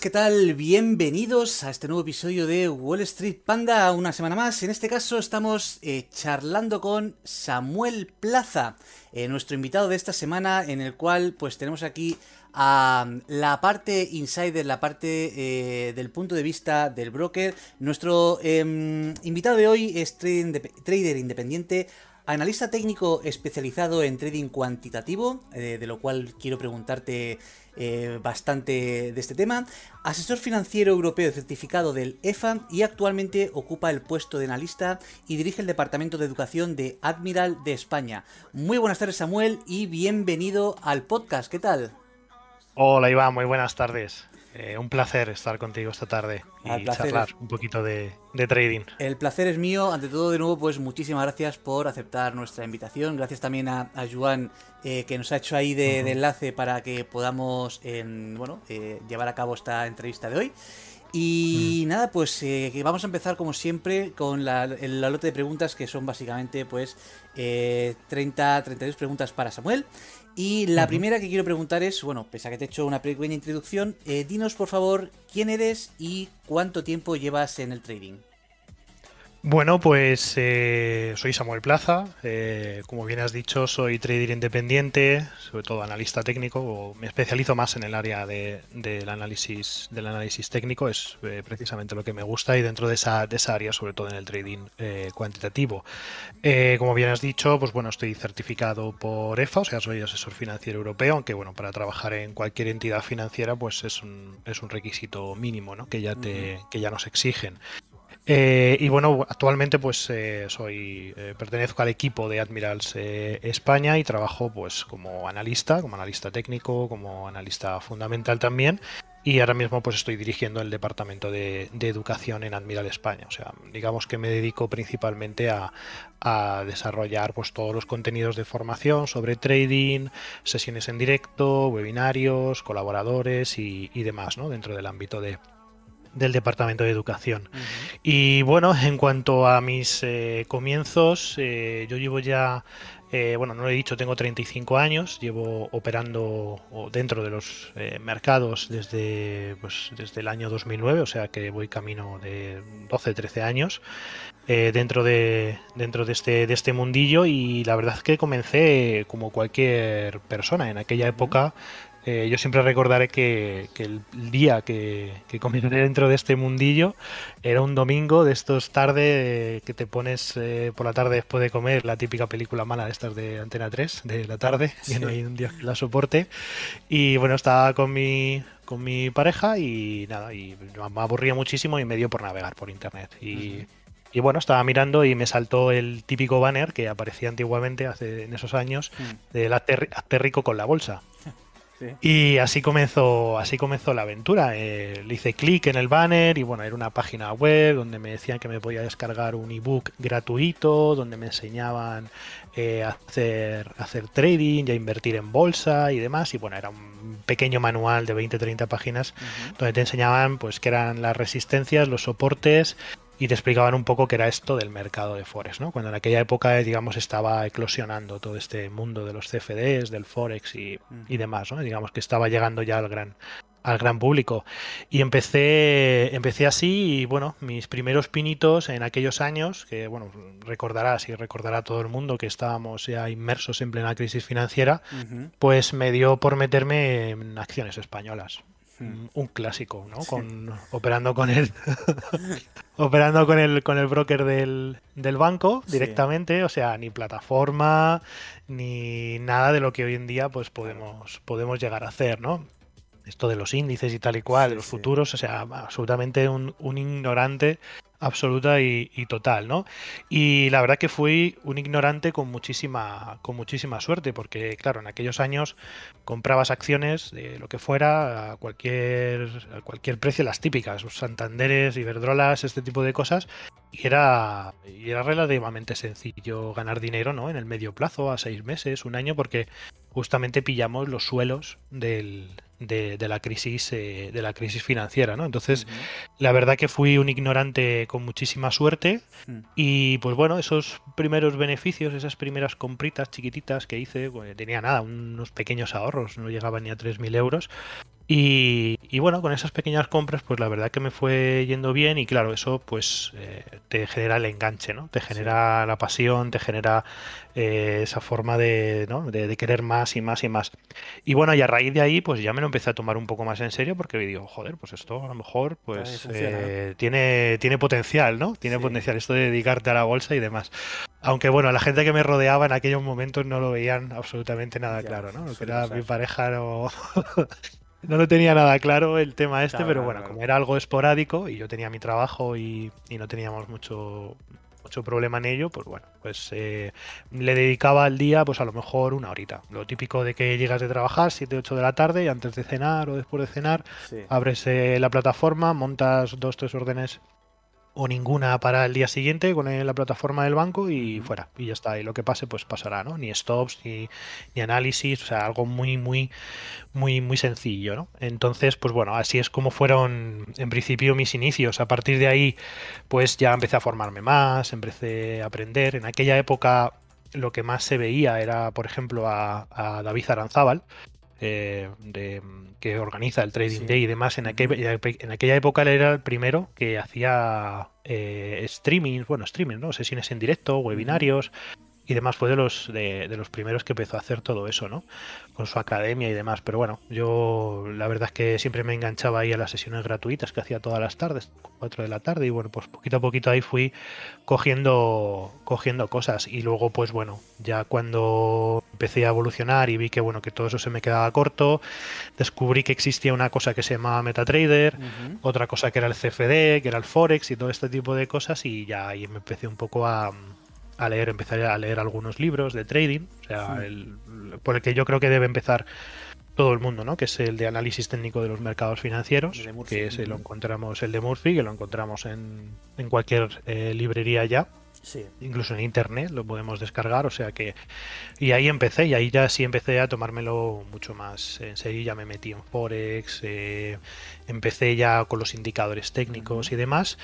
¿qué tal? Bienvenidos a este nuevo episodio de Wall Street Panda, una semana más. En este caso estamos eh, charlando con Samuel Plaza, eh, nuestro invitado de esta semana, en el cual pues tenemos aquí a la parte insider, la parte eh, del punto de vista del broker. Nuestro em, invitado de hoy es trader independiente, analista técnico especializado en trading cuantitativo, de lo cual quiero preguntarte eh, bastante de este tema, asesor financiero europeo certificado del EFA y actualmente ocupa el puesto de analista y dirige el Departamento de Educación de Admiral de España. Muy buenas tardes Samuel y bienvenido al podcast, ¿qué tal? Hola Iván, muy buenas tardes. Eh, un placer estar contigo esta tarde y charlar un poquito de, trading. El placer es mío. Ante todo, de nuevo, pues muchísimas gracias por aceptar nuestra invitación. Gracias también a, a Joan eh, que nos ha hecho ahí de, enlace para que podamos bueno, eh, llevar a cabo esta entrevista de hoy. Y nada, pues vamos a empezar como siempre con la, el lote de preguntas que son básicamente pues 30, 32 preguntas para Samuel y la primera que quiero preguntar es, bueno, pese a que te he hecho una pequeña introducción, eh, dinos por favor quién eres y cuánto tiempo llevas en el trading. Bueno, pues eh, soy Samuel Plaza. Eh, como bien has dicho, soy trader independiente, sobre todo analista técnico. O me especializo más en el área del análisis del análisis técnico. Es eh, precisamente lo que me gusta y dentro de esa, de esa área, sobre todo en el trading cuantitativo. como bien has dicho, pues bueno, estoy certificado por EFA, o sea, soy asesor financiero europeo. Aunque bueno, para trabajar en cualquier entidad financiera, pues es un, es un requisito mínimo, ¿no? Que ya te, que ya nos exigen. Eh, y bueno, actualmente pues eh, soy eh, pertenezco al equipo de Admirals España y trabajo pues como analista, como analista técnico, como analista fundamental también. Y ahora mismo pues estoy dirigiendo el departamento de, educación en Admiral España. O sea, digamos que me dedico principalmente a, desarrollar pues todos los contenidos de formación sobre trading, sesiones en directo, webinarios, colaboradores y, y demás, ¿no? Dentro del ámbito de, del Departamento de Educación. Y bueno, en cuanto a mis eh, comienzos, eh, yo llevo ya, eh, bueno, no lo he dicho, tengo 35 años, llevo operando dentro de los mercados desde, pues, desde el año 2009, o sea que voy camino de 12, 13 años. dentro de dentro de este de este mundillo y la verdad es que comencé como cualquier persona en aquella época eh, yo siempre recordaré que, el día que, que comencé dentro de este mundillo era un domingo de estos tarde que te pones eh, por la tarde después de comer la típica película mala de estas de Antena 3 de la tarde, que no hay un día que la soporte. Y bueno, estaba con mi, con mi pareja y nada, y me aburría muchísimo y me dio por navegar por internet. Y. Y bueno, estaba mirando y me saltó el típico banner que aparecía antiguamente hace en esos años mm. del hazte rico con la bolsa. Y así comenzó, así comenzó la aventura. Eh, le hice clic en el banner y bueno, era una página web donde me decían que me podía descargar un ebook gratuito, donde me enseñaban eh, a hacer, hacer trading y a invertir en bolsa y demás. Y bueno, era un pequeño manual de 20-30 páginas donde te enseñaban pues qué eran las resistencias, los soportes y te explicaban un poco qué era esto del mercado de Forex, ¿no? Cuando en aquella época, digamos, estaba eclosionando todo este mundo de los CFDs, del Forex y, demás, ¿no? Digamos que estaba llegando ya al gran, al gran público. Y empecé, empecé así y bueno, mis primeros pinitos en aquellos años, que bueno, recordarás y recordará todo el mundo que estábamos ya inmersos en plena crisis financiera, pues me dio por meterme en acciones españolas. Un clásico, ¿no? Con, operando con el operando con el con el broker del, del banco directamente, o sea, ni plataforma ni nada de lo que hoy en día pues podemos podemos llegar a hacer, ¿no? Esto de los índices y tal y cual, de los futuros, o sea, absolutamente un, un ignorante absoluta y, total, ¿no? Y la verdad que fui un ignorante con muchísima, con muchísima suerte, porque claro, en aquellos años comprabas acciones de lo que fuera a cualquier, a cualquier precio, las típicas, Santanderes, Iberdrolas, este tipo de cosas, y era, y era relativamente sencillo ganar dinero, ¿no? En el medio plazo, a seis meses, un año, porque justamente pillamos los suelos del, de, la crisis eh, de la crisis financiera no entonces la verdad que fui un ignorante con muchísima suerte mm. y pues bueno esos primeros beneficios esas primeras compritas chiquititas que hice pues, tenía nada unos pequeños ahorros no llegaban ni a 3.000 euros Y, bueno, con esas pequeñas compras, pues la verdad que me fue yendo bien y claro, eso pues eh, te genera el enganche, ¿no? Te genera la pasión, te genera eh, esa forma de, ¿no? de, querer más y más y más. Y bueno, y a raíz de ahí, pues ya me lo empecé a tomar un poco más en serio porque digo, joder, pues esto a lo mejor pues eh, tiene, tiene potencial, ¿no? Tiene potencial esto de dedicarte a la bolsa y demás. Aunque bueno, la gente que me rodeaba en aquellos momentos no lo veían absolutamente nada claro, ¿no? Que era mi pareja no... no lo tenía nada claro el tema este, pero bueno, como era algo esporádico y yo tenía mi trabajo y, no teníamos mucho, mucho problema en ello, pues bueno, pues eh, le dedicaba al día pues a lo mejor una horita. Lo típico de que llegas de trabajar 7, 8 de la tarde y antes de cenar o después de cenar abres eh, la plataforma, montas dos, tres órdenes o ninguna para el día siguiente con la plataforma del banco y fuera. Y ya está. Y lo que pase, pues pasará, ¿no? Ni stops, ni, ni, análisis, o sea, algo muy, muy, muy, muy sencillo, ¿no? Entonces, pues bueno, así es como fueron en principio mis inicios. A partir de ahí, pues ya empecé a formarme más, empecé a aprender. En aquella época lo que más se veía era, por ejemplo, a, a David Aranzábal, eh, de, que organiza el Trading Day y demás, en, en aquella época él era el primero que hacía eh, streaming, bueno, streaming, ¿no? Sesiones en directo, webinarios, y demás fue de los de, los primeros que empezó a hacer todo eso, ¿no? Con su academia y demás. Pero bueno, yo la verdad es que siempre me enganchaba ahí a las sesiones gratuitas que hacía todas las tardes, 4 de la tarde, y bueno, pues poquito a poquito ahí fui cogiendo, cogiendo cosas. Y luego, pues bueno, ya cuando empecé a evolucionar y vi que bueno, que todo eso se me quedaba corto, descubrí que existía una cosa que se llamaba MetaTrader, otra cosa que era el CFD, que era el Forex y todo este tipo de cosas, y ya ahí me empecé un poco a a leer, empezar a leer algunos libros de trading, o sea, el, por el que yo creo que debe empezar todo el mundo, ¿no? Que es el de análisis técnico de los mercados financieros, que ese lo encontramos, el de Murphy, que lo encontramos en, en cualquier eh, librería ya. Incluso en internet lo podemos descargar, o sea que. Y ahí empecé, y ahí ya sí empecé a tomármelo mucho más en serio. Ya me metí en Forex, eh, empecé ya con los indicadores técnicos y demás.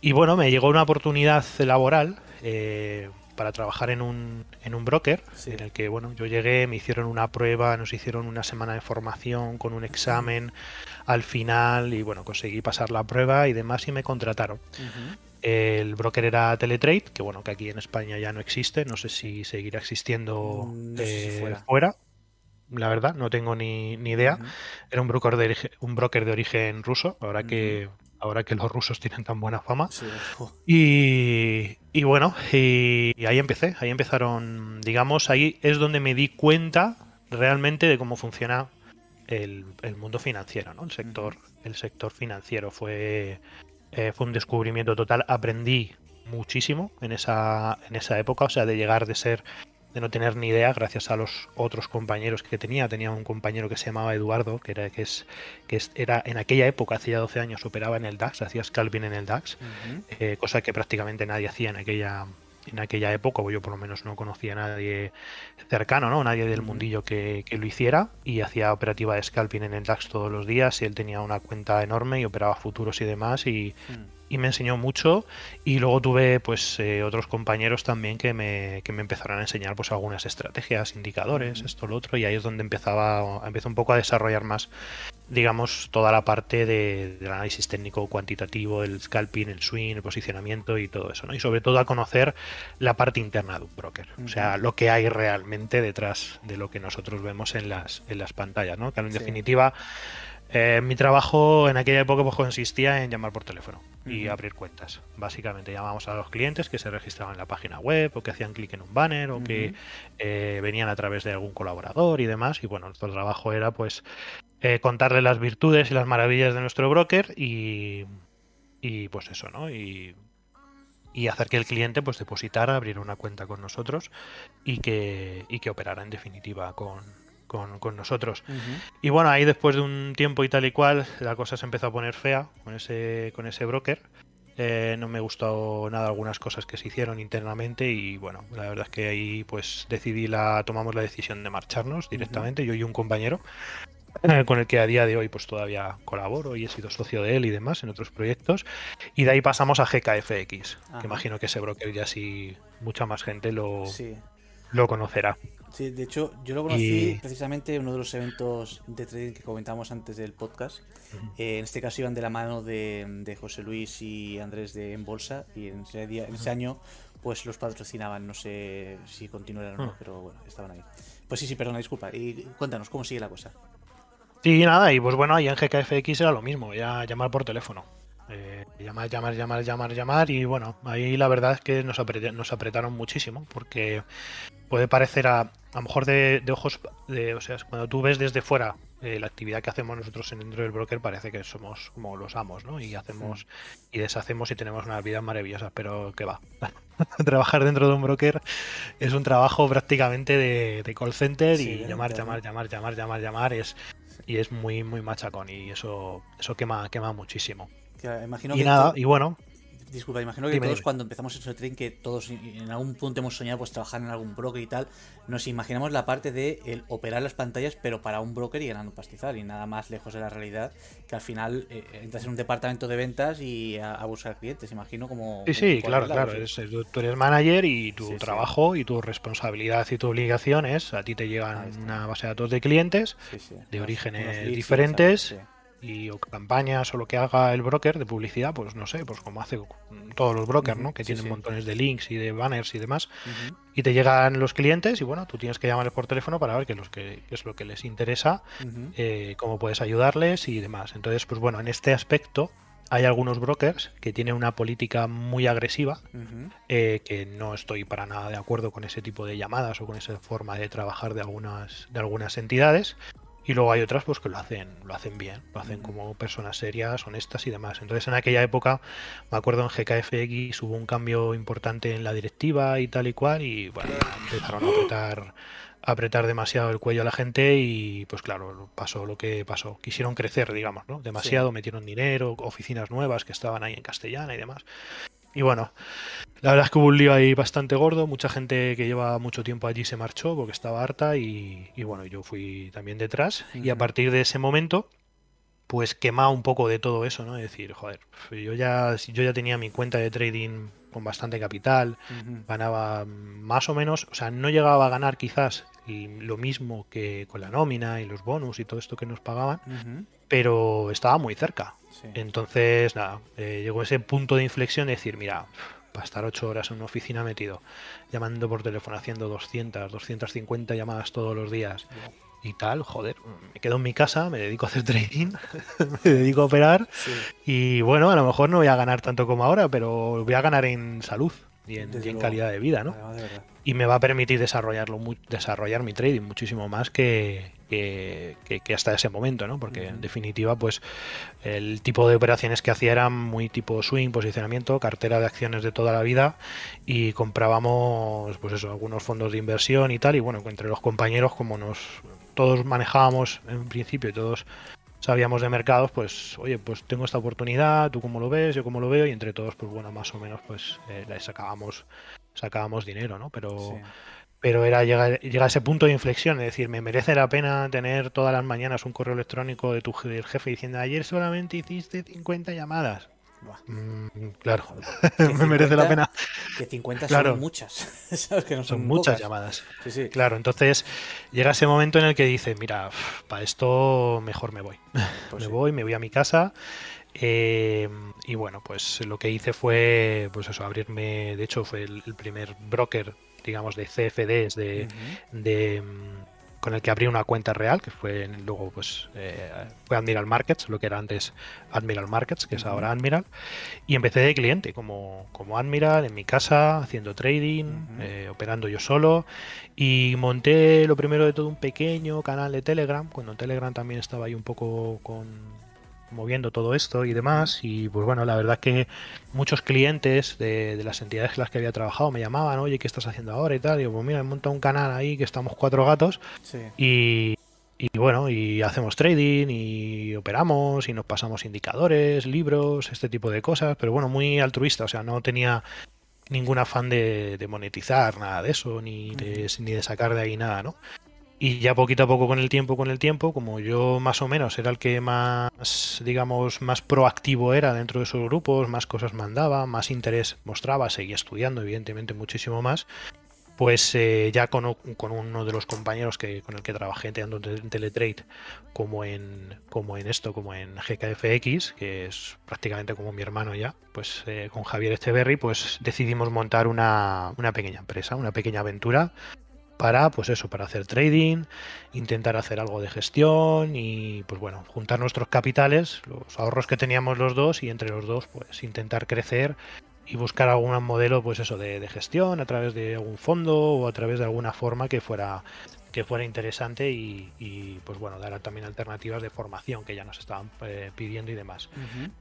Y bueno, me llegó una oportunidad laboral eh, para trabajar en un, en un broker, en el que bueno, yo llegué, me hicieron una prueba, nos hicieron una semana de formación con un examen al final y bueno, conseguí pasar la prueba y demás y me contrataron. El broker era Teletrade, que bueno, que aquí en España ya no existe, no sé si seguirá existiendo mm, eh, fuera. La verdad, no tengo ni, idea. Era un broker de un broker de origen ruso, ahora que ahora que los rusos tienen tan buena fama. Y, y, bueno, y, ahí empecé, ahí empezaron, digamos, ahí es donde me di cuenta realmente de cómo funciona el, mundo financiero, ¿no? El sector, el sector financiero fue, eh, fue un descubrimiento total. Aprendí muchísimo en esa, en esa época, o sea, de llegar de ser de no tener ni idea gracias a los otros compañeros que tenía. Tenía un compañero que se llamaba Eduardo, que era, que es, que era en aquella época, hacía 12 años, operaba en el DAX, hacía scalping en el DAX, eh, cosa que prácticamente nadie hacía en aquella en aquella época, o yo por lo menos no conocía a nadie cercano, ¿no? Nadie del mundillo que, lo hiciera y hacía operativa de scalping en el DAX todos los días y él tenía una cuenta enorme y operaba futuros y demás y, mm y me enseñó mucho y luego tuve pues eh, otros compañeros también que me, que me empezaron a enseñar pues algunas estrategias, indicadores, esto, lo otro y ahí es donde empezaba empezó un poco a desarrollar más digamos toda la parte de, del análisis técnico cuantitativo, el scalping, el swing, el posicionamiento y todo eso, ¿no? Y sobre todo a conocer la parte interna de un broker, o sea, lo que hay realmente detrás de lo que nosotros vemos en las, en las pantallas, ¿no? Que en definitiva eh, mi trabajo en aquella época pues, consistía en llamar por teléfono y abrir cuentas. Básicamente llamábamos a los clientes que se registraban en la página web o que hacían clic en un banner o que eh, venían a través de algún colaborador y demás. Y bueno, nuestro trabajo era pues eh, contarle las virtudes y las maravillas de nuestro broker y, y pues eso, ¿no? Y, y hacer que el cliente pues depositara, abriera una cuenta con nosotros y que, y que operara en definitiva con, con, nosotros. Y bueno, ahí después de un tiempo y tal y cual, la cosa se empezó a poner fea con ese, con ese broker. Eh, no me gustó nada algunas cosas que se hicieron internamente y bueno, la verdad es que ahí pues decidí la, tomamos la decisión de marcharnos directamente, yo y un compañero eh, con el que a día de hoy pues todavía colaboro y he sido socio de él y demás en otros proyectos y de ahí pasamos a GKFX, que imagino que ese broker ya sí mucha más gente lo, lo conocerá. Sí, de hecho, yo lo conocí precisamente en uno de los eventos de trading que comentamos antes del podcast. Eh, en este caso iban de la mano de, José Luis y Andrés de En Bolsa y en ese, día, en ese año pues los patrocinaban. No sé si continuarán o no, pero bueno, estaban ahí. Pues sí, sí, perdona, disculpa. Y cuéntanos, ¿cómo sigue la cosa? Sí, nada, y pues bueno, ahí en GKFX era lo mismo, ya llamar por teléfono. Eh, llamar, llamar, llamar, llamar, llamar y bueno, ahí la verdad es que nos, nos apretaron muchísimo porque puede parecer a, a lo mejor de, ojos, de, o sea, cuando tú ves desde fuera eh, la actividad que hacemos nosotros en dentro del broker parece que somos como los amos, ¿no? Y hacemos y deshacemos y tenemos una vida maravillosa, pero que va. Trabajar dentro de un broker es un trabajo prácticamente de, call center y llamar, llamar, llamar, llamar, llamar, llamar es y es muy muy machacón y eso eso quema quema muchísimo y nada, y bueno. Disculpa, imagino que todos cuando empezamos en tren, que todos en algún punto hemos soñado pues trabajar en algún broker y tal, nos imaginamos la parte de el operar las pantallas, pero para un broker y ganando pastizal, y nada más lejos de la realidad, que al final eh, entras en un departamento de ventas y a, buscar clientes, imagino como... Sí, sí, claro, claro, tú eres manager y tu trabajo y tu responsabilidad y tu obligación es, a ti te llegan una base de datos de clientes de orígenes diferentes y o campañas o lo que haga el broker de publicidad, pues no sé, pues como hace todos los brokers, ¿no? Que tienen montones de links y de banners y demás. Y te llegan los clientes y bueno, tú tienes que llamarles por teléfono para ver qué es lo que, es lo que les interesa, eh, cómo puedes ayudarles y demás. Entonces, pues bueno, en este aspecto hay algunos brokers que tienen una política muy agresiva, eh, que no estoy para nada de acuerdo con ese tipo de llamadas o con esa forma de trabajar de algunas, de algunas entidades. Y luego hay otras pues que lo hacen, lo hacen bien, lo hacen como personas serias, honestas y demás. Entonces en aquella época, me acuerdo en GKFX hubo un cambio importante en la directiva y tal y cual, y bueno, empezaron a apretar, apretar demasiado el cuello a la gente y pues claro, pasó lo que pasó. Quisieron crecer, digamos, ¿no? Demasiado, metieron dinero, oficinas nuevas que estaban ahí en castellana y demás. Y bueno, la verdad es que hubo un lío ahí bastante gordo. Mucha gente que lleva mucho tiempo allí se marchó porque estaba harta y, bueno, yo fui también detrás. Y a partir de ese momento, pues quema un poco de todo eso, ¿no? Es decir, joder, yo ya, yo ya tenía mi cuenta de trading con bastante capital, ganaba más o menos, o sea, no llegaba a ganar quizás lo mismo que con la nómina y los bonus y todo esto que nos pagaban, pero estaba muy cerca. Entonces, nada, eh, llegó ese punto de inflexión de decir, mira, para estar ocho horas en una oficina metido, llamando por teléfono, haciendo 200, 250 llamadas todos los días y tal, joder, me quedo en mi casa, me dedico a hacer trading, me dedico a operar y bueno, a lo mejor no voy a ganar tanto como ahora, pero voy a ganar en salud y en, calidad de vida, ¿no? Y me va a permitir desarrollarlo, desarrollar mi trading muchísimo más que, que, hasta ese momento, ¿no? Porque en definitiva, pues el tipo de operaciones que hacía eran muy tipo swing, posicionamiento, cartera de acciones de toda la vida y comprábamos, pues eso, algunos fondos de inversión y tal. Y bueno, entre los compañeros, como nos todos manejábamos en principio y todos sabíamos de mercados, pues oye, pues tengo esta oportunidad, tú cómo lo ves, yo cómo lo veo y entre todos, pues bueno, más o menos, pues eh, sacábamos sacábamos dinero, ¿no? Pero pero era llegar, a ese punto de inflexión, es decir, me merece la pena tener todas las mañanas un correo electrónico de tu del jefe diciendo ayer solamente hiciste 50 llamadas. Mm, claro, me merece la pena. Que 50 son muchas. son, muchas llamadas. Sí, sí. Claro, entonces llega ese momento en el que dice, mira, para esto mejor me voy. Pues me voy, me voy a mi casa. Eh, y bueno, pues lo que hice fue, pues eso, abrirme, de hecho fue el primer broker digamos, de CFDs, de, mm, con el que abrí una cuenta real, que fue luego pues eh, fue Admiral Markets, lo que era antes Admiral Markets, que es ahora Admiral, y empecé de cliente como, como Admiral en mi casa, haciendo trading, eh, operando yo solo, y monté lo primero de todo un pequeño canal de Telegram, cuando Telegram también estaba ahí un poco con moviendo todo esto y demás. Y pues bueno, la verdad que muchos clientes de, las entidades en las que había trabajado me llamaban, oye, ¿qué estás haciendo ahora y tal? Y yo, pues mira, he montado un canal ahí que estamos cuatro gatos y, y bueno, y hacemos trading y operamos y nos pasamos indicadores, libros, este tipo de cosas, pero bueno, muy altruista, o sea, no tenía ningún afán de, de monetizar nada de eso, ni de, ni de sacar de ahí nada, ¿no? Y ya poquito a poco con el tiempo, con el tiempo, como yo más o menos era el que más, digamos, más proactivo era dentro de esos grupos, más cosas mandaba, más interés mostraba, seguía estudiando, evidentemente, muchísimo más, pues eh, ya con, uno de los compañeros que, con el que trabajé tanto en Teletrade como en, como en esto, como en GKFX, que es prácticamente como mi hermano ya, pues eh, con Javier Echeverry, pues decidimos montar una, una pequeña empresa, una pequeña aventura para, pues eso, para hacer trading, intentar hacer algo de gestión y, pues bueno, juntar nuestros capitales, los ahorros que teníamos los dos y entre los dos, pues intentar crecer y buscar algún modelo, pues eso, de, gestión a través de algún fondo o a través de alguna forma que fuera que fuera interesante y, pues bueno, dar también alternativas de formación que ya nos estaban eh, pidiendo y demás.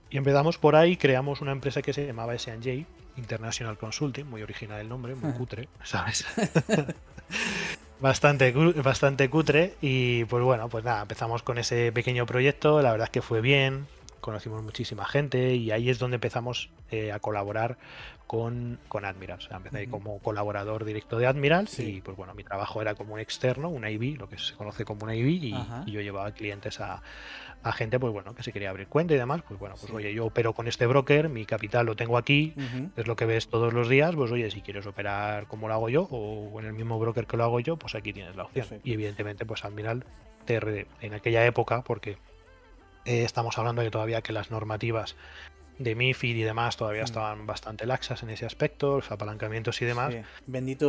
Y empezamos por ahí, creamos una empresa que se llamaba S&J, International Consulting, muy original el nombre, muy cutre, ¿sabes? bastante, bastante cutre y pues bueno, pues nada, empezamos con ese pequeño proyecto, la verdad es que fue bien, conocimos muchísima gente y ahí es donde empezamos eh, a colaborar con, con Admiral. O sea, empecé como colaborador directo de Admiral y pues bueno, mi trabajo era como un externo, un IB, lo que se conoce como un IB, y, yo llevaba clientes a, gente pues bueno, que se quería abrir cuenta y demás, pues bueno, pues oye, yo opero con este broker, mi capital lo tengo aquí, es lo que ves todos los días, pues oye, si quieres operar como lo hago yo o en el mismo broker que lo hago yo, pues aquí tienes la opción. Y evidentemente pues Admiral en aquella época, porque eh, estamos hablando de todavía que las normativas de MIFID y demás todavía mm. estaban bastante laxas en ese aspecto, los apalancamientos y demás.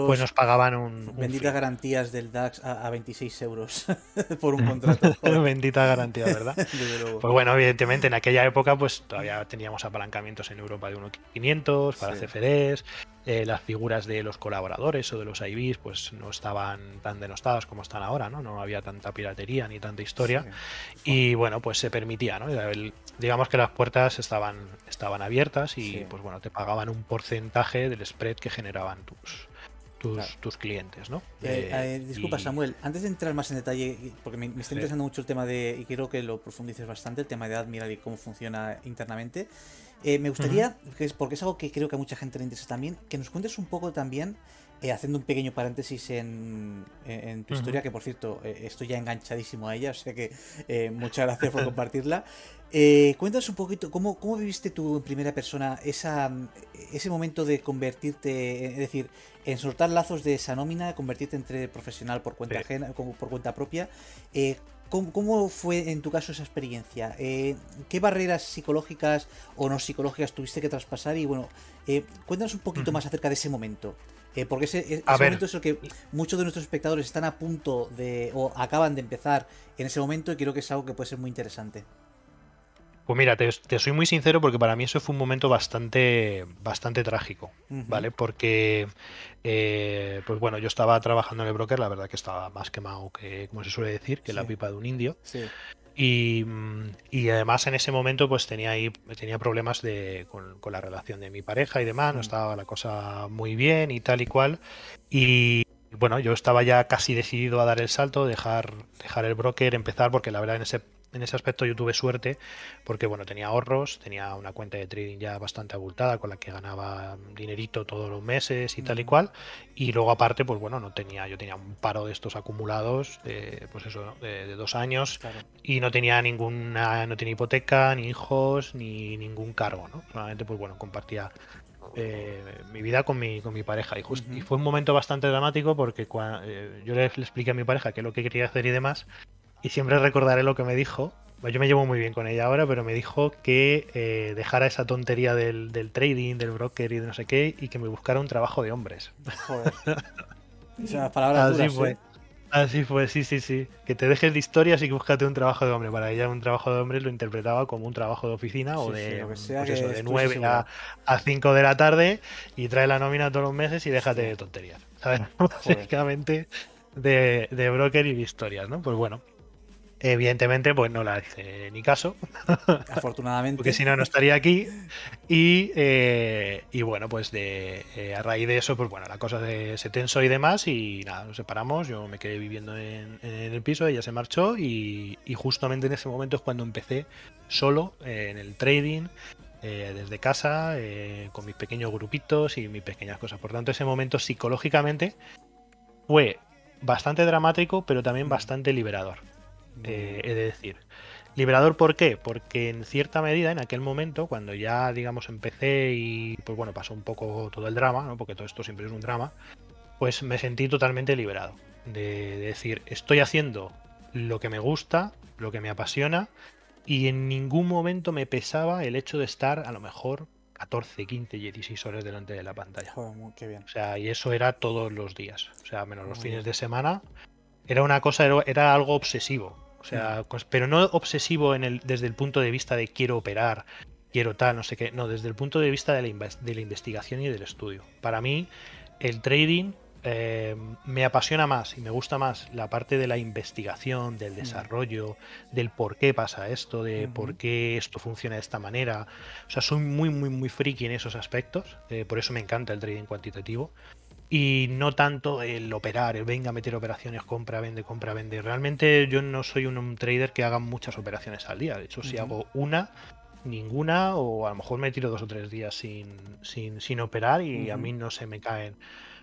pues nos pagaban un. benditas garantías del DAX a, 26 euros por un contrato. Bendita garantía, ¿verdad? pues bueno, evidentemente en aquella época pues todavía teníamos apalancamientos en Europa de 1.500 para CFDs, eh, las figuras de los colaboradores o de los IBs pues no estaban tan denostadas como están ahora, ¿no? No había tanta piratería ni tanta historia. Y bueno, pues se permitía, ¿no? digamos que las puertas estaban, estaban abiertas y pues bueno, te pagaban un porcentaje del spread que generaban tus, tus, clientes, ¿no? Eh, eh, disculpa, Samuel, antes de entrar más en detalle, porque me, está interesando mucho el tema de, y quiero que lo profundices bastante, el tema de Admiral y cómo funciona internamente. Eh, me gustaría, porque es algo que creo que a mucha gente le interesa también, que nos cuentes un poco también, eh, haciendo un pequeño paréntesis en, tu historia, que por cierto, eh, estoy ya enganchadísimo a ella, o sea que muchas gracias por compartirla. cuéntanos un poquito, ¿cómo, ¿cómo viviste tú en primera persona esa, ese momento de convertirte, es decir, en soltar lazos de esa nómina, convertirte entre profesional por cuenta ajena, por cuenta propia? ¿Cómo, fue en tu caso esa experiencia? Eh, ¿Qué barreras psicológicas o no psicológicas tuviste que traspasar? Y bueno, eh, cuéntanos un poquito más acerca de ese momento. Eh, porque ese, momento es el que muchos de nuestros espectadores están a punto de o acaban de empezar en ese momento y creo que es algo que puede ser muy interesante. Pues mira, te, soy muy sincero porque para mí eso fue un momento bastante, bastante trágico, ¿vale? Porque, eh, pues bueno, yo estaba trabajando en el broker, la verdad que estaba más quemado que, como se suele decir, que la pipa de un indio. Y, además en ese momento pues tenía ahí tenía problemas de, con, la relación de mi pareja y demás, no mm. estaba la cosa muy bien y tal y cual. Y bueno, yo estaba ya casi decidido a dar el salto, dejar, dejar el broker, empezar, porque la verdad en ese en ese aspecto yo tuve suerte porque bueno, tenía ahorros, tenía una cuenta de trading ya bastante abultada con la que ganaba dinerito todos los meses y tal y cual. Y luego aparte, pues bueno, no tenía, yo tenía un paro de estos acumulados de, pues eso, de, dos años y no tenía ninguna, no tenía hipoteca, ni hijos, ni ningún cargo, ¿no? Solamente pues bueno, compartía eh, mi vida con mi, con mi pareja. Y, y, fue un momento bastante dramático porque eh, yo le, le, expliqué a mi pareja qué es lo que quería hacer y demás. Y siempre recordaré lo que me dijo. Yo me llevo muy bien con ella ahora, pero me dijo que eh, dejara esa tontería del, trading, del broker y de no sé qué, y que me buscara un trabajo de hombres. Joder. Así fue. Así fue, sí, sí, sí. Que te dejes de historias y que búscate un trabajo de hombre. Para ella un trabajo de hombre lo interpretaba como un trabajo de oficina o de, pues de 9 a, a, 5 de la tarde y trae la nómina todos los meses y déjate de tonterías. ¿Sabes? Básicamente de, de broker y de historias, ¿no? Pues bueno, Evidentemente, pues no la hice ni caso. Afortunadamente. Porque si no, no estaría aquí. Y, eh, y bueno, pues de, eh, a raíz de eso, pues bueno, la cosa se, se, tensó y demás. Y nada, nos separamos. Yo me quedé viviendo en, el piso, ella se marchó. Y, justamente en ese momento es cuando empecé solo eh, en el trading. desde casa, con mis pequeños grupitos y mis pequeñas cosas. Por tanto, ese momento psicológicamente fue bastante dramático, pero también mm. bastante liberador eh, he de decir. Liberador, ¿por qué? Porque en cierta medida, en aquel momento, cuando ya, digamos, empecé y, pues bueno, pasó un poco todo el drama, ¿no? Porque todo esto siempre es un drama, pues me sentí totalmente liberado. De, decir, estoy haciendo lo que me gusta, lo que me apasiona, y en ningún momento me pesaba el hecho de estar a lo mejor 14, 15, 16 horas delante de la pantalla. qué bien. O sea, y eso era todos los días. O sea, menos los fines de semana. Era una cosa, era, algo obsesivo. O sea, pero no obsesivo en el, desde el punto de vista de quiero operar, quiero tal, no sé qué. No, desde el punto de vista de la, de la investigación y del estudio. Para mí, el trading eh, me apasiona más y me gusta más la parte de la investigación, del mm. desarrollo, del por qué pasa esto, de por qué esto funciona de esta manera. O sea, soy muy, muy, muy friki en esos aspectos. Eh, por eso me encanta el trading cuantitativo. Y no tanto el operar, el venga a meter operaciones, compra, vende, compra, vende. Realmente yo no soy un, trader que haga muchas operaciones al día. De hecho, si hago una, ninguna, o a lo mejor me tiro dos o tres días sin, sin, sin operar y a mí no se me caen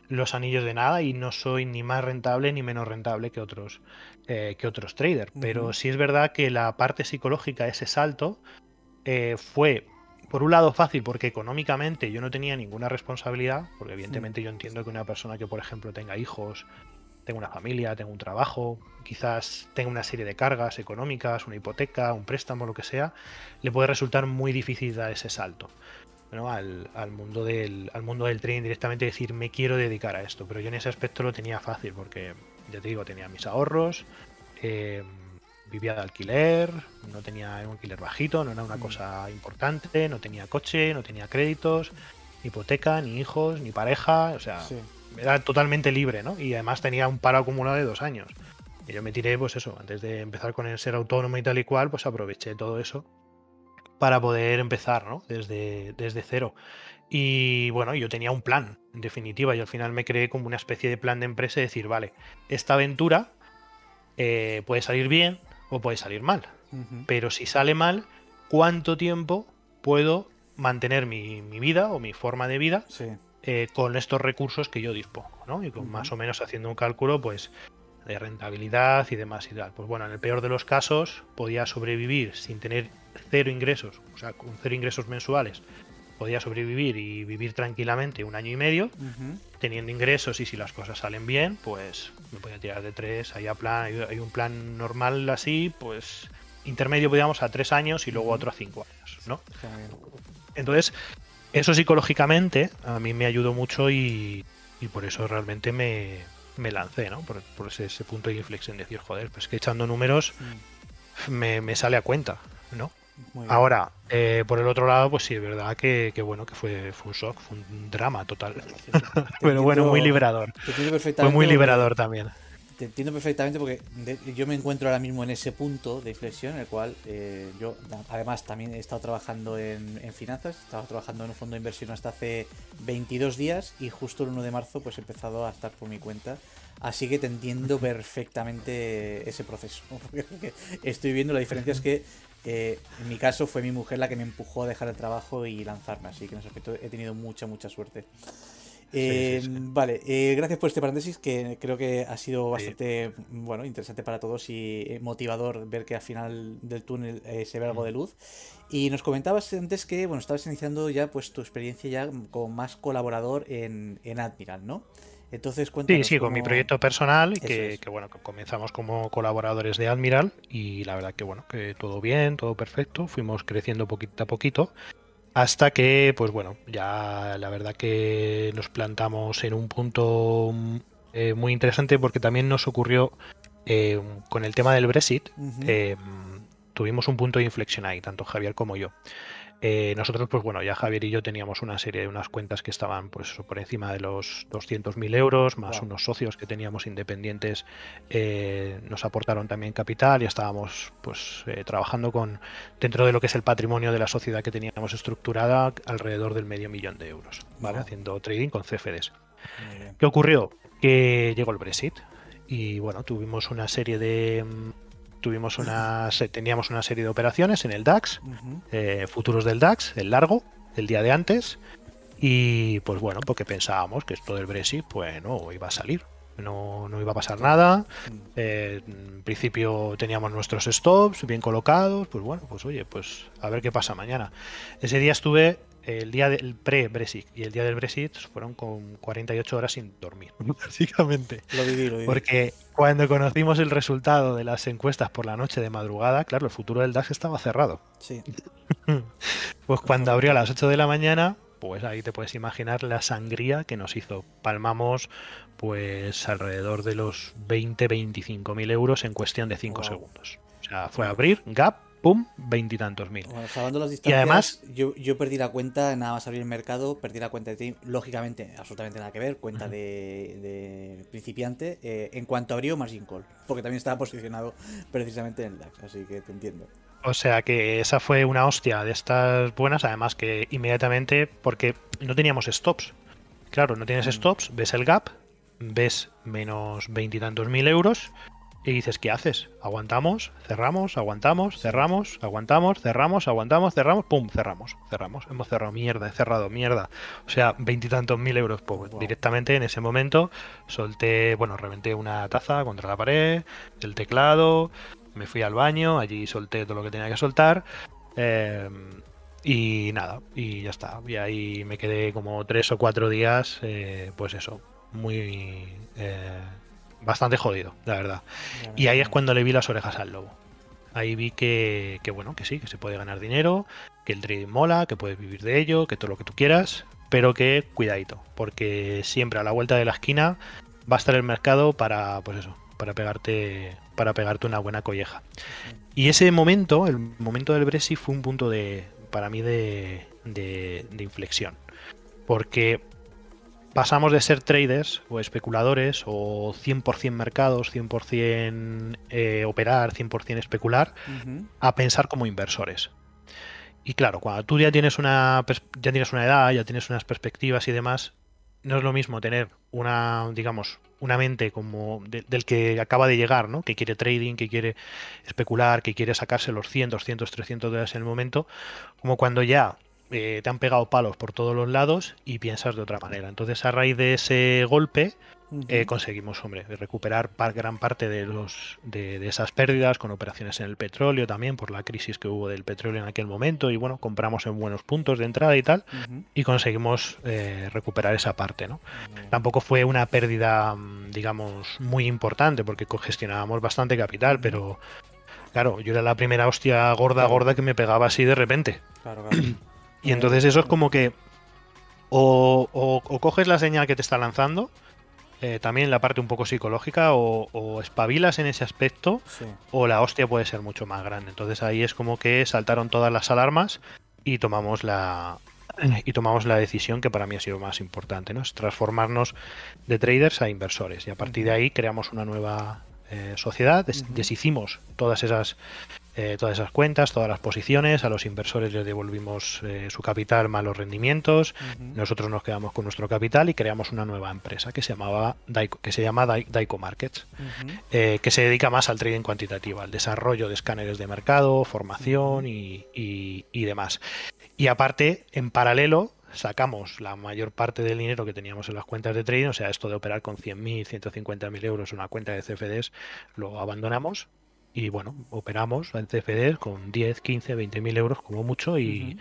los anillos de nada y no soy ni más rentable ni menos rentable que otros, eh, que otros traders. Pero sí es verdad que la parte psicológica, ese salto, eh, fue por un lado fácil porque económicamente yo no tenía ninguna responsabilidad, porque evidentemente yo entiendo que una persona que por ejemplo tenga hijos, tenga una familia, tenga un trabajo, quizás tenga una serie de cargas económicas, una hipoteca, un préstamo, lo que sea, le puede resultar muy difícil dar ese salto al, mundo del, al mundo del trading directamente decir me quiero dedicar a esto. Pero yo en ese aspecto lo tenía fácil porque, ya te digo, tenía mis ahorros, eh, vivía de alquiler, no tenía un alquiler bajito, no era una mm. cosa importante, no tenía coche, no tenía créditos, ni hipoteca, ni hijos, ni pareja, o sea, era totalmente libre, ¿no? Y además tenía un paro acumulado de dos años. Y yo me tiré, pues eso, antes de empezar con el ser autónomo y tal y cual, pues aproveché todo eso para poder empezar, ¿no? Desde, desde cero. Y bueno, yo tenía un plan, en definitiva, y al final me creé como una especie de plan de empresa y decir, vale, esta aventura eh, puede salir bien o puede salir mal. Pero si sale mal, ¿cuánto tiempo puedo mantener mi, vida o mi forma de vida eh, con estos recursos que yo dispongo? ¿no? Y con más o menos haciendo un cálculo, pues de rentabilidad y demás y tal. Pues bueno, en el peor de los casos podía sobrevivir sin tener cero ingresos, o sea, con cero ingresos mensuales, podía sobrevivir y vivir tranquilamente un año y medio, teniendo ingresos y si las cosas salen bien, pues me podía tirar de tres, hay, plan, hay, un plan normal así, pues intermedio podíamos a tres años y luego otro a cinco años, ¿no? Entonces, eso psicológicamente a mí me ayudó mucho y, por eso realmente me, me lancé, ¿no? Por, ese, punto de inflexión, decir, joder, pues que echando números mm. me, me, sale a cuenta, ¿no? Ahora, eh, por el otro lado, pues sí, es verdad que, bueno, que fue, fue, un shock, fue un drama total. Pero bueno, muy liberador. Fue muy liberador también. Te entiendo perfectamente porque yo me encuentro ahora mismo en ese punto de inflexión en el cual eh, yo, además, también he estado trabajando en, finanzas, he estado trabajando en un fondo de inversión hasta hace 22 días y justo el 1 de marzo pues he empezado a estar por mi cuenta. Así que te entiendo perfectamente ese proceso. estoy viendo la diferencia es que en mi caso fue mi mujer la que me empujó a dejar el trabajo y lanzarme, así que en ese aspecto he tenido mucha, mucha suerte. Eh, vale, eh, gracias por este paréntesis que creo que ha sido bastante bueno, interesante para todos y eh, motivador ver que al final del túnel se ve algo de luz. Y nos comentabas antes que bueno, estabas iniciando ya pues tu experiencia ya como más colaborador en, en Admiral, ¿no? Entonces, Sí, sí, con mi proyecto personal, que, que, bueno, comenzamos como colaboradores de Admiral y la verdad que bueno, que todo bien, todo perfecto, fuimos creciendo poquito a poquito hasta que, pues bueno, ya la verdad que nos plantamos en un punto eh, muy interesante porque también nos ocurrió eh, con el tema del Brexit, eh, tuvimos un punto de inflexión ahí, tanto Javier como yo. Eh, nosotros, pues bueno, ya Javier y yo teníamos una serie de unas cuentas que estaban pues por encima de los 200.000 euros, más unos socios que teníamos independientes eh, nos aportaron también capital y estábamos pues eh, trabajando con dentro de lo que es el patrimonio de la sociedad que teníamos estructurada alrededor del medio millón de euros, ¿vale? Haciendo trading con CFDs. ¿Qué ocurrió? Que llegó el Brexit y bueno, tuvimos una serie de tuvimos una, teníamos una serie de operaciones en el DAX, eh, futuros del DAX, el largo, el día de antes, y pues bueno, porque pensábamos que esto del Brexit, pues no iba a salir, no, no iba a pasar nada. Eh, en principio teníamos nuestros stops bien colocados, pues bueno, pues oye, pues a ver qué pasa mañana. Ese día estuve el día del pre-Brexit y el día del Brexit fueron con 48 horas sin dormir, básicamente. Lo viví, lo viví. Porque cuando conocimos el resultado de las encuestas por la noche de madrugada, claro, el futuro del DAX estaba cerrado. Sí. Pues cuando abrió a las 8 de la mañana, pues ahí te puedes imaginar la sangría que nos hizo. Palmamos pues alrededor de los 20-25 mil euros en cuestión de 5 Wow. segundos. O sea, fue abrir, gap, pum, veintitantos mil. Bueno, salvando las Y distancias, además- yo, yo perdí la cuenta, nada más abrir el mercado, perdí la cuenta de ti, lógicamente, absolutamente nada que ver, cuenta de principiante, eh, en cuanto abrió Margin Call, porque también estaba posicionado precisamente en el DAX, así que te entiendo. O sea que esa fue una hostia de estas buenas, además que inmediatamente, porque no teníamos stops. Claro, no tienes Mm. stops, ves el gap, ves menos veintitantos mil euros y dices, ¿qué haces? Aguantamos, cerramos, aguantamos, cerramos, aguantamos, cerramos, aguantamos, cerramos, pum, cerramos, cerramos. Hemos cerrado mierda, he cerrado mierda. O sea, veintitantos mil euros, pues Wow. directamente en ese momento solté, bueno, reventé una taza contra la pared, el teclado, me fui al baño, allí solté todo lo que tenía que soltar. eh, y nada, y ya está. Y ahí me quedé como tres o cuatro días, eh, pues eso, muy... eh, bastante jodido, la verdad. Y ahí es cuando le vi las orejas al lobo. Ahí vi que, que, bueno, que sí, que se puede ganar dinero, que el trading mola, que puedes vivir de ello, que todo lo que tú quieras, pero que cuidadito, porque siempre a la vuelta de la esquina va a estar el mercado para, pues eso, para pegarte, para pegarte una buena colleja. Y ese momento, el momento del Brexit, fue un punto de, para mí de, de, de inflexión, porque pasamos de ser traders o especuladores o 100% mercados, 100% eh, operar, 100% especular, a pensar como inversores. Y claro, cuando tú ya tienes una ya tienes una edad, ya tienes unas perspectivas y demás, no es lo mismo tener una, digamos, una mente como de- del que acaba de llegar, ¿no? Que quiere trading, que quiere especular, que quiere sacarse los 100, 200, 300 dólares en el momento, como cuando ya eh, te han pegado palos por todos los lados y piensas de otra manera. Entonces, a raíz de ese golpe, eh, conseguimos, hombre, recuperar par- gran parte de los de, de esas pérdidas con operaciones en el petróleo también por la crisis que hubo del petróleo en aquel momento y bueno, compramos en buenos puntos de entrada y tal y conseguimos eh, recuperar esa parte, ¿no? Tampoco fue una pérdida, mm, digamos, muy importante porque gestionábamos bastante capital, pero claro, yo era la primera hostia gorda, Claro. gorda que me pegaba así de repente. Claro, claro. Y entonces eso es como que o, o- o coges la señal que te está lanzando, eh, también la parte un poco psicológica, o, o espabilas en ese aspecto, Sí. o la hostia puede ser mucho más grande. Entonces ahí es como que saltaron todas las alarmas y tomamos la y tomamos la decisión que para mí ha sido más importante, ¿no? Es transformarnos de traders a inversores. Y a partir de ahí creamos una nueva eh, sociedad, des- deshicimos todas esas eh, todas esas cuentas, todas las posiciones, a los inversores les devolvimos eh, su capital más los rendimientos, nosotros nos quedamos con nuestro capital y creamos una nueva empresa que se llamaba Daico, que se llama Dai- Daico Markets, eh, que se dedica más al trading cuantitativo, al desarrollo de escáneres de mercado, formación y, y- y demás. Y aparte, en paralelo, sacamos la mayor parte del dinero que teníamos en las cuentas de trading, o sea, esto de operar con 100.000, 150.000 euros en una cuenta de CFDs, lo abandonamos y bueno, operamos en CFDs con 10, 15, 20.000 euros como mucho y,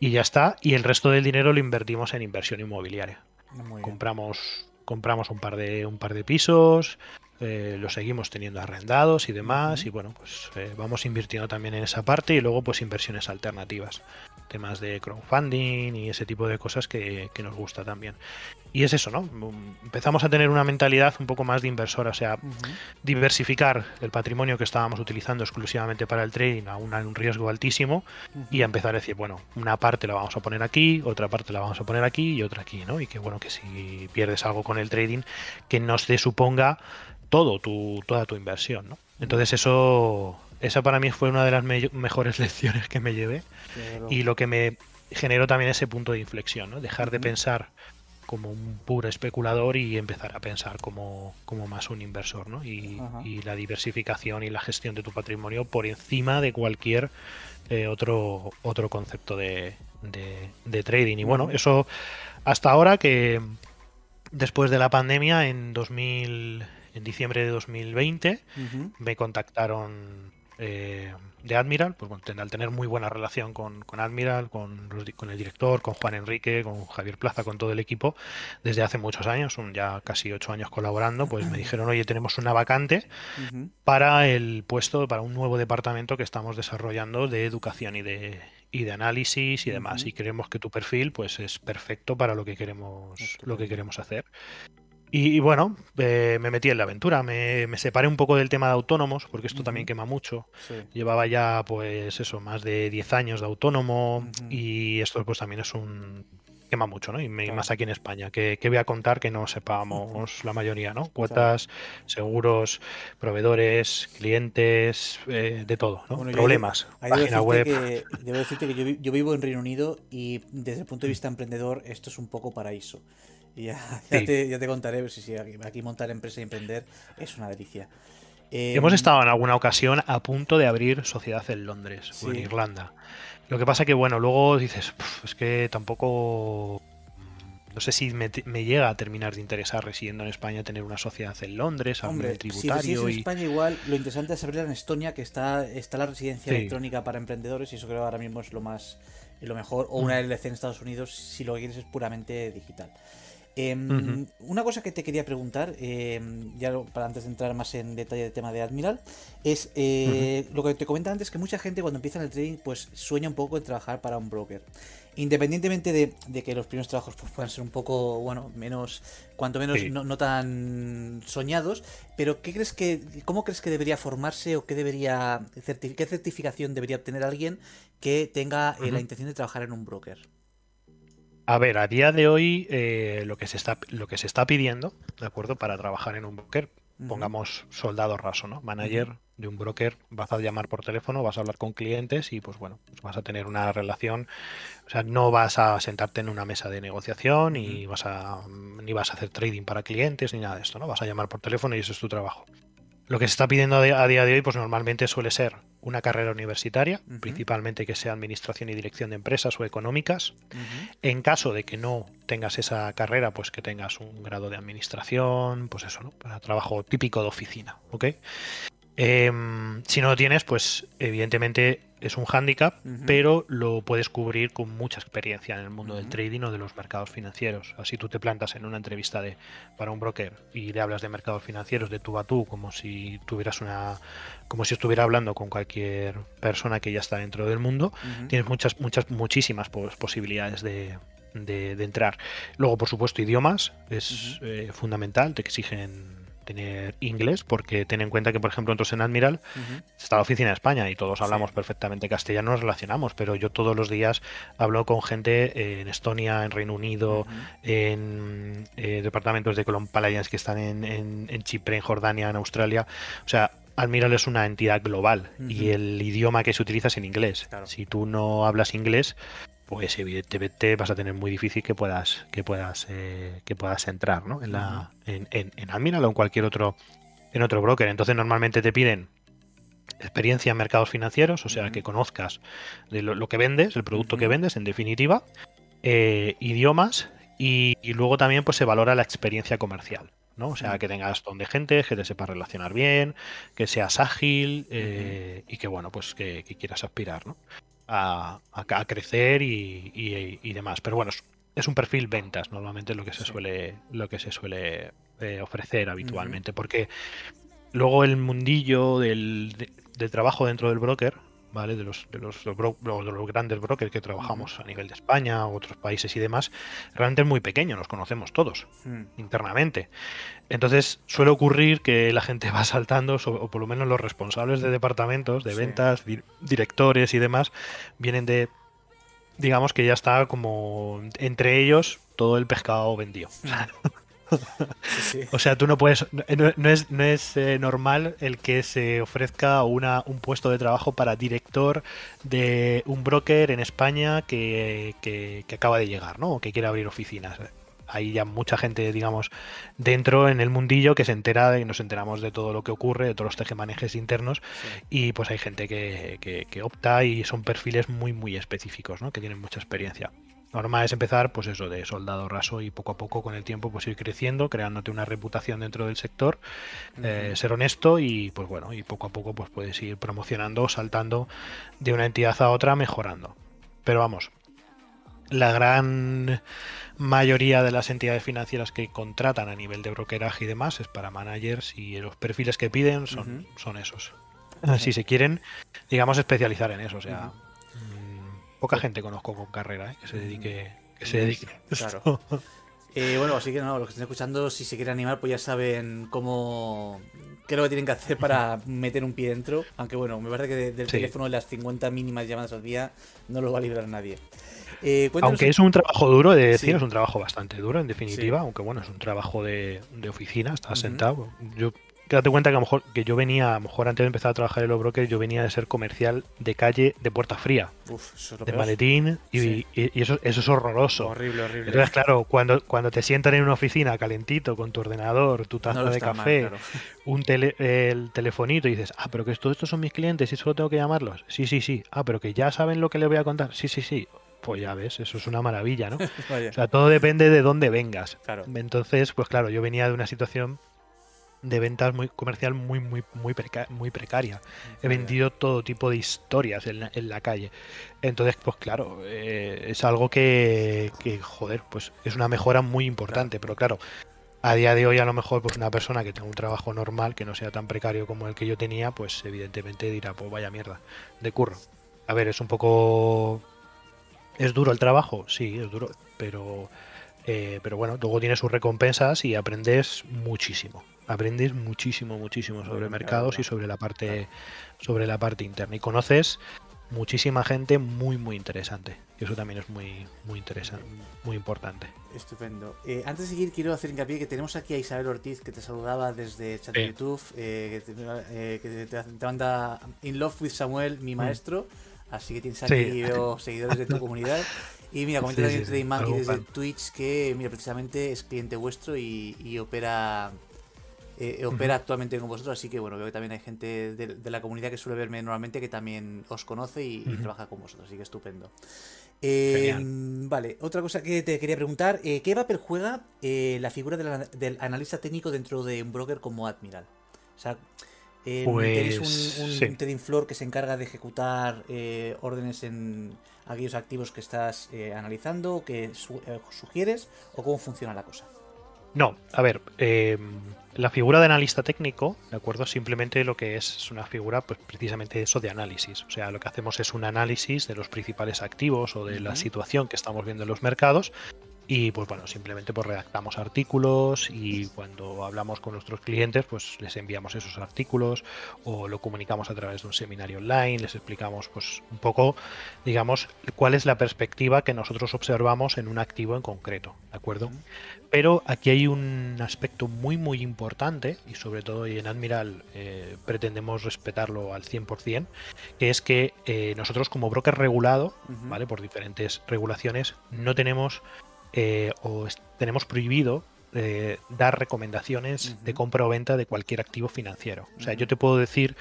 y ya está. Y el resto del dinero lo invertimos en inversión inmobiliaria. Muy bien. compramos compramos un par de un par de pisos eh, los seguimos teniendo arrendados y demás y bueno pues eh, vamos invirtiendo también en esa parte y luego pues inversiones alternativas. Temas de crowdfunding y ese tipo de cosas que, que nos gusta también y es eso no empezamos a tener una mentalidad un poco más de inversor o sea diversificar el patrimonio que estábamos utilizando exclusivamente para el trading a un, a un riesgo altísimo y a empezar a decir, bueno, una parte la vamos a poner aquí, otra parte la vamos a poner aquí y otra aquí, ¿no? Y que bueno, que si pierdes algo con el trading, que no te suponga todo tu, toda tu inversión, ¿no? Entonces eso, esa para mí fue una de las me- mejores lecciones que me llevé y lo que me generó también ese punto de inflexión, ¿no? Dejar de pensar como un puro especulador y empezar a pensar como, como más un inversor, ¿no? Y, la diversificación y la gestión de tu patrimonio por encima de cualquier eh, otro, otro concepto de, de- de trading. Y bueno, eso hasta ahora que después de la pandemia en 2000, en diciembre de 2020 Ujú. me contactaron eh, de Admiral, pues bueno, al tener muy buena relación con, Admiral, con, con, el director, con Juan Enrique, con Javier Plaza, con todo el equipo, desde hace muchos años, son ya casi ocho años colaborando, pues me dijeron, oye, tenemos una vacante para el puesto, para un nuevo departamento que estamos desarrollando de educación y de, y de análisis y demás. Y creemos que tu perfil pues es perfecto para lo que queremos, lo que queremos hacer. Y, bueno, eh, me metí en la aventura, me, separé un poco del tema de autónomos, porque esto también quema mucho. Llevaba ya, pues eso, más de 10 años de autónomo y esto pues también es un... quema mucho, ¿no? Y más aquí en España, que, voy a contar que no sepamos la mayoría, ¿no? Cuotas, seguros, proveedores, clientes, eh, de todo, ¿no? Problemas, página web. debo decirte que yo, yo vivo en Reino Unido y desde el punto de vista emprendedor esto es un poco paraíso. ya, te, contaré, si, aquí, montar empresa y emprender es una delicia. Hemos em, estado en alguna ocasión a punto de abrir sociedad en Londres o en Irlanda. Lo que pasa que, bueno, luego dices, es que tampoco. Mm, no sé si me, llega a terminar de interesar residiendo en España tener una sociedad en Londres, a Hombre, tributario. Si en España igual, lo interesante es abrirla en Estonia, que está, está la residencia electrónica para emprendedores, y eso creo ahora mismo es lo más lo mejor, o una mm. LLC en Estados Unidos, si lo que quieres es puramente digital. Em, una cosa que te quería preguntar, em, ya para antes de entrar más en detalle del tema de Admiral, es eh, lo que te comentaba antes, que mucha gente cuando empieza en el trading, pues sueña un poco en trabajar para un broker. Independientemente de, que los primeros trabajos pues, puedan ser un poco, bueno, menos, cuanto menos no, tan soñados, pero ¿qué crees que, cómo crees que debería formarse o qué debería, qué certificación debería obtener alguien que tenga eh, la intención de trabajar en un broker? A ver, a día de hoy eh, lo, que se está, lo que se está pidiendo, ¿de acuerdo? Para trabajar en un broker, pongamos soldado raso, ¿no? Manager de un broker, vas a llamar por teléfono, vas a hablar con clientes y pues bueno, pues vas a tener una relación, o sea, no vas a sentarte en una mesa de negociación y vas a, ni vas a hacer trading para clientes ni nada de esto, ¿no? Vas a llamar por teléfono y eso es tu trabajo. Lo que se está pidiendo a día de hoy, pues normalmente suele ser una carrera universitaria, principalmente que sea administración y dirección de empresas o económicas. En caso de que no tengas esa carrera, pues que tengas un grado de administración, pues eso, ¿no? Para trabajo típico de oficina, ¿ok? Em, si no lo tienes, pues evidentemente es un hándicap, pero lo puedes cubrir con mucha experiencia en el mundo del trading o de los mercados financieros. Así tú te plantas en una entrevista de para un broker y le hablas de mercados financieros de tú a tú, como si tuvieras una, como si estuviera hablando con cualquier persona que ya está dentro del mundo. Tienes muchas, muchas, muchísimas posibilidades de, entrar. Luego, por supuesto, idiomas es eh, fundamental, te exigen tener inglés, porque ten en cuenta que, por ejemplo, nosotros en Admiral está la oficina de España y todos hablamos perfectamente castellano, nos relacionamos, pero yo todos los días hablo con gente en Estonia, en Reino Unido, en eh, departamentos de Colombians que están en, Chipre, en Jordania, en Australia. O sea, Admiral es una entidad global y el idioma que se utiliza es en inglés. Si tú no hablas inglés, pues evidentemente vas a tener muy difícil que puedas que puedas eh, que puedas entrar ¿no? en la en, en, en Admiral o en cualquier otro en otro broker entonces normalmente te piden experiencia en mercados financieros o sea que conozcas de lo, que vendes el producto que vendes en definitiva eh, idiomas y, luego también pues se valora la experiencia comercial ¿no? O sea, que tengas donde gente, que te sepas relacionar bien, que seas ágil eh, y que, bueno, pues que, que quieras aspirar, ¿no? A, crecer y, demás. Pero bueno, es, un perfil ventas, normalmente lo que se suele, lo que se suele eh, ofrecer habitualmente. Porque luego el mundillo del, del trabajo dentro del broker ¿vale? De los, de los, los, grandes brokers que trabajamos a nivel de España, otros países y demás, realmente es muy pequeño, nos conocemos todos hmm. internamente. Entonces suele ocurrir que la gente va saltando, o por lo menos los responsables de departamentos, de ventas, directores y demás, vienen de, digamos que ya está como entre ellos todo el pescado vendido. Hmm. o sea, tú no puedes. No, es, no es eh, normal el que se ofrezca una, un puesto de trabajo para director de un broker en España que, que, acaba de llegar, ¿no? O que quiere abrir oficinas. Hay ya mucha gente, digamos, dentro en el mundillo que se entera y nos enteramos de todo lo que ocurre, de todos los tejemanejes internos. Y pues hay gente que, que opta y son perfiles muy, muy específicos, ¿no? Que tienen mucha experiencia. normal es empezar, pues eso, de soldado raso y poco a poco con el tiempo pues ir creciendo, creándote una reputación dentro del sector, eh, ser honesto y pues bueno, y poco a poco pues puedes ir promocionando, saltando de una entidad a otra, mejorando. Pero vamos, la gran mayoría de las entidades financieras que contratan a nivel de brokeraje y demás es para managers y los perfiles que piden son, son esos. Si se quieren, digamos, especializar en eso, o sea, Poca gente conozco con carrera ¿eh? que se dedique. Que se dedique claro. Eh, bueno, así que no, los que estén escuchando, si se quieren animar, pues ya saben cómo. qué es lo que tienen que hacer para meter un pie dentro. Aunque bueno, me parece que del teléfono de las 50 mínimas llamadas al día no lo va a librar nadie. Eh, aunque es un trabajo duro, de decir, es un trabajo bastante duro en definitiva, aunque bueno, es un trabajo de, oficina, estás sentado. Yo date cuenta que a lo mejor que yo venía, a lo mejor antes de empezar a trabajar en los brokers, yo venía de ser comercial de calle de puerta fría. de maletín y, eso, eso es horroroso. Horrible, horrible. Entonces, claro, cuando, cuando te sientan en una oficina calentito con tu ordenador, tu taza de café, un tele, el telefonito y dices, ah, pero que todo esto son mis clientes y solo tengo que llamarlos. Sí, sí, sí. Ah, pero que ya saben lo que les voy a contar. Sí, sí, sí. Pues ya ves, eso es una maravilla, ¿no? o sea, todo depende de dónde vengas. Claro. Entonces, pues claro, yo venía de una situación de ventas muy comercial muy muy muy, muy precaria. He vendido todo tipo de historias en la, en la calle. Entonces, pues claro, eh, es algo que, que, joder, pues es una mejora muy importante. Pero claro, a día de hoy a lo mejor pues una persona que tenga un trabajo normal, que no sea tan precario como el que yo tenía, pues evidentemente dirá, pues vaya mierda, de curro. A ver, es un poco... ¿Es duro el trabajo? Sí, es duro, pero... Eh, pero bueno, luego tiene sus recompensas y aprendes muchísimo aprendes muchísimo, muchísimo sobre mercados y sobre la parte, sobre la parte interna. Y conoces muchísima gente muy, muy interesante. Y eso también es muy, muy interesante, muy importante. Estupendo. Eh, antes de seguir, quiero hacer hincapié que tenemos aquí a Isabel Ortiz, que te saludaba desde chat de YouTube, eh, eh, que, te, manda In Love with Samuel, mi mm. Así que tienes aquí seguidores de tu comunidad. Y mira, comenta también sí, desde Twitch que, mira, precisamente es cliente vuestro y opera eh, opera actualmente con vosotros, así que bueno, veo que también hay gente de, la comunidad que suele verme normalmente que también os conoce y, trabaja con vosotros, así que estupendo. Eh, vale, otra cosa que te quería preguntar, eh, ¿qué papel juega la figura del analista técnico dentro de un broker como Admiral? O sea, tenéis un, un trading floor que se encarga de ejecutar órdenes en aquellos activos que estás analizando, que sugieres, o cómo funciona la cosa. No, a ver, la figura de analista técnico, ¿de acuerdo? Simplemente lo que es es una figura, pues precisamente eso de análisis. O sea, lo que hacemos es un análisis de los principales activos o de la situación que estamos viendo en los mercados y pues bueno, simplemente pues redactamos artículos y cuando hablamos con nuestros clientes pues les enviamos esos artículos o lo comunicamos a través de un seminario online, les explicamos pues un poco, digamos, cuál es la perspectiva que nosotros observamos en un activo en concreto, ¿de acuerdo? Pero aquí hay un aspecto muy muy importante y sobre todo y en Admiral eh, pretendemos respetarlo al 100%, que es que eh, nosotros como broker regulado, ¿vale? Por diferentes regulaciones, no tenemos eh, o tenemos prohibido eh, dar recomendaciones de compra o venta de cualquier activo financiero. O sea, yo te puedo decir,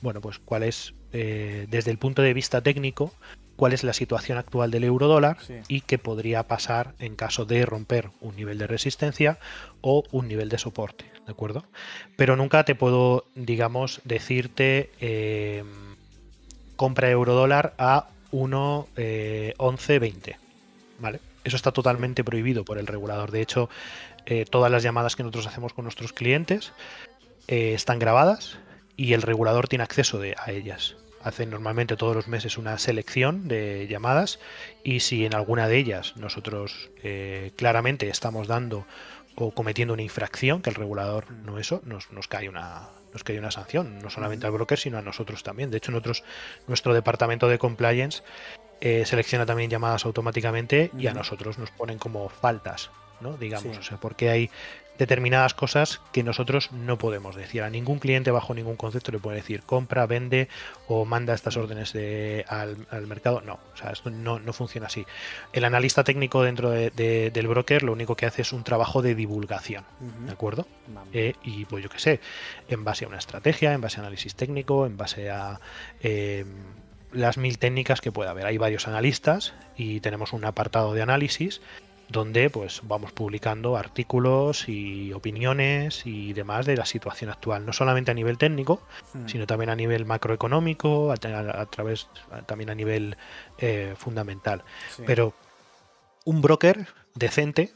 bueno, pues cuál es, eh, desde el punto de vista técnico, cuál es la situación actual del euro dólar y qué podría pasar en caso de romper un nivel de resistencia o un nivel de soporte, ¿de acuerdo? Pero nunca te puedo, digamos, decirte compra euro dólar a 1.11.20, ¿vale? Eso está totalmente prohibido por el regulador. De hecho, eh, todas las llamadas que nosotros hacemos con nuestros clientes eh, están grabadas y el regulador tiene acceso a ellas. Hacen normalmente todos los meses una selección de llamadas y si en alguna de ellas nosotros eh, claramente estamos dando o cometiendo una infracción, que el regulador no eso, nos, nos cae una, nos cae una sanción, no solamente al broker, sino a nosotros también. De hecho, nosotros, nuestro departamento de compliance eh, selecciona también llamadas automáticamente y a nosotros nos ponen como faltas, ¿no? Digamos, o sea, porque hay determinadas cosas que nosotros no podemos decir. A ningún cliente bajo ningún concepto le puede decir compra, vende o manda estas órdenes de, al, mercado. No, o sea, esto no, funciona así. El analista técnico dentro del broker lo único que hace es un trabajo de divulgación, ¿de acuerdo? Eh, y pues yo qué sé, en base a una estrategia, en base a análisis técnico, en base a... Eh, las mil técnicas que pueda haber. Hay varios analistas y tenemos un apartado de análisis donde pues vamos publicando artículos y opiniones y demás de la situación actual, no solamente a nivel técnico, hmm. sino también a nivel macroeconómico, a, través también a nivel eh, fundamental. Pero un broker decente,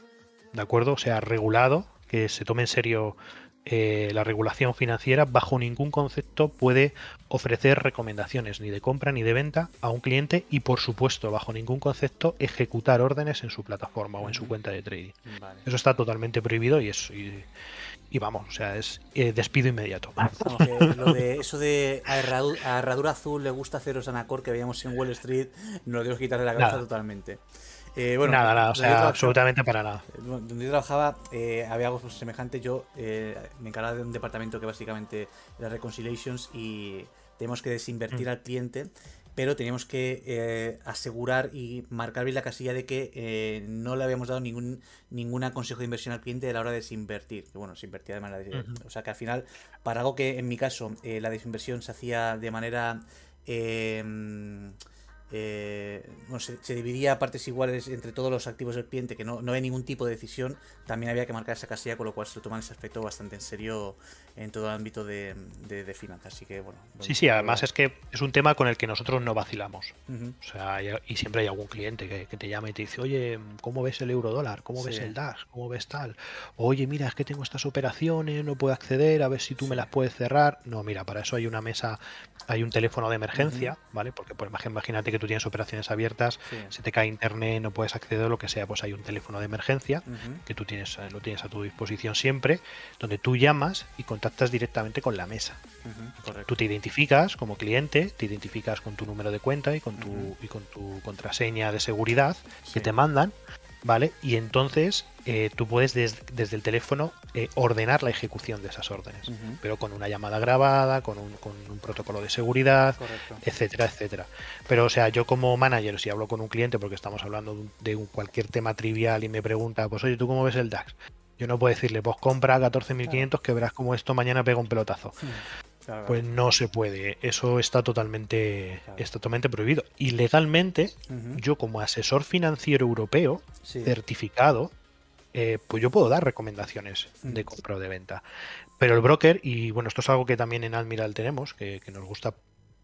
¿de acuerdo? O sea, regulado, que se tome en serio eh, la regulación financiera bajo ningún concepto puede ofrecer recomendaciones ni de compra ni de venta a un cliente y por supuesto bajo ningún concepto ejecutar órdenes en su plataforma o en su cuenta de trading. Eso está totalmente prohibido y es y, vamos, o sea, es eh, despido inmediato. lo de, eso de a herradura, azul le gusta haceros Anacor que veíamos en Wall Street, nos lo que quitar de la cabeza totalmente. Eh, bueno, nada, nada, o sea, absolutamente para nada. Donde yo trabajaba eh, había algo semejante. Yo eh, me encargaba de un departamento que básicamente era Reconciliations y tenemos que desinvertir mm. al cliente, pero teníamos que asegurar y marcar bien la casilla de que no le habíamos dado ningún ningún consejo de inversión al cliente a la hora de desinvertir. Que bueno, se invertía de manera. O sea que al final, para algo que en mi caso la desinversión se hacía de manera eh, se, dividía a partes iguales entre todos los activos del cliente, que no, no hay ningún tipo de decisión, también había que marcar esa casilla, con lo cual se lo toman ese aspecto bastante en serio en todo el ámbito de, finanzas. Así que, bueno. Sí, sí, además es que es un tema con el que nosotros no vacilamos. O sea, y siempre hay algún cliente que, te llama y te dice, oye, ¿cómo ves el euro dólar? ¿Cómo ves el DAX? ¿Cómo ves tal? Oye, mira, es que tengo estas operaciones, no puedo acceder, a ver si tú me las puedes cerrar. No, mira, para eso hay una mesa, hay un teléfono de emergencia, ¿vale? Porque, por imagínate que tú tienes operaciones abiertas, se te cae internet, no puedes acceder o lo que sea, pues hay un teléfono de emergencia que tú tienes, lo tienes a tu disposición siempre, donde tú llamas y contactas directamente con la mesa. tú te identificas como cliente, te identificas con tu número de cuenta y con tu, y con tu contraseña de seguridad que te mandan ¿vale? Y entonces eh, tú puedes desde el teléfono eh, ordenar la ejecución de esas órdenes, pero con una llamada grabada, con un, con un protocolo de seguridad, etcétera, etcétera. Pero, o sea, yo como manager, si hablo con un cliente, porque estamos hablando de cualquier tema trivial y me pregunta, pues oye, ¿tú cómo ves el DAX? Yo no puedo decirle, pues compra 14.500 que verás como esto mañana pega un pelotazo. Pues no se puede. Eso está totalmente, totalmente prohibido. Y legalmente, yo como asesor financiero europeo certificado, eh, pues yo puedo dar recomendaciones de compra o de venta. Pero el broker, y bueno, esto es algo que también en Admiral tenemos, que, nos gusta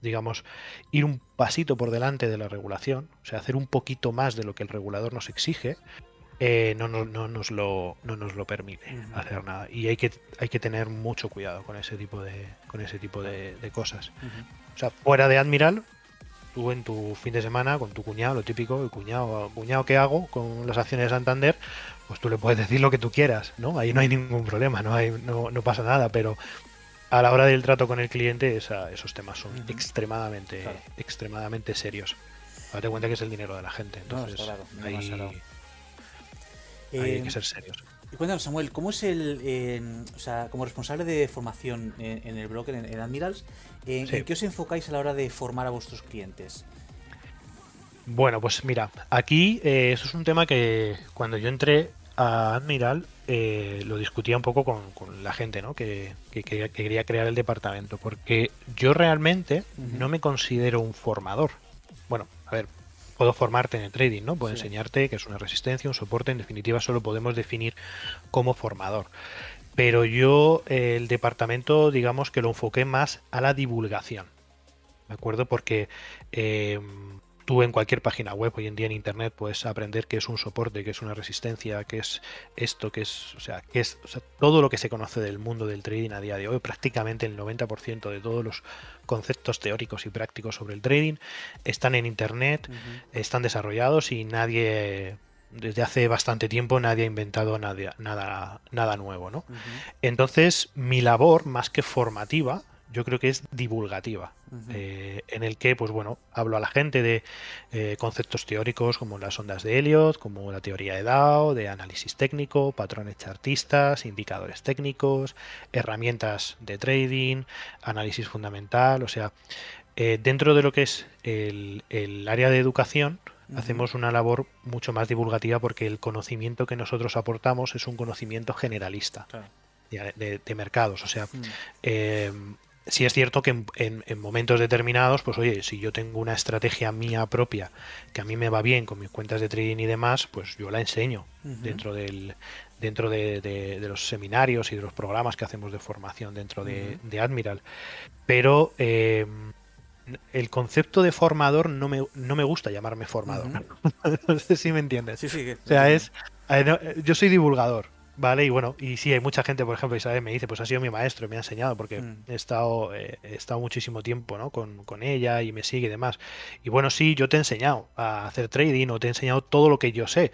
digamos, ir un pasito por delante de la regulación, o sea, hacer un poquito más de lo que el regulador nos exige, eh, no, no, no, nos lo, no nos lo permite hacer nada. Y hay que, hay que tener mucho cuidado con ese tipo de, con ese tipo de, cosas. O sea, fuera de Admiral, tú en tu fin de semana con tu cuñado, lo típico, el cuñado, cuñado que hago con las acciones de Santander, pues tú le puedes decir lo que tú quieras, ¿no? Ahí no hay ningún problema, no, hay, no, no pasa nada, pero a la hora del trato con el cliente esos temas son extremadamente, extremadamente serios. Date cuenta que es el dinero de la gente. Entonces, hay que eh, ser serios. Y cuéntanos, Samuel, ¿cómo es el, eh, o sea, como responsable de formación en, el broker, en, Admirals, ¿en qué os enfocáis a la hora de formar a vuestros clientes? Bueno, pues mira, aquí eh, eso es un tema que cuando yo entré a Admiral lo discutía un poco con, la gente ¿no? que, quería crear el departamento, porque yo realmente no me considero un formador. Bueno, a ver, puedo formarte en el trading, ¿no? Puedo enseñarte que es una resistencia, un soporte, en definitiva solo podemos definir como formador. Pero yo el departamento, digamos que lo enfoqué más a la divulgación, ¿de acuerdo? Porque eh, tú en cualquier página web hoy en día en internet puedes aprender qué es un soporte, qué es una resistencia, qué es esto, qué es, o sea, qué es todo lo que se conoce del mundo del trading a día de hoy, prácticamente el 90% de todos los conceptos teóricos y prácticos sobre el trading están en internet, están desarrollados y nadie desde hace bastante tiempo nadie ha inventado nada, nada, nada nuevo, ¿no? Entonces, mi labor, más que formativa, yo creo que es divulgativa, eh, en el que, pues bueno, hablo a la gente de eh, conceptos teóricos como las ondas de Elliot, como la teoría de DAO, de análisis técnico, patrones chartistas, indicadores técnicos, herramientas de trading, análisis fundamental, o sea, eh, dentro de lo que es el, área de educación, hacemos una labor mucho más divulgativa porque el conocimiento que nosotros aportamos es un conocimiento generalista. De, mercados, o sea, sí es cierto que en, momentos determinados, pues oye, si yo tengo una estrategia mía propia que a mí me va bien con mis cuentas de trading y demás, pues yo la enseño dentro del dentro de, los seminarios y de los programas que hacemos de formación dentro de, Admiral. Pero eh, el concepto de formador no me, no me gusta llamarme formador. no sé si me entiendes. Sí, sí, o sea, es. Yo soy divulgador. Vale, y bueno, y sí, hay mucha gente, por ejemplo, Isabel me dice, pues ha sido mi maestro, me ha enseñado, porque mm. he, estado, eh, he estado muchísimo tiempo ¿no? con, con, ella y me sigue y demás. Y bueno, sí, yo te he enseñado a hacer trading o te he enseñado todo lo que yo sé,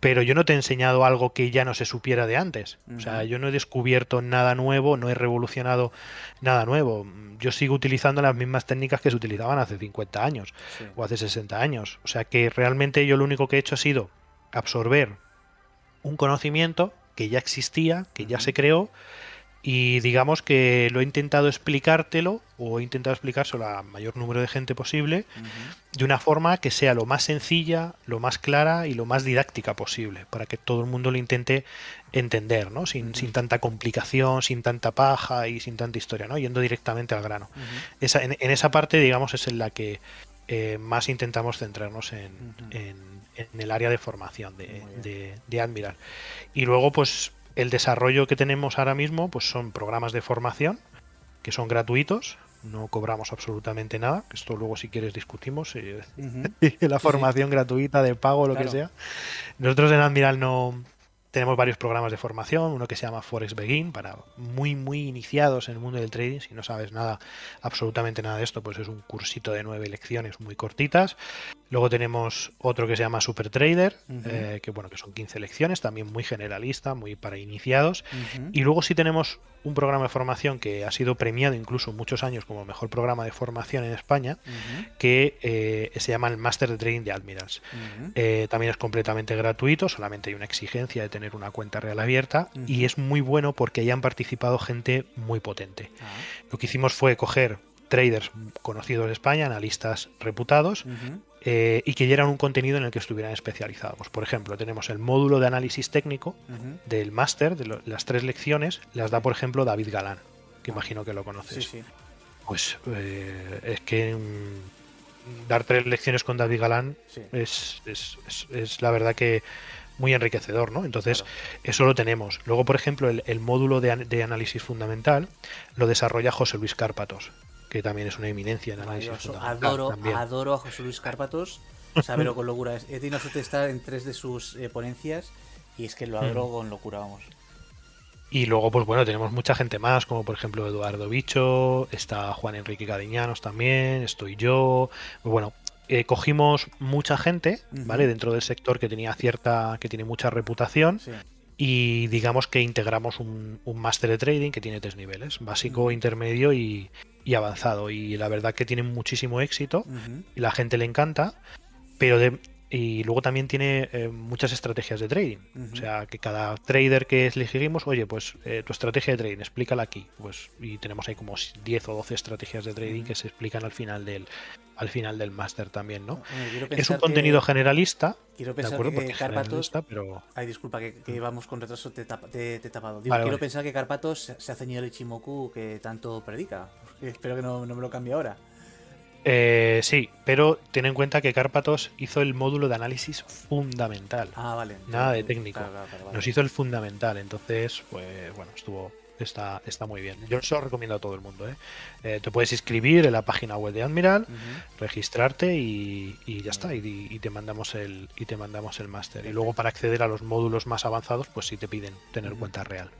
pero yo no te he enseñado algo que ya no se supiera de antes. O sea, yo no he descubierto nada nuevo, no he revolucionado nada nuevo. Yo sigo utilizando las mismas técnicas que se utilizaban hace 50 años o hace 60 años. O sea, que realmente yo lo único que he hecho ha sido absorber un conocimiento que ya existía, que ya se creó, y digamos que lo he intentado explicártelo, o he intentado explicárselo a mayor número de gente posible, de una forma que sea lo más sencilla, lo más clara y lo más didáctica posible, para que todo el mundo lo intente entender, ¿no? Sin, sin tanta complicación, sin tanta paja y sin tanta historia, ¿no? Yendo directamente al grano. esa, en, esa parte, digamos, es en la que eh, más intentamos centrarnos en, en el área de formación de, de, Admiral. Y luego, pues, el desarrollo que tenemos ahora mismo, pues son programas de formación que son gratuitos, no cobramos absolutamente nada, esto luego si quieres discutimos, eh, la formación gratuita de pago, lo que sea. Nosotros en Admiral no, tenemos varios programas de formación, uno que se llama Forex Begin, para muy, muy iniciados en el mundo del trading. Si no sabes nada, absolutamente nada de esto, pues es un cursito de nueve lecciones muy cortitas. Luego tenemos otro que se llama Super Trader, eh, que bueno, que son 15 lecciones, también muy generalista, muy para iniciados. Y luego sí tenemos un programa de formación que ha sido premiado incluso muchos años como mejor programa de formación en España, que eh, se llama el Master de Trading de Admirals. Eh, también es completamente gratuito, solamente hay una exigencia de tener una cuenta real abierta y es muy bueno porque ahí han participado gente muy potente. Ah. Lo que hicimos fue coger traders conocidos de España, analistas reputados, eh, y que dieran un contenido en el que estuvieran especializados. Por ejemplo, tenemos el módulo de análisis técnico del máster, de las tres lecciones, las da, por ejemplo, David Galán, que imagino que lo conoces. Pues eh, es que mm, dar tres lecciones con David Galán es, es, la verdad que muy enriquecedor, ¿no? Entonces, eso lo tenemos. Luego, por ejemplo, el, módulo de, de, análisis fundamental lo desarrolla José Luis Cárpatos, que también es una eminencia en análisis Adoro, adoro a José Luis Cárpatos, saberlo con locura. He tenido suerte estar en tres de sus eh, ponencias y es que lo adoro mm. con locura, vamos. Y luego, pues bueno, tenemos mucha gente más, como por ejemplo Eduardo Bicho, está Juan Enrique Cadiñanos también, estoy yo. Bueno, eh, cogimos mucha gente, ¿vale? Dentro del sector que tenía cierta, que tiene mucha reputación. Y digamos que integramos un, un máster de trading que tiene tres niveles, básico, intermedio y, y avanzado. Y la verdad que tiene muchísimo éxito y la gente le encanta, pero de, y luego también tiene eh, muchas estrategias de trading. O sea, que cada trader que elegimos, oye, pues eh, tu estrategia de trading, explícala aquí. Pues, y tenemos ahí como 10 o 12 estrategias de trading que se explican al final del al final del máster también, ¿no? es un contenido generalista. Quiero pensar que Carpatos. Pero... Ay, disculpa, que, vamos con retraso, te, te, tapado. quiero pensar que Carpatos se ha ceñido el Ichimoku que tanto predica. Espero que no, no me lo cambie ahora. Eh, sí, pero ten en cuenta que Cárpatos hizo el módulo de análisis fundamental. Ah, vale. Nada de técnico. Nos hizo el fundamental, entonces, pues bueno, estuvo. Está, está muy bien. Yo se lo recomiendo a todo el mundo. ¿eh? eh te puedes inscribir en la página web de Admiral, registrarte y, ya está. Y, te mandamos el y te mandamos el máster. Y luego para acceder a los módulos más avanzados, pues sí te piden tener cuenta real.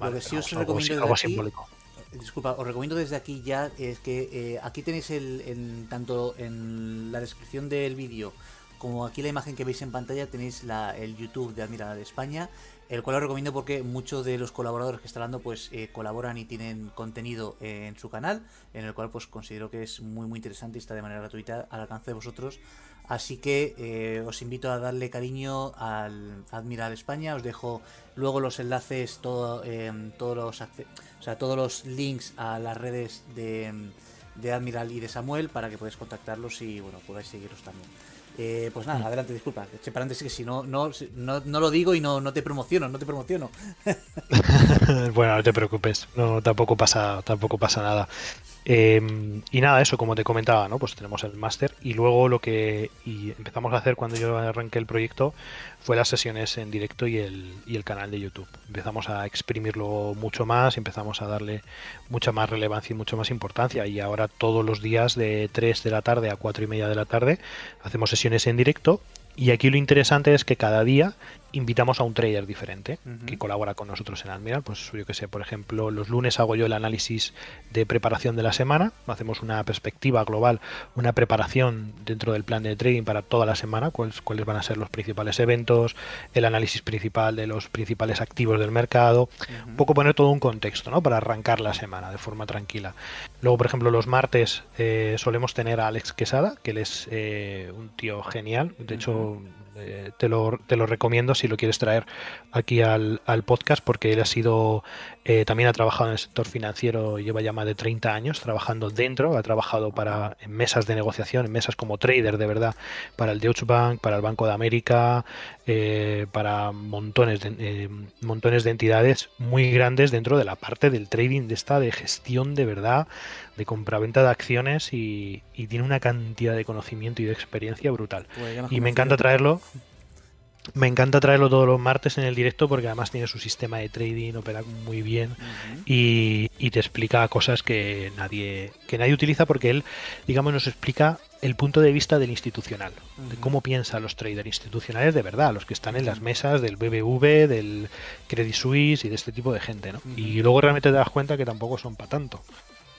Lo que sí os recomiendo algo, simbólico disculpa, os recomiendo desde aquí ya es que eh, aquí tenéis el, tanto en la descripción del vídeo como aquí la imagen que veis en pantalla tenéis la, el YouTube de Admiral de España, el cual os recomiendo porque muchos de los colaboradores que están hablando pues eh, colaboran y tienen contenido en su canal, en el cual pues considero que es muy muy interesante y está de manera gratuita al alcance de vosotros Así que eh, os invito a darle cariño al Admiral España. Os dejo luego los enlaces, em, todos, los, o sea, todos los links a las redes de, Admiral y de Samuel para que podáis contactarlos y bueno, podáis seguirlos también. Eh, pues nada, mm. adelante, disculpa. Eche paréntesis que si no, no, no, no, lo digo y no, no te promociono, no te promociono. bueno, no te preocupes, no, tampoco pasa, tampoco pasa nada. Em, y nada, eso, como te comentaba, ¿no? Pues tenemos el máster y luego lo que empezamos a hacer cuando yo arranqué el proyecto fue las sesiones en directo y el, y el canal de YouTube. Empezamos a exprimirlo mucho más, empezamos a darle mucha más relevancia y mucha más importancia. Y ahora todos los días de 3 de la tarde a 4 y media de la tarde hacemos sesiones en directo y aquí lo interesante es que cada día invitamos a un trader diferente que colabora con nosotros en Admiral. Pues yo que sé, por ejemplo, los lunes hago yo el análisis de preparación de la semana, hacemos una perspectiva global, una preparación dentro del plan de trading para toda la semana, cuáles, cuáles van a ser los principales eventos, el análisis principal de los principales activos del mercado, un poco poner todo un contexto, ¿no? Para arrancar la semana de forma tranquila. Luego, por ejemplo, los martes eh, solemos tener a Alex Quesada, que él es eh, un tío genial, de hecho eh, te, lo, te, lo, recomiendo si lo quieres traer aquí al, al podcast porque él ha sido eh, también ha trabajado en el sector financiero, lleva ya más de 30 años trabajando dentro, ha trabajado para en mesas de negociación, en mesas como trader de verdad, para el Deutsche Bank, para el Banco de América, eh, para montones de, montones de entidades muy grandes dentro de la parte del trading de esta de gestión de verdad, de compraventa de acciones y, tiene una cantidad de conocimiento y de experiencia brutal. Pues y me encanta traerlo me encanta traerlo todos los martes en el directo porque además tiene su sistema de trading, opera muy bien y, te explica cosas que nadie, que nadie utiliza porque él, digamos, nos explica el punto de vista del institucional, de cómo piensan los traders institucionales de verdad, los que están en las mesas del BBV, del Credit Suisse y de este tipo de gente, ¿no? Y luego realmente te das cuenta que tampoco son para tanto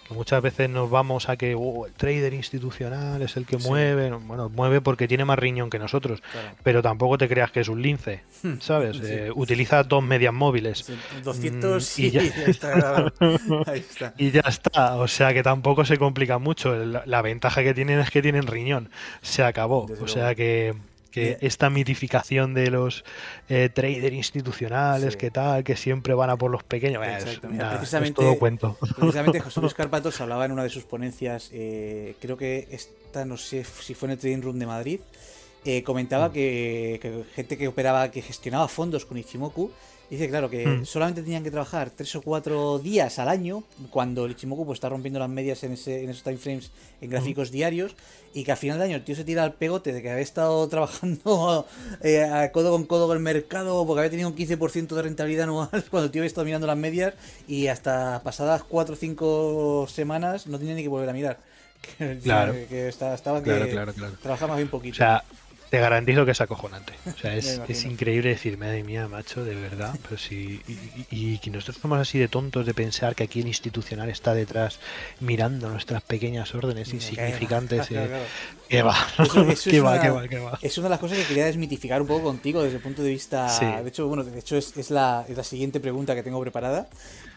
muchas veces nos vamos a que oh, el trader institucional es el que mueve, bueno, mueve porque tiene más riñón que nosotros, pero tampoco te creas que es un lince, hmm. ¿sabes? Eh, utiliza dos medias móviles. 200 mm, y, ya... está. y ya está, o sea que tampoco se complica mucho, la, ventaja que tienen es que tienen riñón, se acabó, o sea que que esta mitificación de los eh, traders institucionales, que tal, que siempre van a por los pequeños, es, precisamente, todo cuento. Precisamente José Luis Carpatos hablaba en una de sus ponencias, eh, creo que esta, no sé si fue en el Trading Room de Madrid, eh, comentaba mm. que, gente que operaba, que gestionaba fondos con Ichimoku, Dice, claro, que mm. solamente tenían que trabajar tres o cuatro días al año, cuando el Ichimoku pues, está rompiendo las medias en, ese, en esos timeframes en gráficos diarios, y que al final del año el tío se tira al pegote de que había estado trabajando eh, codo con codo con el mercado porque había tenido un 15% de rentabilidad anual cuando el tío había estado mirando las medias y hasta pasadas cuatro o cinco semanas no tenía ni que volver a mirar. claro. que, estaba, que trabajaba más bien poquito. O sea, te garantizo que es acojonante. O sea, es, increíble decir, madre mía, macho, de verdad. Pero si, y, que nosotros somos así de tontos de pensar que aquí el institucional está detrás mirando nuestras pequeñas órdenes insignificantes. ¿Qué va? ¿Qué va, qué va, qué va? Es una de las cosas que quería desmitificar un poco contigo desde el punto de vista. De hecho, bueno, de hecho es, la, es la siguiente pregunta que tengo preparada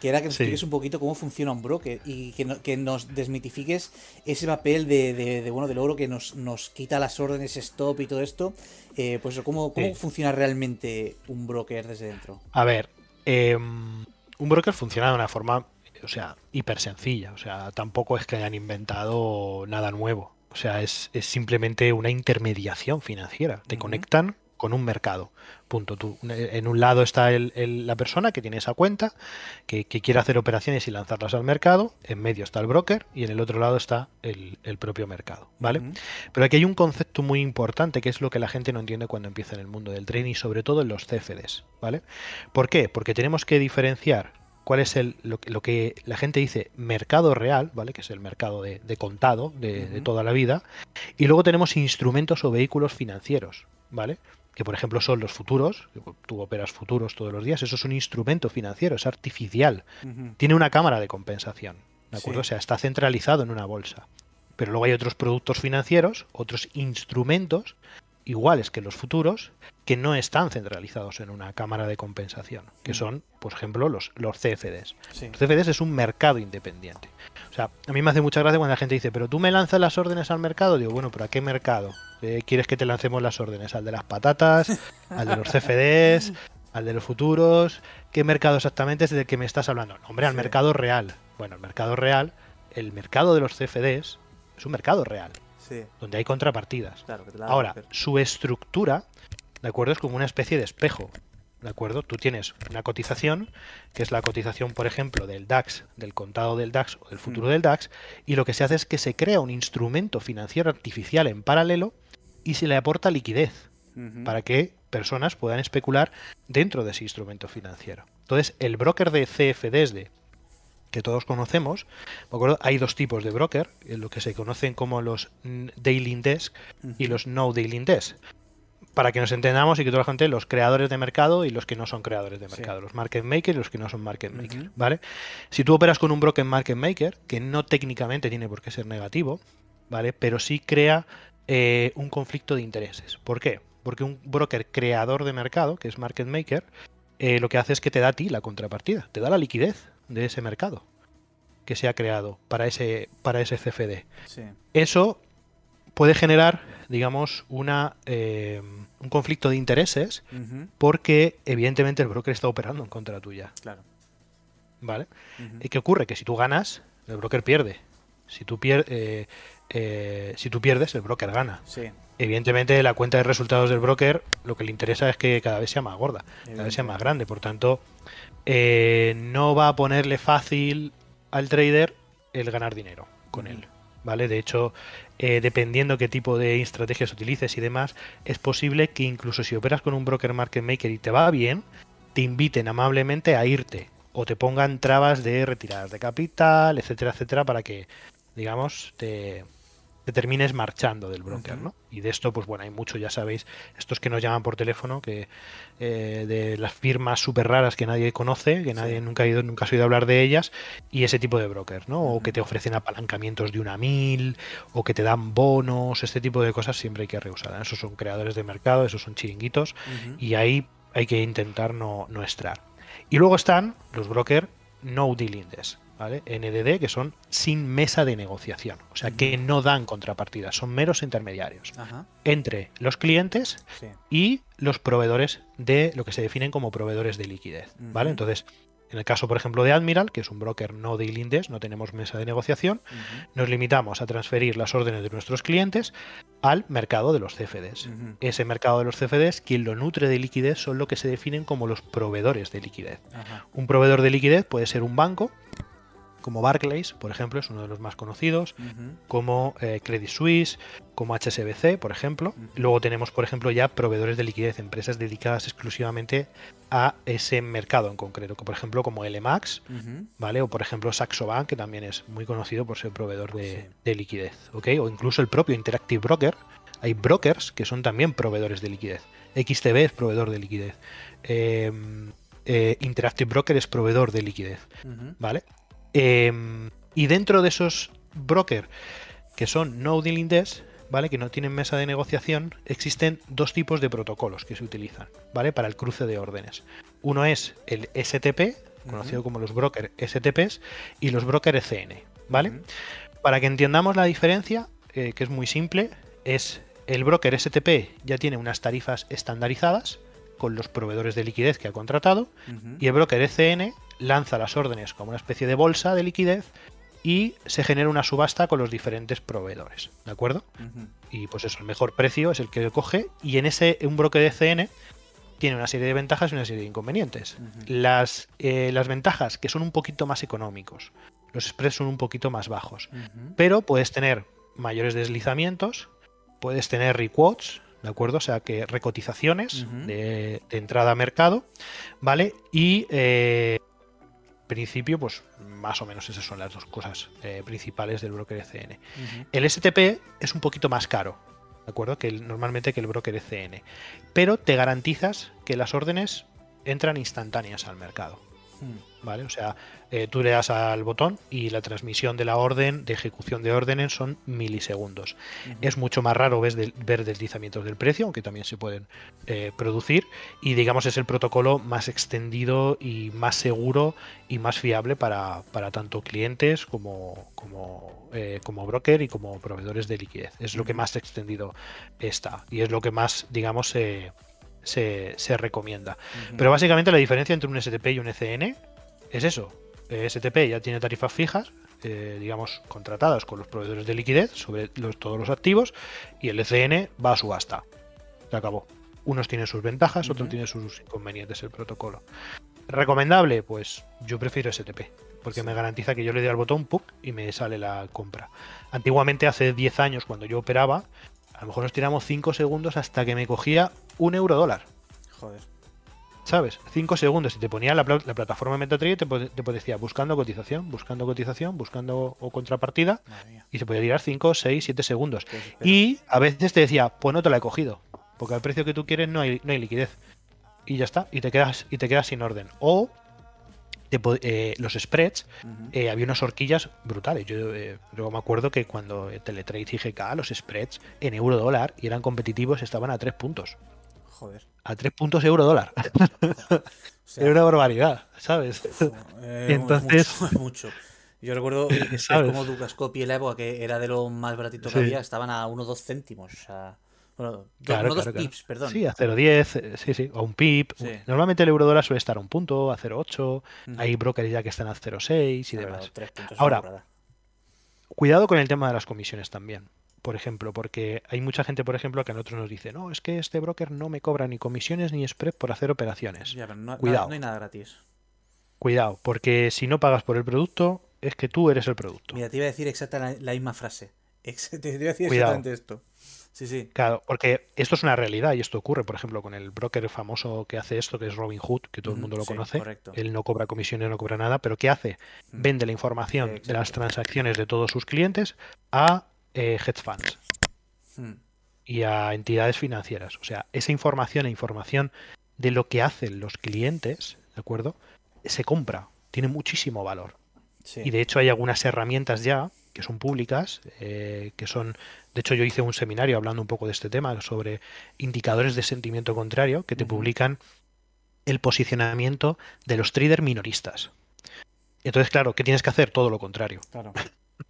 que era que nos expliques un poquito cómo funciona un broker y que, que nos desmitifiques ese papel de, de, bueno del oro que nos, nos quita las órdenes stop y todo esto. Eh, pues cómo, cómo funciona realmente un broker desde dentro. A ver, em, un broker funciona de una forma, o sea, hiper sencilla. O sea, tampoco es que hayan inventado nada nuevo. O sea, es, es simplemente una intermediación financiera. Te conectan con un mercado. Punto. Tú, en un lado está la persona que tiene esa cuenta, que, quiere hacer operaciones y lanzarlas al mercado, en medio está el broker y en el otro lado está el, propio mercado. ¿Vale? Pero aquí hay un concepto muy importante que es lo que la gente no entiende cuando empieza en el mundo del trading y sobre todo en los CFDs. ¿Vale? ¿Por qué? Porque tenemos que diferenciar cuál es el, lo, que la gente dice mercado real, ¿vale? Que es el mercado de, contado de, de, toda la vida. Y luego tenemos instrumentos o vehículos financieros, ¿vale? Que por ejemplo son los futuros, tú operas futuros todos los días, eso es un instrumento financiero, es artificial, tiene una cámara de compensación, ¿de acuerdo? O sea, está centralizado en una bolsa. Pero luego hay otros productos financieros, otros instrumentos iguales que los futuros, que no están centralizados en una cámara de compensación, que son, por ejemplo, los, los CFDs. Los CFDs es un mercado independiente. O sea, a mí me hace mucha gracia cuando la gente dice, pero tú me lanzas las órdenes al mercado. Digo, bueno, pero ¿a qué mercado? Eh, ¿Quieres que te lancemos las órdenes? ¿Al de las patatas? ¿Al de los CFDs? ¿Al de los futuros? ¿Qué mercado exactamente es del que me estás hablando? hombre, al mercado real. Bueno, el mercado real, el mercado de los CFDs es un mercado real. Donde hay contrapartidas. Claro, que te la Ahora, su estructura, ¿de acuerdo? Es como una especie de espejo. ¿De acuerdo? Tú tienes una cotización, que es la cotización, por ejemplo, del DAX, del contado del DAX o del futuro Mm. del DAX, y lo que se hace es que se crea un instrumento financiero artificial en paralelo y se le aporta liquidez para que personas puedan especular dentro de ese instrumento financiero. Entonces, el broker de CFDs de que todos conocemos, ¿de acuerdo? Hay dos tipos de broker, eh, lo que se conocen como los daily desk y los no daily desk. Para que nos entendamos y que toda la gente, los creadores de mercado y los que no son creadores de Sí. mercado, los market makers y los que no son market makers. ¿vale? Si tú operas con un broker market maker, que no técnicamente tiene por qué ser negativo, ¿vale? Pero sí crea eh, un conflicto de intereses. ¿Por qué? Porque un broker creador de mercado, que es market maker, eh, lo que hace es que te da a ti la contrapartida, te da la liquidez de ese mercado que se ha creado para ese, para ese CFD. Sí. Eso puede generar, digamos, una, eh, un conflicto de intereses porque evidentemente el broker está operando en contra tuya. Claro. ¿Vale? ¿Y qué ocurre? Que si tú ganas, el broker pierde. Si tú, pier- eh, eh, si tú pierdes, el broker gana. Sí. Evidentemente, la cuenta de resultados del broker lo que le interesa es que cada vez sea más gorda, cada vez sea más grande. Por tanto, eh, no va a ponerle fácil al trader el ganar dinero con él. ¿Vale? De hecho, eh, dependiendo qué tipo de estrategias utilices y demás, es posible que incluso si operas con un broker market maker y te va bien, te inviten amablemente a irte o te pongan trabas de retiradas de capital, etcétera, etcétera, para que, digamos, te, te termines marchando del broker. ¿no? Y de esto, pues bueno, hay mucho, ya sabéis, estos que nos llaman por teléfono, que eh, de las firmas súper raras que nadie conoce, que nadie nunca ha ido, nunca has oído hablar de ellas, y ese tipo de brokers, ¿no? O que te ofrecen apalancamientos de una mil, o que te dan bonos, este tipo de cosas siempre hay que rehusar. ¿eh? Esos son creadores de mercado, esos son chiringuitos, y ahí hay que intentar no, no estar. Y luego están los brokers no dealing desk, ¿vale? NDD, que son sin mesa de negociación, o sea, que no dan contrapartidas, son meros intermediarios Ajá. entre los clientes Sí. y los proveedores de lo que se definen como proveedores de liquidez, ¿vale? Entonces, en el caso, por ejemplo, de Admiral, que es un broker no dealing desk, no tenemos mesa de negociación, nos limitamos a transferir las órdenes de nuestros clientes al mercado de los CFDs. Ese mercado de los CFDs, quien lo nutre de liquidez son lo que se definen como los proveedores de liquidez. Un proveedor de liquidez puede ser un banco, como Barclays, por ejemplo, es uno de los más conocidos, como eh, Credit Suisse, como HSBC, por ejemplo. Luego tenemos, por ejemplo, ya proveedores de liquidez, empresas dedicadas exclusivamente a ese mercado en concreto, como por ejemplo como LMAX. ¿vale? O por ejemplo Saxo Bank, que también es muy conocido por ser proveedor de, Sí. de liquidez, ¿ok? O incluso el propio Interactive Broker. Hay brokers que son también proveedores de liquidez. XTB es proveedor de liquidez. Eh, eh, Interactive Broker es proveedor de liquidez. ¿vale? Eh, y dentro de esos brokers que son no dealing desk, ¿vale? Que no tienen mesa de negociación, existen dos tipos de protocolos que se utilizan, ¿vale? Para el cruce de órdenes. Uno es el STP, conocido como los brokers STPs, y los brokers ECN, ¿vale? Ujú. Para que entendamos la diferencia, eh, que es muy simple, es el broker STP ya tiene unas tarifas estandarizadas con los proveedores de liquidez que ha contratado, y el broker ECN lanza las órdenes como una especie de bolsa de liquidez y se genera una subasta con los diferentes proveedores, ¿de acuerdo? Y pues eso, el mejor precio es el que coge y en ese un broker ECN tiene una serie de ventajas y una serie de inconvenientes. Las, eh, las ventajas que son un poquito más económicos, los spreads son un poquito más bajos, pero puedes tener mayores deslizamientos, puedes tener requotes, ¿de acuerdo? O sea, que recotizaciones de, de entrada a mercado, ¿vale? Y eh, en principio, pues más o menos esas son las dos cosas eh, principales del broker ECN. Ujú. El STP es un poquito más caro, ¿de acuerdo? Que el- normalmente que el broker ECN, pero te garantizas que las órdenes entran instantáneas al mercado. Ujú. ¿Vale? O sea, eh, tú le das al botón y la transmisión de la orden, de ejecución de órdenes, son milisegundos. Es mucho más raro ves del- ver deslizamientos del precio, aunque también se pueden eh, producir. Y digamos es el protocolo más extendido y más seguro y más fiable para, para tanto clientes como, como, eh, como broker y como proveedores de liquidez. Es lo que más extendido está y es lo que más, digamos, se, se, se recomienda. Pero básicamente la diferencia entre un STP y un ECN es eso. STP ya tiene tarifas fijas, eh, digamos, contratadas con los proveedores de liquidez sobre todos los activos y el ECN va a subasta. Se acabó. Unos tienen sus ventajas, otros tienen sus inconvenientes el protocolo. ¿Recomendable? Pues yo prefiero STP, porque me garantiza que yo le doy al botón ¡pup! y me sale la compra. Antiguamente, hace 10 años, cuando yo operaba, a lo mejor nos tiramos 5 segundos hasta que me cogía un euro dólar. Joder. ¿Sabes? 5 segundos y te ponía la, plataforma MetaTrader y te, decía buscando cotización, buscando cotización, buscando o contrapartida y se podía tirar 5, 6, 7 segundos. y a veces te decía, pues no te la he cogido, porque al precio que tú quieres no hay, no hay liquidez. Y ya está, y te quedas, y te quedas sin orden. O eh, los spreads, eh, había unas horquillas brutales. Yo eh, me acuerdo que cuando Teletrade y GK, los spreads en euro dólar y eran competitivos, estaban a 3 puntos. Joder. A 3 puntos euro dólar. Era una barbaridad, ¿sabes? Entonces. Mucho, Yo recuerdo como Ducascope y el Evo, que era de lo más baratito que había, estaban a 1 2 céntimos. O sea. Bueno, claro, dos pips, perdón. Sí, a 0,10, eh, sí, sí, o un pip. Normalmente el euro dólar suele estar a un punto, a 0,8. Hay brokers ya que están a 0,6 y demás. Ahora, cuidado con el tema de las comisiones también. Por ejemplo, porque hay mucha gente, por ejemplo, que a nosotros nos dice, no, es que este broker no me cobra ni comisiones ni spread por hacer operaciones. Cuidado. No, hay nada gratis. Cuidado, porque si no pagas por el producto, es que tú eres el producto. Mira, te iba a decir exactamente la, misma frase. Te iba a decir exactamente esto. Sí, sí. Claro, porque esto es una realidad y esto ocurre, por ejemplo, con el broker famoso que hace esto, que es Robin Hood, que todo el mundo lo conoce. Él no cobra comisiones, no cobra nada, pero ¿qué hace? Vende la información de las transacciones de todos sus clientes a eh, hedge funds y a entidades financieras. O sea, esa información e información de lo que hacen los clientes, ¿de acuerdo? Se compra, tiene muchísimo valor. Y de hecho hay algunas herramientas ya que son públicas, eh, que son, de hecho yo hice un seminario hablando un poco de este tema, sobre indicadores de sentimiento contrario, que te publican el posicionamiento de los traders minoristas. Entonces, claro, ¿qué tienes que hacer? Todo lo contrario. Claro.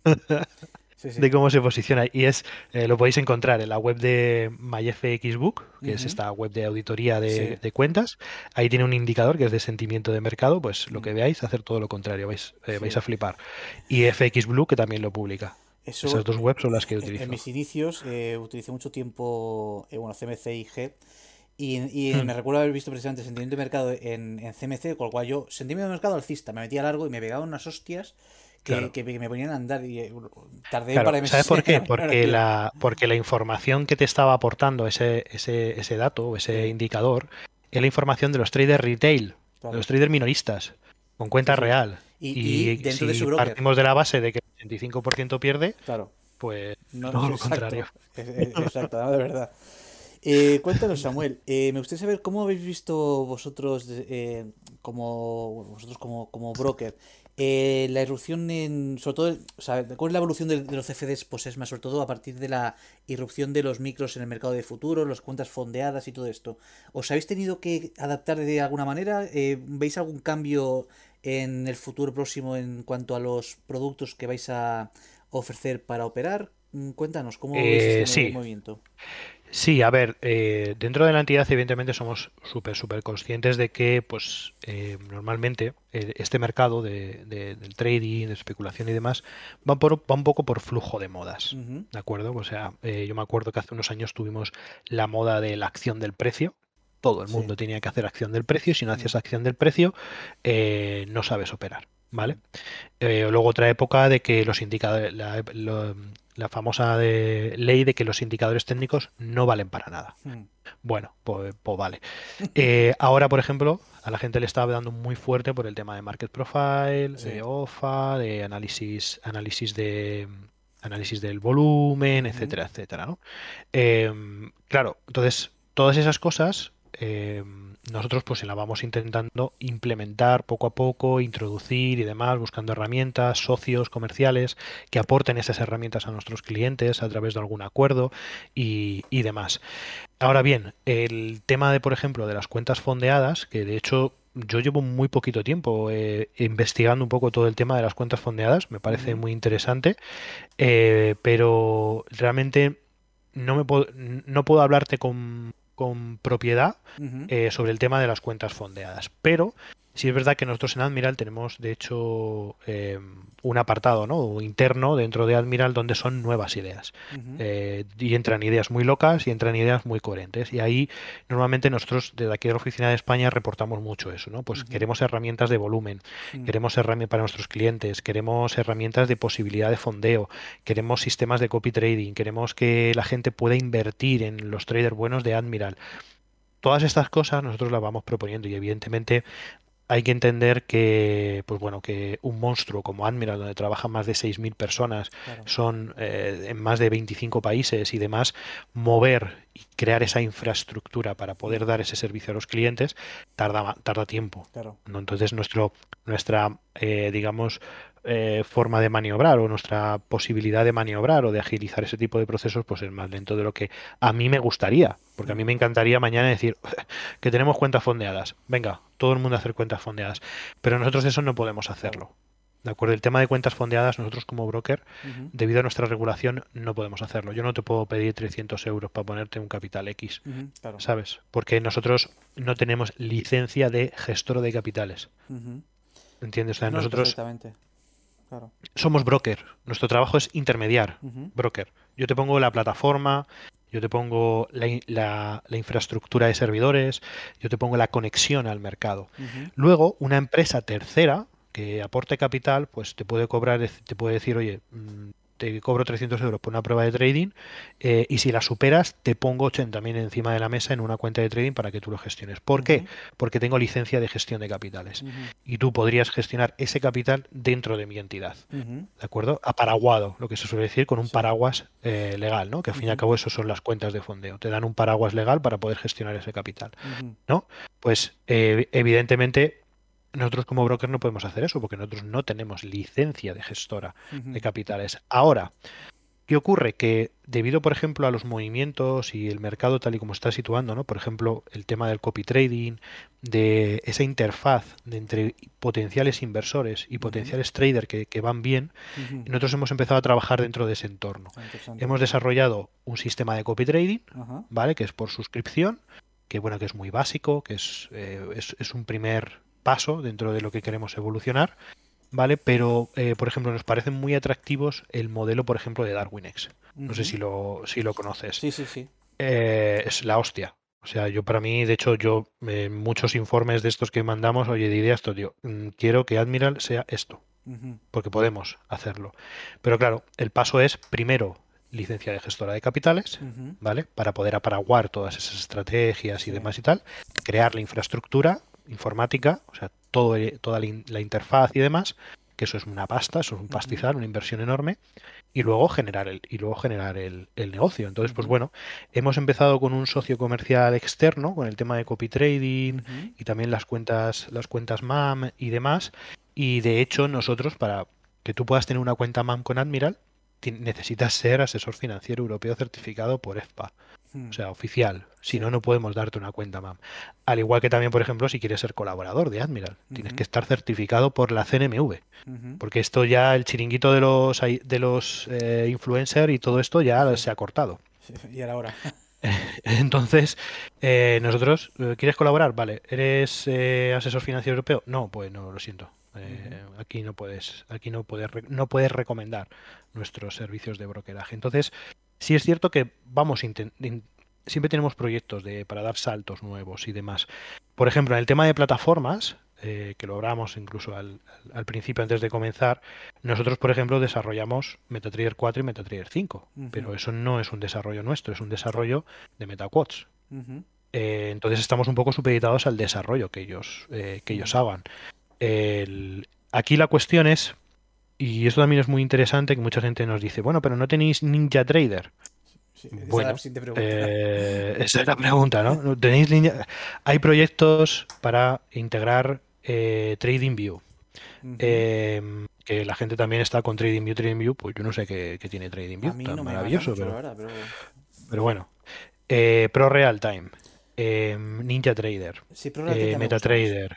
de cómo se posiciona. Y es eh, lo podéis encontrar en la web de MyFXBook, que es esta web de auditoría de, cuentas. Ahí tiene un indicador que es de sentimiento de mercado. Pues lo que veáis, hacer todo lo contrario, vais, eh, vais a flipar. Y FXBlue, que también lo publica. Esas dos webs son las que utilizo. En mis inicios eh, utilicé mucho tiempo bueno, CMC y G. Y, hmm. me recuerdo haber visto precisamente sentimiento de mercado en, en CMC, con lo cual yo, sentimiento de mercado alcista, me metía largo y me pegaba unas hostias que, me ponían a andar y eh, tardé para ¿Sabes por qué? Porque la, porque la información que te estaba aportando ese, ese, ese dato o ese indicador es la información de los traders retail, de los traders minoristas, con cuenta real. Y, si partimos de la base de que el 85% pierde, claro. pues no, lo contrario. Exacto, de verdad. Eh, cuéntanos, Samuel, eh, me gustaría saber cómo habéis visto vosotros, eh, como vosotros como, como broker, eh, la irrupción en. Sobre todo, o sea, ¿cuál es la evolución de, los CFDs? Es más, sobre todo a partir de la irrupción de los micros en el mercado de futuro, las cuentas fondeadas y todo esto. ¿Os habéis tenido que adaptar de alguna manera? Eh, ¿Veis algún cambio en el futuro próximo en cuanto a los productos que vais a ofrecer para operar? Mm, cuéntanos, ¿cómo veis este sí. movimiento? Sí, a ver, eh, dentro de la entidad evidentemente somos súper, súper conscientes de que pues eh, normalmente eh, este mercado de, del trading, de especulación y demás va, por, va un poco por flujo de modas, ¿de acuerdo? O sea, yo me acuerdo que hace unos años tuvimos la moda de la acción del precio, todo el mundo tenía que hacer acción del precio, si no hacías acción del precio no sabes operar, ¿vale? luego otra época de que los indicadores, la famosa de ley de que los indicadores técnicos no valen para nada. Hmm. Bueno, pues, pues vale. Eh, ahora, por ejemplo, a la gente le está dando muy fuerte por el tema de market profile, de OFA, de análisis, análisis de análisis del volumen, etcétera, etcétera, ¿no? Em, claro, entonces todas esas cosas nosotros pues se la vamos intentando implementar poco a poco, introducir y demás, buscando herramientas, socios comerciales que aporten esas herramientas a nuestros clientes a través de algún acuerdo y, demás. Ahora bien, el tema de, por ejemplo, de las cuentas fondeadas, que de hecho yo llevo muy poquito tiempo eh, investigando un poco todo el tema de las cuentas fondeadas, me parece muy interesante, eh, pero realmente no, me puedo, no puedo hablarte con con propiedad eh, sobre el tema de las cuentas fondeadas. Pero Sí es verdad que nosotros en Admiral tenemos, de hecho, eh, un apartado ¿no? interno dentro de Admiral donde son nuevas ideas. Eh, y entran ideas muy locas y entran ideas muy coherentes. Y ahí normalmente nosotros desde aquí de la Oficina de España reportamos mucho eso. ¿no? Pues queremos herramientas de volumen, queremos herramientas para nuestros clientes, queremos herramientas de posibilidad de fondeo, queremos sistemas de copy trading, queremos que la gente pueda invertir en los traders buenos de Admiral todas estas cosas nosotros las vamos proponiendo y evidentemente hay que entender que, pues bueno, que un monstruo como Admiral, donde trabajan más de 6.000 personas, son eh, en más de 25 países y demás, mover y crear esa infraestructura para poder dar ese servicio a los clientes tarda, tarda tiempo. ¿no? Entonces, nuestro, nuestra, eh, digamos, eh, forma de maniobrar o nuestra posibilidad de maniobrar o de agilizar ese tipo de procesos pues es más lento de lo que a mí me gustaría. Porque a mí me encantaría mañana decir que tenemos cuentas fondeadas. Venga, todo el mundo a hacer cuentas fondeadas. Pero nosotros eso no podemos hacerlo. ¿De acuerdo? El tema de cuentas fondeadas, nosotros como broker, debido a nuestra regulación, no podemos hacerlo. Yo no te puedo pedir 300 euros para ponerte un capital X, ¿sabes? Porque nosotros no tenemos licencia de gestor de capitales. ¿Entiendes? O sea, nosotros somos broker. Nuestro trabajo es intermediar, broker. Yo te pongo la plataforma, yo te pongo la, infraestructura de servidores, yo te pongo la conexión al mercado. Luego, una empresa tercera que aporte capital, pues te puede cobrar, te puede decir, oye, mm, te cobro 300 euros por una prueba de trading eh, y si la superas te pongo 80 también encima de la mesa en una cuenta de trading para que tú lo gestiones. ¿Por qué? Porque tengo licencia de gestión de capitales y tú podrías gestionar ese capital dentro de mi entidad. ¿De acuerdo? Aparaguado, lo que se suele decir con un paraguas eh, legal, ¿no? Que al fin y al cabo eso son las cuentas de fondeo. Te dan un paraguas legal para poder gestionar ese capital. ¿No? Pues eh, evidentemente nosotros como broker no podemos hacer eso porque nosotros no tenemos licencia de gestora de capitales. Ahora, ¿qué ocurre? Que debido, por ejemplo, a los movimientos y el mercado tal y como está situando, ¿no? Por ejemplo, el tema del copy trading, de esa interfaz de entre potenciales inversores y potenciales traders que, van bien, nosotros hemos empezado a trabajar dentro de ese entorno. Ah, hemos desarrollado un sistema de copy trading, ¿vale? Que es por suscripción, que bueno, que es muy básico, que es, eh, es, es un primer paso dentro de lo que queremos evolucionar, ¿vale? Pero, eh, por ejemplo, nos parecen muy atractivos el modelo, por ejemplo, de DarwinX. No sé si lo, si lo conoces. Sí, sí, sí. Eh, es la hostia. O sea, yo para mí, de hecho, yo en muchos informes de estos que mandamos, oye, diría esto, tío, quiero que Admiral sea esto, porque podemos hacerlo. Pero claro, el paso es, primero, licencia de gestora de capitales, ¿vale? Para poder aparaguar todas esas estrategias y demás y tal, crear la infraestructura informática, o sea, todo, toda la, interfaz y demás, que eso es una pasta, eso es un pastizal, una inversión enorme, y luego generar el, y luego generar el, negocio. Entonces, pues bueno, hemos empezado con un socio comercial externo, con el tema de copy trading y también las cuentas, las cuentas MAM y demás. Y de hecho, nosotros, para que tú puedas tener una cuenta MAM con Admiral, necesitas ser asesor financiero europeo certificado por EFPA. Hmm. O sea, oficial. Si no, no podemos darte una cuenta MAM. Al igual que también, por ejemplo, si quieres ser colaborador de Admiral, tienes que estar certificado por la CNMV. Porque esto ya, el chiringuito de los, de los eh, influencers y todo esto ya se ha cortado. y ahora. Entonces, eh, nosotros, eh, ¿quieres colaborar? Vale. ¿Eres asesor financiero europeo? No, pues no, lo siento. Aquí no puedes, aquí no puedes, no puedes recomendar nuestros servicios de brokeraje. Entonces, Sí es cierto que vamos, siempre tenemos proyectos de, para dar saltos nuevos y demás. Por ejemplo, en el tema de plataformas, eh, que lo hablamos incluso al, principio antes de comenzar, nosotros, por ejemplo, desarrollamos MetaTrader 4 y MetaTrader 5, pero eso no es un desarrollo nuestro, es un desarrollo de MetaQuotes. Eh, entonces estamos un poco supeditados al desarrollo que ellos, eh, que ellos hagan. aquí la cuestión es, y eso también es muy interesante que mucha gente nos dice, bueno, pero no tenéis Ninja Trader. bueno, eh, esa es la pregunta, ¿no? ¿Tenéis Hay proyectos para integrar eh, TradingView. Em, que la gente también está con TradingView, TradingView, pues yo no sé qué, tiene TradingView, tan maravilloso, pero, bueno. Eh, Pro Real Time, Ninja Trader, MetaTrader,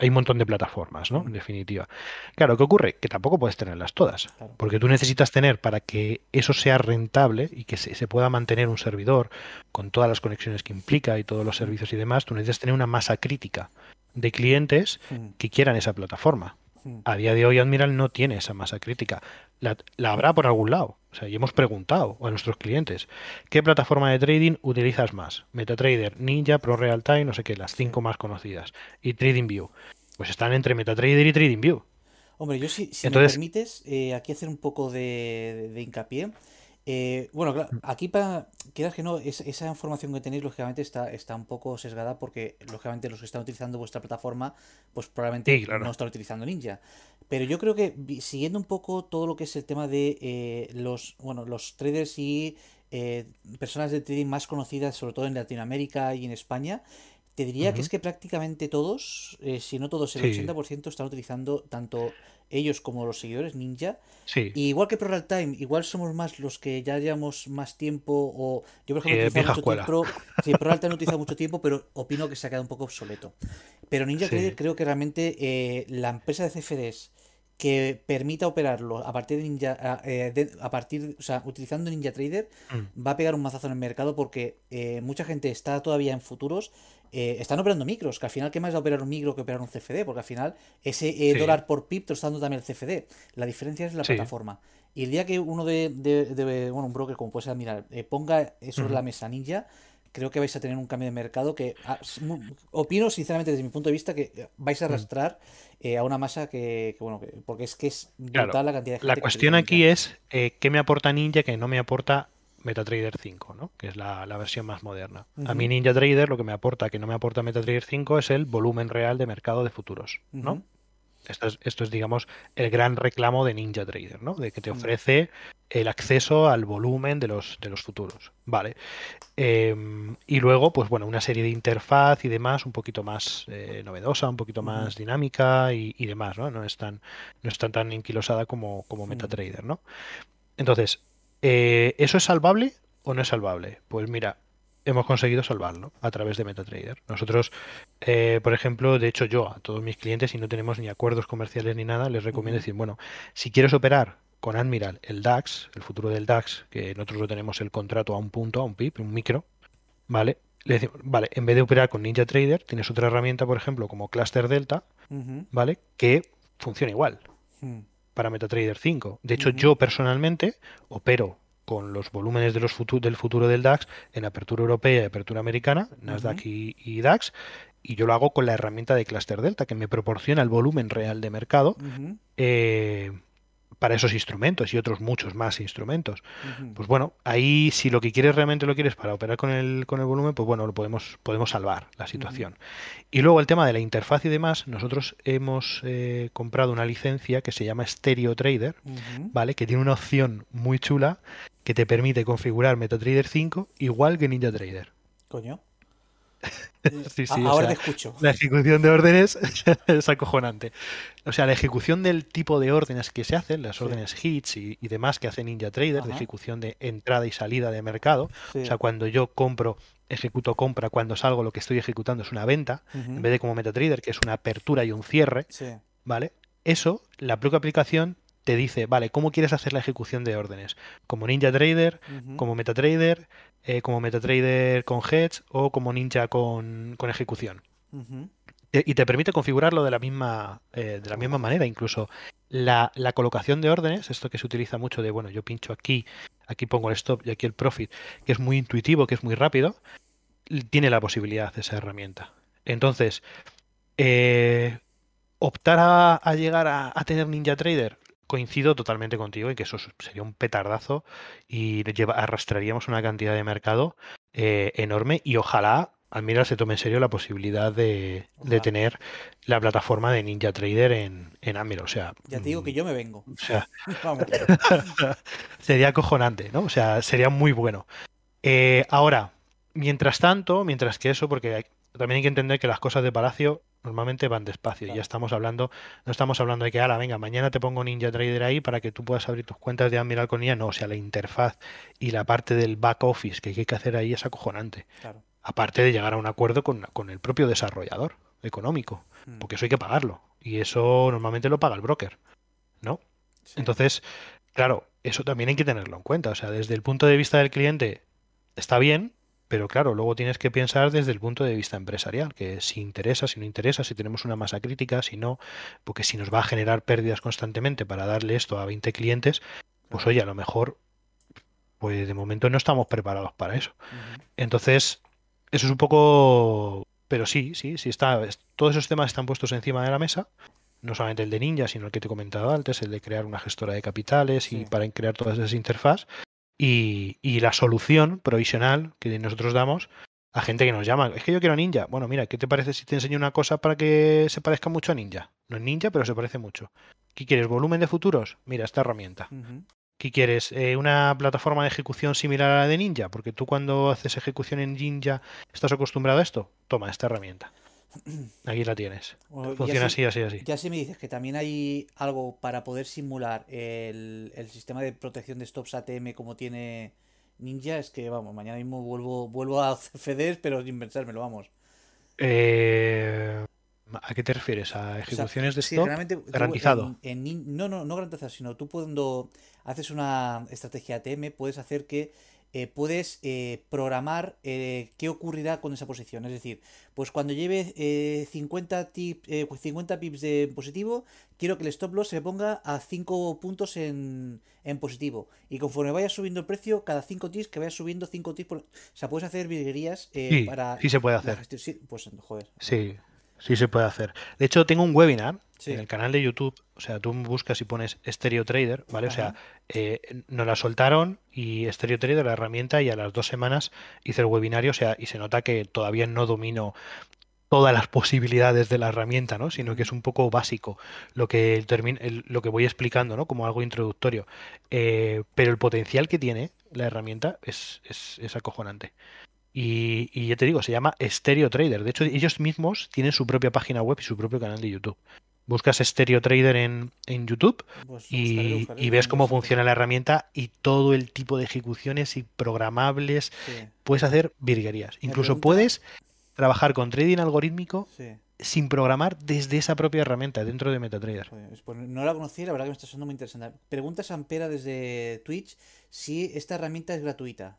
hay un montón de plataformas, ¿no? En definitiva. Claro, ¿qué ocurre? Que tampoco puedes tenerlas todas. Porque tú necesitas tener para que eso sea rentable y que se, pueda mantener un servidor con todas las conexiones que implica y todos los servicios y demás, tú necesitas tener una masa crítica de clientes que quieran esa plataforma. A día de hoy Admiral no tiene esa masa crítica. La, la, habrá por algún lado. O sea, y hemos preguntado a nuestros clientes, ¿qué plataforma de trading utilizas más? MetaTrader, Ninja, ProRealTime, no sé qué, las cinco más conocidas. Y TradingView. Pues están entre MetaTrader y TradingView. Hombre, yo si, si me permites eh, aquí hacer un poco de, de hincapié. Eh, bueno, claro, mm. aquí para, quieras que no, esa información que tenéis lógicamente está, está un poco sesgada porque lógicamente los que están utilizando vuestra plataforma, pues probablemente no están utilizando Ninja. Pero yo creo que siguiendo un poco todo lo que es el tema de eh, los, bueno, los traders y eh, personas de trading más conocidas, sobre todo en Latinoamérica y en España, te diría que es que prácticamente todos, si no todos, el 80% están utilizando tanto ellos como los seguidores ninja. Sí. igual que Pro Time, igual somos más los que ya llevamos más tiempo o yo por ejemplo he mucho tiempo, sí, Pro Time no utiliza mucho tiempo, pero opino que se ha quedado un poco obsoleto. Pero Ninja Trader creo que realmente eh, la empresa de CFDs que permita operarlo a partir de Ninja, eh, a partir, o sea, utilizando Ninja Trader, mm. va a pegar un mazazo en el mercado porque eh, mucha gente está todavía en futuros eh, están operando micros, que al final, ¿qué más da operar un micro que operar un CFD? Porque al final, ese eh, dólar por pip te está dando también el CFD. La diferencia es la plataforma. Y el día que uno de, bueno, un broker, como puede ser mirar, eh, ponga sobre la mesa ninja, creo que vais a tener un cambio de mercado que ah, opino sinceramente desde mi punto de vista que vais a arrastrar a una masa que, bueno porque es que es brutal la cantidad de gente la cuestión aquí es qué me aporta ninja que no me aporta MetaTrader 5, ¿no? que es la, versión más moderna. A mí Ninja Trader lo que me aporta, que no me aporta MetaTrader 5, es el volumen real de mercado de futuros. ¿no? Esto es, esto es, digamos, el gran reclamo de Ninja Trader, ¿no? De que te ofrece el acceso al volumen de los, de los futuros. Vale. Em, y luego, pues bueno, una serie de interfaz y demás, un poquito más eh, novedosa, un poquito más dinámica y, demás, ¿no? No es tan, no es tan, tan enquilosada como, como MetaTrader, ¿no? Entonces, eh, ¿Eso es salvable o no es salvable? Pues mira, hemos conseguido salvarlo a través de MetaTrader. Nosotros, eh, por ejemplo, de hecho yo a todos mis clientes, si no tenemos ni acuerdos comerciales ni nada, les recomiendo decir, bueno, si quieres operar con Admiral el DAX, el futuro del DAX, que nosotros lo tenemos el contrato a un punto, a un PIB, un micro, ¿vale? Le decimos, vale, en vez de operar con Ninja Trader, tienes otra herramienta, por ejemplo, como Cluster Delta, ¿vale? Que funciona igual. Hmm para MetaTrader 5. De hecho, yo personalmente opero con los volúmenes de los del futuro del DAX en apertura europea y apertura americana, Nasdaq y, DAX, y yo lo hago con la herramienta de Cluster Delta, que me proporciona el volumen real de mercado para esos instrumentos y otros muchos más instrumentos. Pues bueno, ahí si lo que quieres realmente lo quieres para operar con el, con el volumen, pues bueno, lo podemos, podemos salvar la situación. Y luego el tema de la interfaz y demás, nosotros hemos eh, comprado una licencia que se llama Stereo Trader, ¿vale? Que tiene una opción muy chula que te permite configurar MetaTrader 5 igual que Ninja Trader. Coño. sí, sí, Ahora te escucho. La ejecución de órdenes es acojonante. O sea, la ejecución del tipo de órdenes que se hacen, las órdenes hits y, demás que hace Ninja Trader, de ejecución de entrada y salida de mercado. O sea, cuando yo compro, ejecuto compra, cuando salgo lo que estoy ejecutando es una venta, en vez de como MetaTrader, que es una apertura y un cierre. ¿Vale? Eso, la propia aplicación te dice, vale, ¿cómo quieres hacer la ejecución de órdenes? Como Ninja Trader, como MetaTrader, eh, como MetaTrader con Hedge o como Ninja con, ejecución. y te permite configurarlo de la misma, eh, de la misma manera. Incluso la, colocación de órdenes, esto que se utiliza mucho de, bueno, yo pincho aquí, aquí pongo el stop y aquí el profit, que es muy intuitivo, que es muy rápido, tiene la posibilidad de esa herramienta. Entonces, eh, optar a, llegar a, tener Ninja Trader coincido totalmente contigo y que eso sería un petardazo y arrastraríamos una cantidad de mercado eh, enorme y ojalá Admiral se tome en serio la posibilidad de, tener la plataforma de Ninja Trader en, en Admiral. O sea, ya te digo que yo me vengo. O sea, sería acojonante, ¿no? O sea, sería muy bueno. Eh, ahora, mientras tanto, mientras que eso, porque también hay que entender que las cosas de Palacio Normalmente van despacio. Ya estamos hablando, no estamos hablando de que, ala, venga, mañana te pongo Ninja Trader ahí para que tú puedas abrir tus cuentas de Admiral con ella. No, o sea, la interfaz y la parte del back office que hay que hacer ahí es acojonante. Aparte de llegar a un acuerdo con, el propio desarrollador. económico, Mm. porque eso hay que pagarlo. Y eso normalmente lo paga el broker, ¿no? Sí. Entonces, claro, eso también hay que tenerlo en cuenta. O sea, desde el punto de vista del cliente está bien, pero claro, luego tienes que pensar desde el punto de vista empresarial, que si interesa, si no interesa, si tenemos una masa crítica, si no, porque si nos va a generar pérdidas constantemente para darle esto a 20 clientes, pues oye, a lo mejor, pues de momento no estamos preparados para eso. Entonces, eso es un poco... Pero sí, sí, sí está. es- Todos esos temas están puestos encima de la mesa. No solamente el de Ninja, sino el que te he comentado antes, el de crear una gestora de capitales Sí. y para crear todas esas interfaz. Y, y la solución provisional que nosotros damos a gente que nos llama. Es que yo quiero Ninja. Bueno, mira, ¿qué te parece si te enseño una cosa para que se parezca mucho a Ninja? No es Ninja, pero se parece mucho. ¿Qué quieres? ¿Volumen de futuros? Mira, esta herramienta. Ujú. ¿Qué quieres? Eh, ¿Una plataforma de ejecución similar a la de Ninja? Porque tú cuando haces ejecución en Ninja estás acostumbrado a esto. Toma esta herramienta. Aquí la tienes. Funciona así, así, así. Ya si me dices que también hay algo para poder simular el, el sistema de protección de stops ATM como tiene Ninja, es que vamos, mañana mismo vuelvo, vuelvo a FEDER, pero sin pensármelo, vamos. Eh, ¿A qué te refieres? ¿A O sea, ejecuciones de sí, stop? tú garantizado. en- en Nin- no, no, no garantizado, sino tú cuando haces una estrategia ATM puedes hacer que eh, puedes eh, programar eh, qué ocurrirá con esa posición. Es decir, pues cuando lleve eh, 50, tip- eh, 50 pips de positivo, quiero que el stop loss se ponga a 5 puntos en, en positivo. Y conforme vaya subiendo el precio, cada 5 tips que vaya subiendo 5 tips. Por... O sea, puedes hacer virguerías eh, Sí, para sí se puede hacer. Sí, pues joder. Sí, sí se puede hacer. De hecho, tengo un webinar Sí. en el canal de YouTube. O sea, tú buscas y pones Stereo Trader, ¿vale? O sea, eh, nos la soltaron y Stereo Trader, la herramienta, y a las dos semanas hice el webinario. O sea, y se nota que todavía no domino todas las posibilidades de la herramienta, ¿no? Sino que es un poco básico lo que, el lo que voy explicando, ¿no? Como algo introductorio. Eh, pero el potencial que tiene la herramienta es, es, es acojonante. Y, y ya te digo, se llama Stereo Trader. De hecho, ellos mismos tienen su propia página web y su propio canal de YouTube. Buscas Stereo Trader en, en YouTube Pues y, ves cómo funciona la herramienta y todo el tipo de ejecuciones y programables. Sí, Puedes hacer virguerías. Me Incluso pregunta- puedes trabajar con trading algorítmico sí. sin programar desde esa propia herramienta dentro de MetaTrader. Pues no la conocí, la verdad que me está sonando muy interesante. Pregunta Sampera desde Twitch si esta herramienta es gratuita.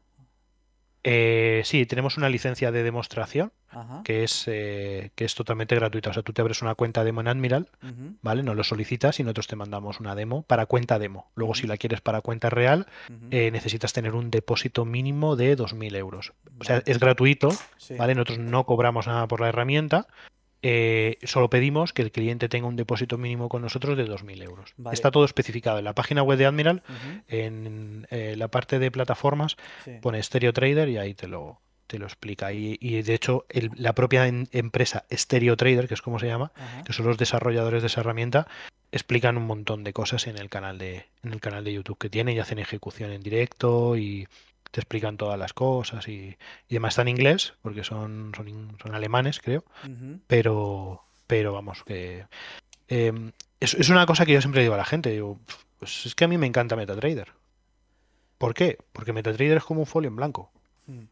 Eh, sí, tenemos una licencia de demostración Ajá. que es, eh, que es totalmente gratuita. O sea, tú te abres una cuenta demo en Admiral ¿vale? Nos lo solicitas y nosotros te mandamos una demo para cuenta demo. Luego, si la quieres para cuenta real, eh, necesitas tener un depósito mínimo de 2.000 euros. O sea, es gratuito, Sí. ¿vale? Nosotros no cobramos nada por la herramienta. Eh, solo pedimos que el cliente tenga un depósito mínimo con nosotros de 2.000 euros. Vale. Está todo especificado en la página web de Admiral, en eh, la parte de plataformas, sí. pone Stereo Trader y ahí te lo, te lo explica. Y, y, de hecho, el- la propia en- empresa Stereo Trader, que es como se llama, que son los desarrolladores de esa herramienta, explican un montón de cosas en el canal de, en el canal de YouTube que tiene y hacen ejecución en directo y te explican todas las cosas y, y además está en inglés, porque son, son, in- son alemanes, creo, pero, pero vamos, que eh, es, es una cosa que yo siempre digo a la gente, digo, pues es que a mí me encanta MetaTrader. ¿Por qué? Porque MetaTrader es como un folio en blanco. mm.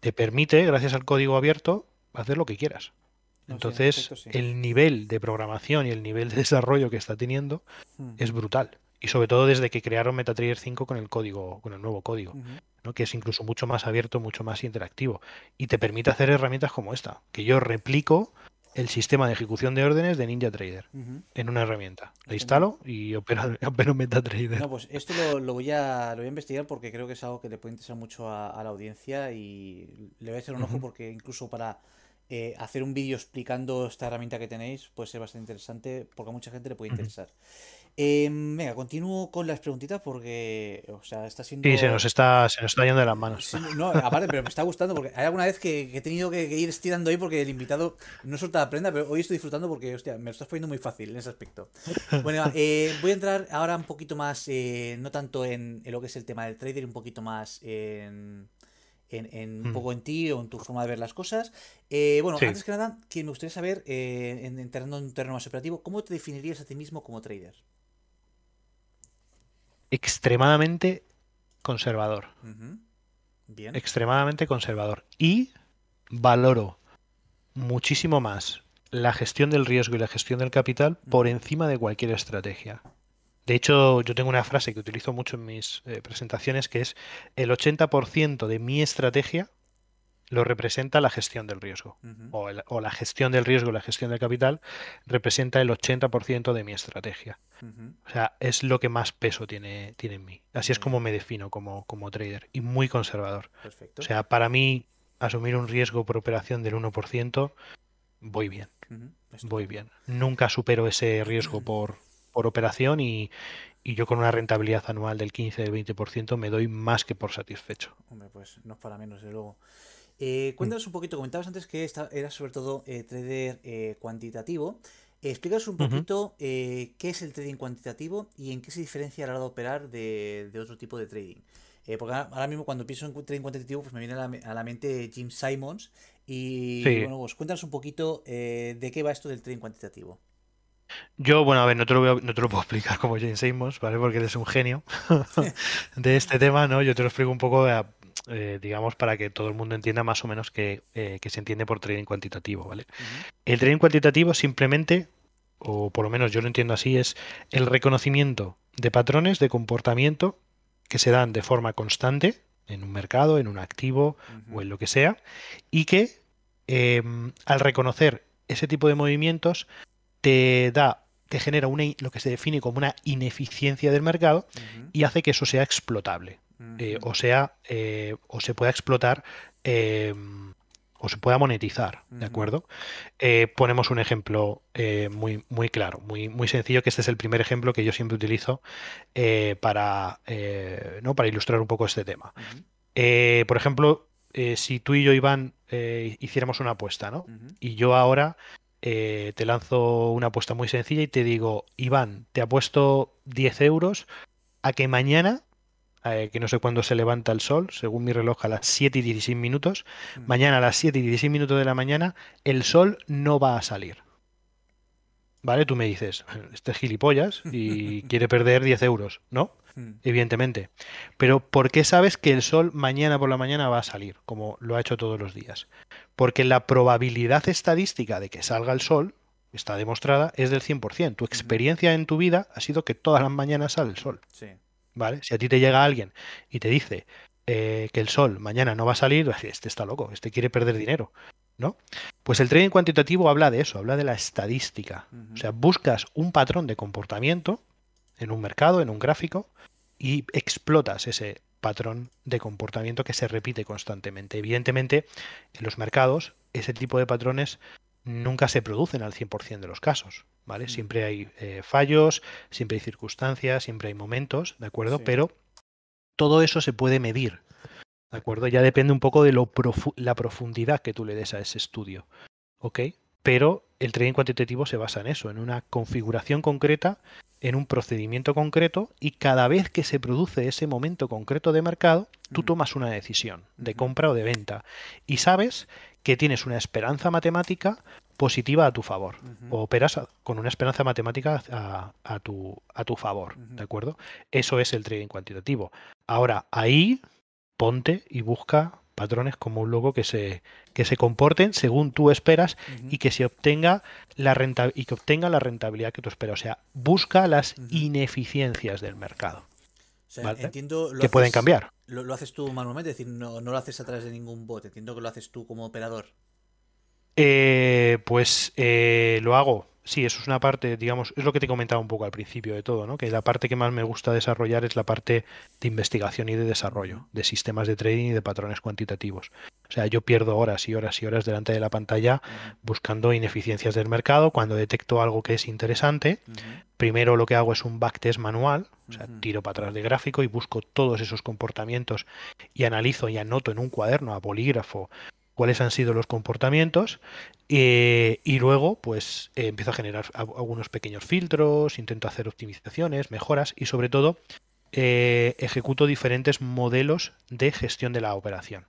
Te permite, gracias al código abierto, hacer lo que quieras. No, sí, en Entonces, efecto, sí. el nivel de programación y el nivel de desarrollo que está teniendo Mm, es brutal. Y sobre todo desde que crearon MetaTrader 5 con el código, con el nuevo código. ¿no? que es incluso mucho más abierto, mucho más interactivo. Y te permite hacer herramientas como esta, que yo replico el sistema de ejecución de órdenes de NinjaTrader en una herramienta. La instalo y opero, opero MetaTrader. No, pues esto lo, lo voy a, lo voy a investigar porque creo que es algo que le puede interesar mucho a, a la audiencia y le voy a echar un ojo porque incluso para eh, hacer un vídeo explicando esta herramienta que tenéis puede ser bastante interesante porque a mucha gente le puede interesar. Em, venga, continúo con las preguntitas porque, o sea, está siendo... Sí, se nos está, se nos está yendo de las manos. Sí, no, aparte, pero me está gustando porque hay alguna vez que, que he tenido que, que ir estirando ahí porque el invitado no suelta la prenda, pero hoy estoy disfrutando porque, hostia, me lo estás poniendo muy fácil en ese aspecto. Bueno, eh, voy a entrar ahora un poquito más, eh, no tanto en, en lo que es el tema del trader, un poquito más en, en, en un Mm. poco en ti o en tu forma de ver las cosas. Eh, bueno, Sí. antes que nada, que me gustaría saber, eh, en- entrando en un terreno más operativo, ¿cómo te definirías a ti mismo como trader? Extremadamente conservador. Bien. extremadamente conservador y valoro muchísimo más la gestión del riesgo y la gestión del capital por encima de cualquier estrategia. De hecho, yo tengo una frase que utilizo mucho en mis eh, presentaciones que es el 80% de mi estrategia lo representa la gestión del riesgo. o, la gestión del riesgo, la gestión del capital, representa el 80% de mi estrategia. O sea, es lo que más peso tiene, tiene en mí. Así es como me defino como, como trader y muy conservador. O sea, para mí, asumir un riesgo por operación del 1%, voy bien. Voy bien. Nunca supero ese riesgo por, por operación y, yo con una rentabilidad anual del 15, del 20% me doy más que por satisfecho. Hombre, pues no es para menos, de luego. Eh, cuéntanos un poquito, comentabas antes que esta era sobre todo eh, trader eh, cuantitativo. explícanos un poquito qué es el trading cuantitativo y en qué se diferencia a la hora de operar de, otro tipo de trading. porque ahora mismo cuando pienso en trading cuantitativo, pues me viene a la, mente Jim Simons. Y bueno, pues cuéntanos un poquito de qué va esto del trading cuantitativo. Yo, bueno, a ver, no te, lo no te lo puedo explicar como Jim Simons, ¿vale? Porque eres un genio de este tema, ¿no? Yo te lo explico un poco eh, digamos, para que todo el mundo entienda más o menos que, eh, se entiende por trading cuantitativo, ¿vale? El trading cuantitativo simplemente, o por lo menos yo lo entiendo así, es el reconocimiento de patrones de comportamiento que se dan de forma constante en un mercado, en un activo o en lo que sea, y que em, al reconocer ese tipo de movimientos te da te genera una, lo que se define como una ineficiencia del mercado y hace que eso sea explotable. Eh, o sea, eh, o se pueda explotar eh, o se pueda monetizar, ¿de acuerdo? ponemos un ejemplo muy, muy claro, muy, muy sencillo, que este es el primer ejemplo que yo siempre utilizo para, ¿no? para ilustrar un poco este tema. por ejemplo, si tú y yo, Iván, hiciéramos una apuesta, ¿no? Y yo ahora te lanzo una apuesta muy sencilla y te digo, Iván, te apuesto 10 euros a que mañana eh, que no sé cuándo se levanta el sol, según mi reloj a las 7 y 16 minutos. Mm. Mañana a las 7 y 16 minutos de la mañana el sol no va a salir. ¿Vale? Tú me dices, este es gilipollas y quiere perder 10 euros, ¿no? Mm. Evidentemente. Pero ¿por qué sabes que el sol mañana por la mañana va a salir, como lo ha hecho todos los días? Porque la probabilidad estadística de que salga el sol, está demostrada, es del 100%. Tu experiencia en tu vida ha sido que todas las mañanas sale el sol. Sí. ¿Vale? Si a ti te llega alguien y te dice eh, que el sol mañana no va a salir, este está loco, este quiere perder dinero, ¿no? Pues el trading cuantitativo habla de eso, habla de la estadística. O sea, buscas un patrón de comportamiento en un mercado, en un gráfico, y explotas ese patrón de comportamiento que se repite constantemente. Evidentemente, en los mercados, ese tipo de patrones nunca se producen al 100% de los casos. ¿Vale? Mm. Siempre hay eh, fallos, siempre hay circunstancias, siempre hay momentos, ¿de acuerdo? Pero todo eso se puede medir, ¿de acuerdo? Ya depende un poco de lo la profundidad que tú le des a ese estudio, ¿ok? Pero el trading cuantitativo se basa en eso, en una configuración concreta, en un procedimiento concreto y cada vez que se produce ese momento concreto de mercado, tú tomas una decisión de compra o de venta y sabes que tienes una esperanza matemática positiva a tu favor. O operas con una esperanza matemática a, tu, a tu favor. ¿De acuerdo? Eso es el trading cuantitativo. Ahora, ahí ponte y busca patrones como un logo que se, que se comporten según tú esperas y que se obtenga la renta y que obtenga la rentabilidad que tú esperas. O sea, busca las ineficiencias del mercado. entiendo que pueden cambiar. Lo, haces tú manualmente, es decir, no, no, lo haces a través de ningún bot. Entiendo que lo haces tú como operador. Eh, pues eh, lo hago. Sí, eso es una parte, digamos, es lo que te comentaba un poco al principio de todo, ¿no? Que la parte que más me gusta desarrollar es la parte de investigación y de desarrollo, de sistemas de trading y de patrones cuantitativos. O sea, yo pierdo horas y horas y horas delante de la pantalla buscando ineficiencias del mercado. Cuando detecto algo que es interesante, primero lo que hago es un backtest manual, o sea, tiro para atrás de gráfico y busco todos esos comportamientos y analizo y anoto en un cuaderno a bolígrafo cuáles han sido los comportamientos eh, y luego pues eh, empiezo a generar algunos pequeños filtros, intento hacer optimizaciones, mejoras y sobre todo eh, ejecuto diferentes modelos de gestión de la operación.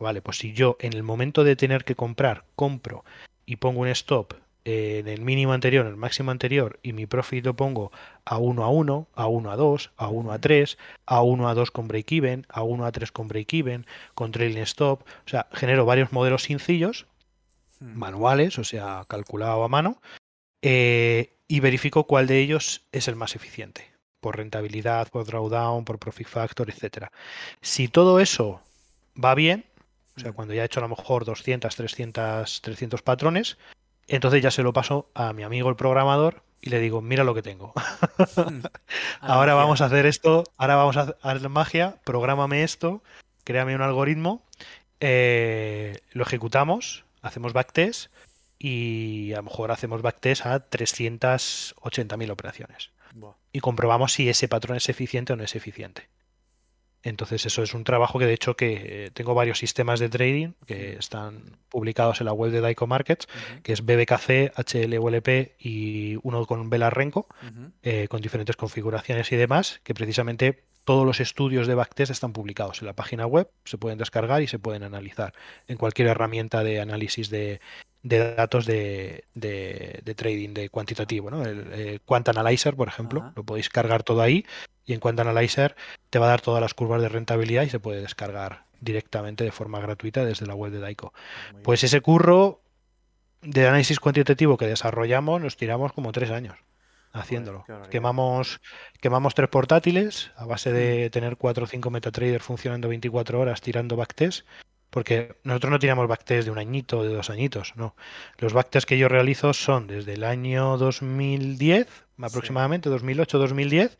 Vale, pues si yo en el momento de tener que comprar, compro y pongo un stop en el mínimo anterior, en el máximo anterior, y mi profit lo pongo a 1 a 1, a 1 a 2, a 1 a 3, a 1 a 2 con break-even, a 1 a 3 con break-even, con trailing stop. O sea, genero varios modelos sencillos Hmm. manuales, o sea, calculado a mano, eh, y verifico cuál de ellos es el más eficiente, por rentabilidad, por drawdown, por profit factor, etcétera. Si todo eso va bien, o sea, Mm. cuando ya he hecho a lo mejor 200, 300, 300 patrones, entonces ya se lo paso a mi amigo el programador y le digo, mira lo que tengo. Hmm. Ahora vamos a hacer esto, ahora vamos a hacer magia, prográmame esto, créame un algoritmo, eh, lo ejecutamos, hacemos backtest y a lo mejor hacemos backtest a 380.000 operaciones y comprobamos si ese patrón es eficiente o no es eficiente. Entonces eso es un trabajo que de hecho que eh, tengo varios sistemas de trading que están publicados en la web de Daico Markets, que es BBKC, HLULP y uno con Vela Renko, eh, con diferentes configuraciones y demás, que precisamente todos los estudios de backtest están publicados en la página web, se pueden descargar y se pueden analizar en cualquier herramienta de análisis de, de datos de, de- de trading, de cuantitativo, ¿no? El eh, Quant Analyzer, por ejemplo, lo podéis cargar todo ahí y en Quant Analyzer te va a dar todas las curvas de rentabilidad y se puede descargar directamente de forma gratuita desde la web de Daico. Pues ese curro de análisis cuantitativo que desarrollamos nos tiramos como tres años haciéndolo. quemamos, quemamos tres portátiles a base de tener cuatro o cinco MetaTrader funcionando 24 horas tirando backtest. Porque nosotros no tiramos backtest de un añito o de dos añitos, no. Los backtests que yo realizo son desde el año 2010, aproximadamente 2008-2010,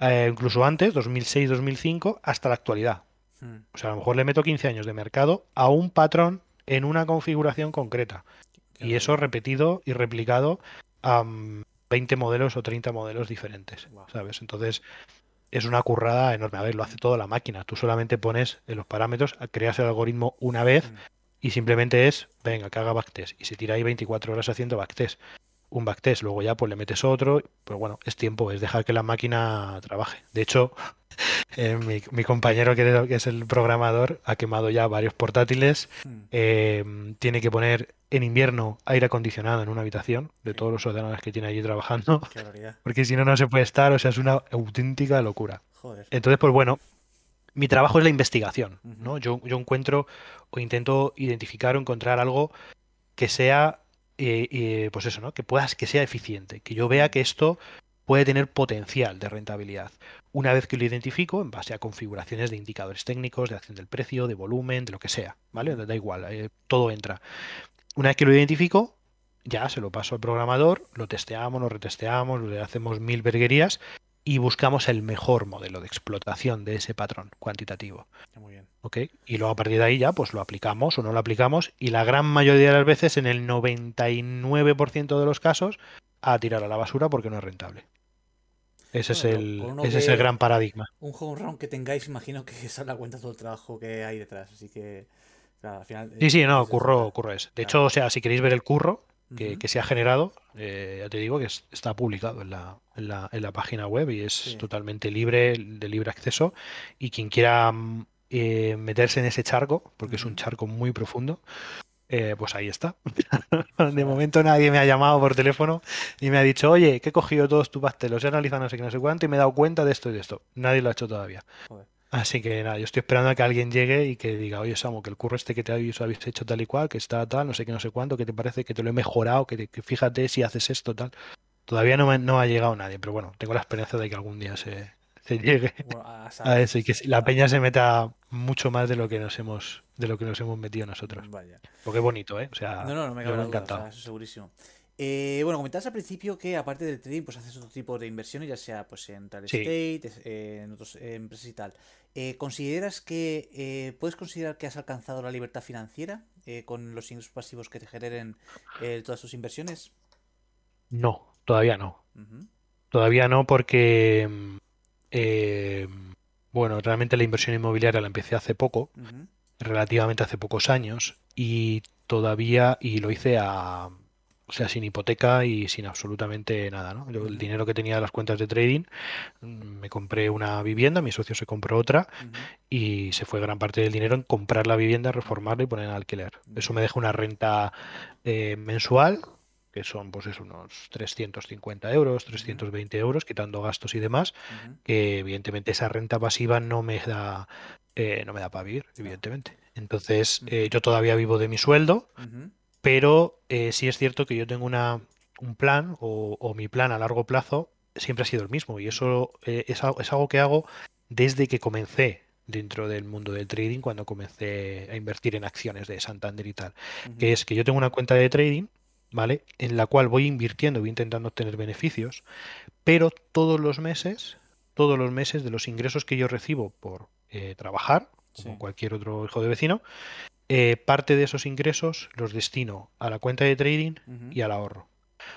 eh, incluso antes, 2006-2005, hasta la actualidad. Hmm. O sea, a lo mejor le meto 15 años de mercado a un patrón en una configuración concreta. Qué Y eso repetido y replicado a mm, 20 modelos o 30 modelos diferentes. ¿sabes? Entonces, es una currada enorme. A ver, lo hace toda la máquina. Tú solamente pones en los parámetros, creas el algoritmo una vez Hmm. y simplemente es, venga, que haga backtest. Y se tira ahí 24 horas haciendo backtest. Un backtest, luego ya pues le metes otro, pero bueno, es tiempo, es dejar que la máquina trabaje. De hecho, eh, mi, mi compañero que es- el programador ha quemado ya varios portátiles, Hmm. eh, tiene que poner en invierno aire acondicionado en una habitación de todos los ordenadores que tiene allí trabajando, porque si no, no se puede estar, o sea, es una auténtica locura. Joder. Entonces, pues bueno, mi trabajo es la investigación. ¿no? Yo, yo encuentro o intento identificar o encontrar algo que sea, eh, eh, pues eso, ¿no? Que puedas, que sea eficiente, que yo vea que esto puede tener potencial de rentabilidad. Una vez que lo identifico, en base a configuraciones de indicadores técnicos, de acción del precio, de volumen, de lo que sea, ¿vale? Da igual, eh, todo entra. Una vez que lo identifico, ya se lo paso al programador, lo testeamos, lo retesteamos, le hacemos mil verguerías y buscamos el mejor modelo de explotación de ese patrón cuantitativo. Muy bien. Y luego a partir de ahí ya pues lo aplicamos o no lo aplicamos y la gran mayoría de las veces, en el 99% de los casos, a tirar a la basura porque no es rentable. Ese, es, el, ese es el gran paradigma. Un home run que tengáis, imagino que se da cuenta todo el trabajo que hay detrás. Así que, claro, al final. Sí, sí, eh, no, curro, curro es. De Claro. hecho, o sea, si queréis ver el curro que, se ha generado, eh, ya te digo que es- está publicado en la, en la, en la página web y es Sí. totalmente libre, de libre acceso. Y quien quiera mm, eh, meterse en ese charco, porque es un charco muy profundo, eh, pues ahí está. De momento nadie me ha llamado por teléfono y me ha dicho, oye, que he cogido todos tus pasteles, los he analizado no sé qué, no sé cuánto y me he dado cuenta de esto y de esto. Nadie lo ha hecho todavía. Joder. Así que nada, yo estoy esperando a que alguien llegue y que diga, oye, Samu, que el curro este que te habéis, habéis hecho tal y cual, que está tal, no sé qué, no sé cuánto, que te parece que te lo he mejorado, que, te- que fíjate si haces esto, tal. Todavía no, me- no ha llegado nadie, pero bueno, tengo la esperanza de que algún día se, se llegue Bueno, a eso y que la peña se meta mucho más de lo que nos hemos, de lo que nos hemos metido nosotros. Vaya. Porque es bonito, ¿eh? O sea, No, no, no me me ha duda, o encantado. sea, eso segurísimo. Eh, bueno, comentabas al principio que aparte del trading, pues haces otro tipo de inversiones, ya sea pues en real Sí. estate, es- eh, en otras empresas y tal. Eh, ¿Consideras que eh, puedes considerar que has alcanzado la libertad financiera eh, con los ingresos pasivos que te generen todas tus inversiones? No, todavía no. Todavía no porque, mm, bueno, realmente la inversión inmobiliaria la empecé hace poco, relativamente hace pocos años, y todavía, y lo hice a, o sea, sin hipoteca y sin absolutamente nada, ¿no? Yo el dinero que tenía de las cuentas de trading, mm, me compré una vivienda, mi socio se compró otra, y se fue gran parte del dinero en comprar la vivienda, reformarla y poner en alquiler. Eso me deja una renta eh, mensual, que son pues eso, unos 350 euros, 320 euros, quitando gastos y demás, que evidentemente esa renta pasiva no me da, eh, no me da para vivir, evidentemente. Entonces, eh, yo todavía vivo de mi sueldo. Pero eh, sí es cierto que yo tengo una, un plan o, mi plan a largo plazo siempre ha sido el mismo. Y eso eh, es, algo, que hago desde que comencé dentro del mundo del trading cuando comencé a invertir en acciones de Santander y tal, que es que yo tengo una cuenta de trading, ¿vale? En la cual voy invirtiendo, voy intentando obtener beneficios, pero todos los meses, todos los meses de los ingresos que yo recibo por eh, trabajar, como cualquier otro hijo de vecino, eh, parte de esos ingresos los destino a la cuenta de trading y al ahorro.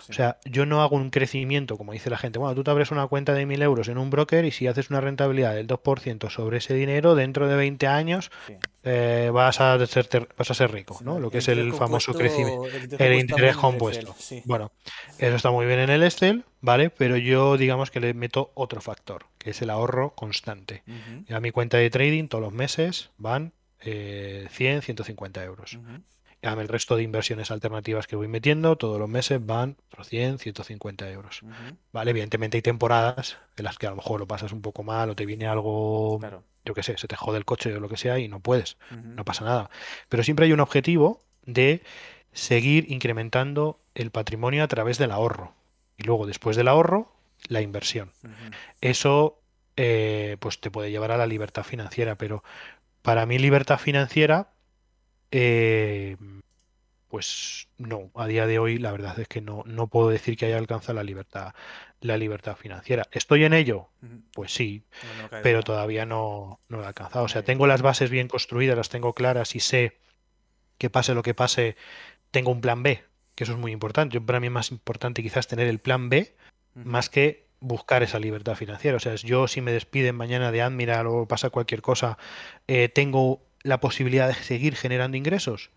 O sea, yo no hago un crecimiento, como dice la gente, bueno, tú te abres una cuenta de 1.000 euros en un broker y si haces una rentabilidad del 2% sobre ese dinero, dentro de 20 años eh, vas, a ser, vas a ser rico, ¿no? Lo que es el famoso crecimiento, el interés compuesto. Bueno, eso está muy bien en el Excel, ¿vale? Pero yo digamos que le meto otro factor, que es el ahorro constante. A mi cuenta de trading todos los meses van eh, 100, 150 euros el resto de inversiones alternativas que voy metiendo todos los meses van 100, 150 euros. Vale, evidentemente hay temporadas en las que a lo mejor lo pasas un poco mal o te viene algo, yo qué sé, se te jode el coche o lo que sea y no puedes, no pasa nada. Pero siempre hay un objetivo de seguir incrementando el patrimonio a través del ahorro. Y luego, después del ahorro, la inversión. Eso eh, pues te puede llevar a la libertad financiera, pero para mí libertad financiera eh, pues no, a día de hoy la verdad es que no, no puedo decir que haya alcanzado la libertad, la libertad financiera. ¿Estoy en ello? Pues sí, pero todavía no, no lo he alcanzado. O sea, tengo las bases bien construidas, las tengo claras y sé que pase lo que pase, tengo un plan B, que eso es muy importante. Para mí es más importante quizás tener el plan B más que buscar esa libertad financiera. O sea, yo si me despiden mañana de Admiral o pasa cualquier cosa, eh, tengo la posibilidad de seguir generando ingresos?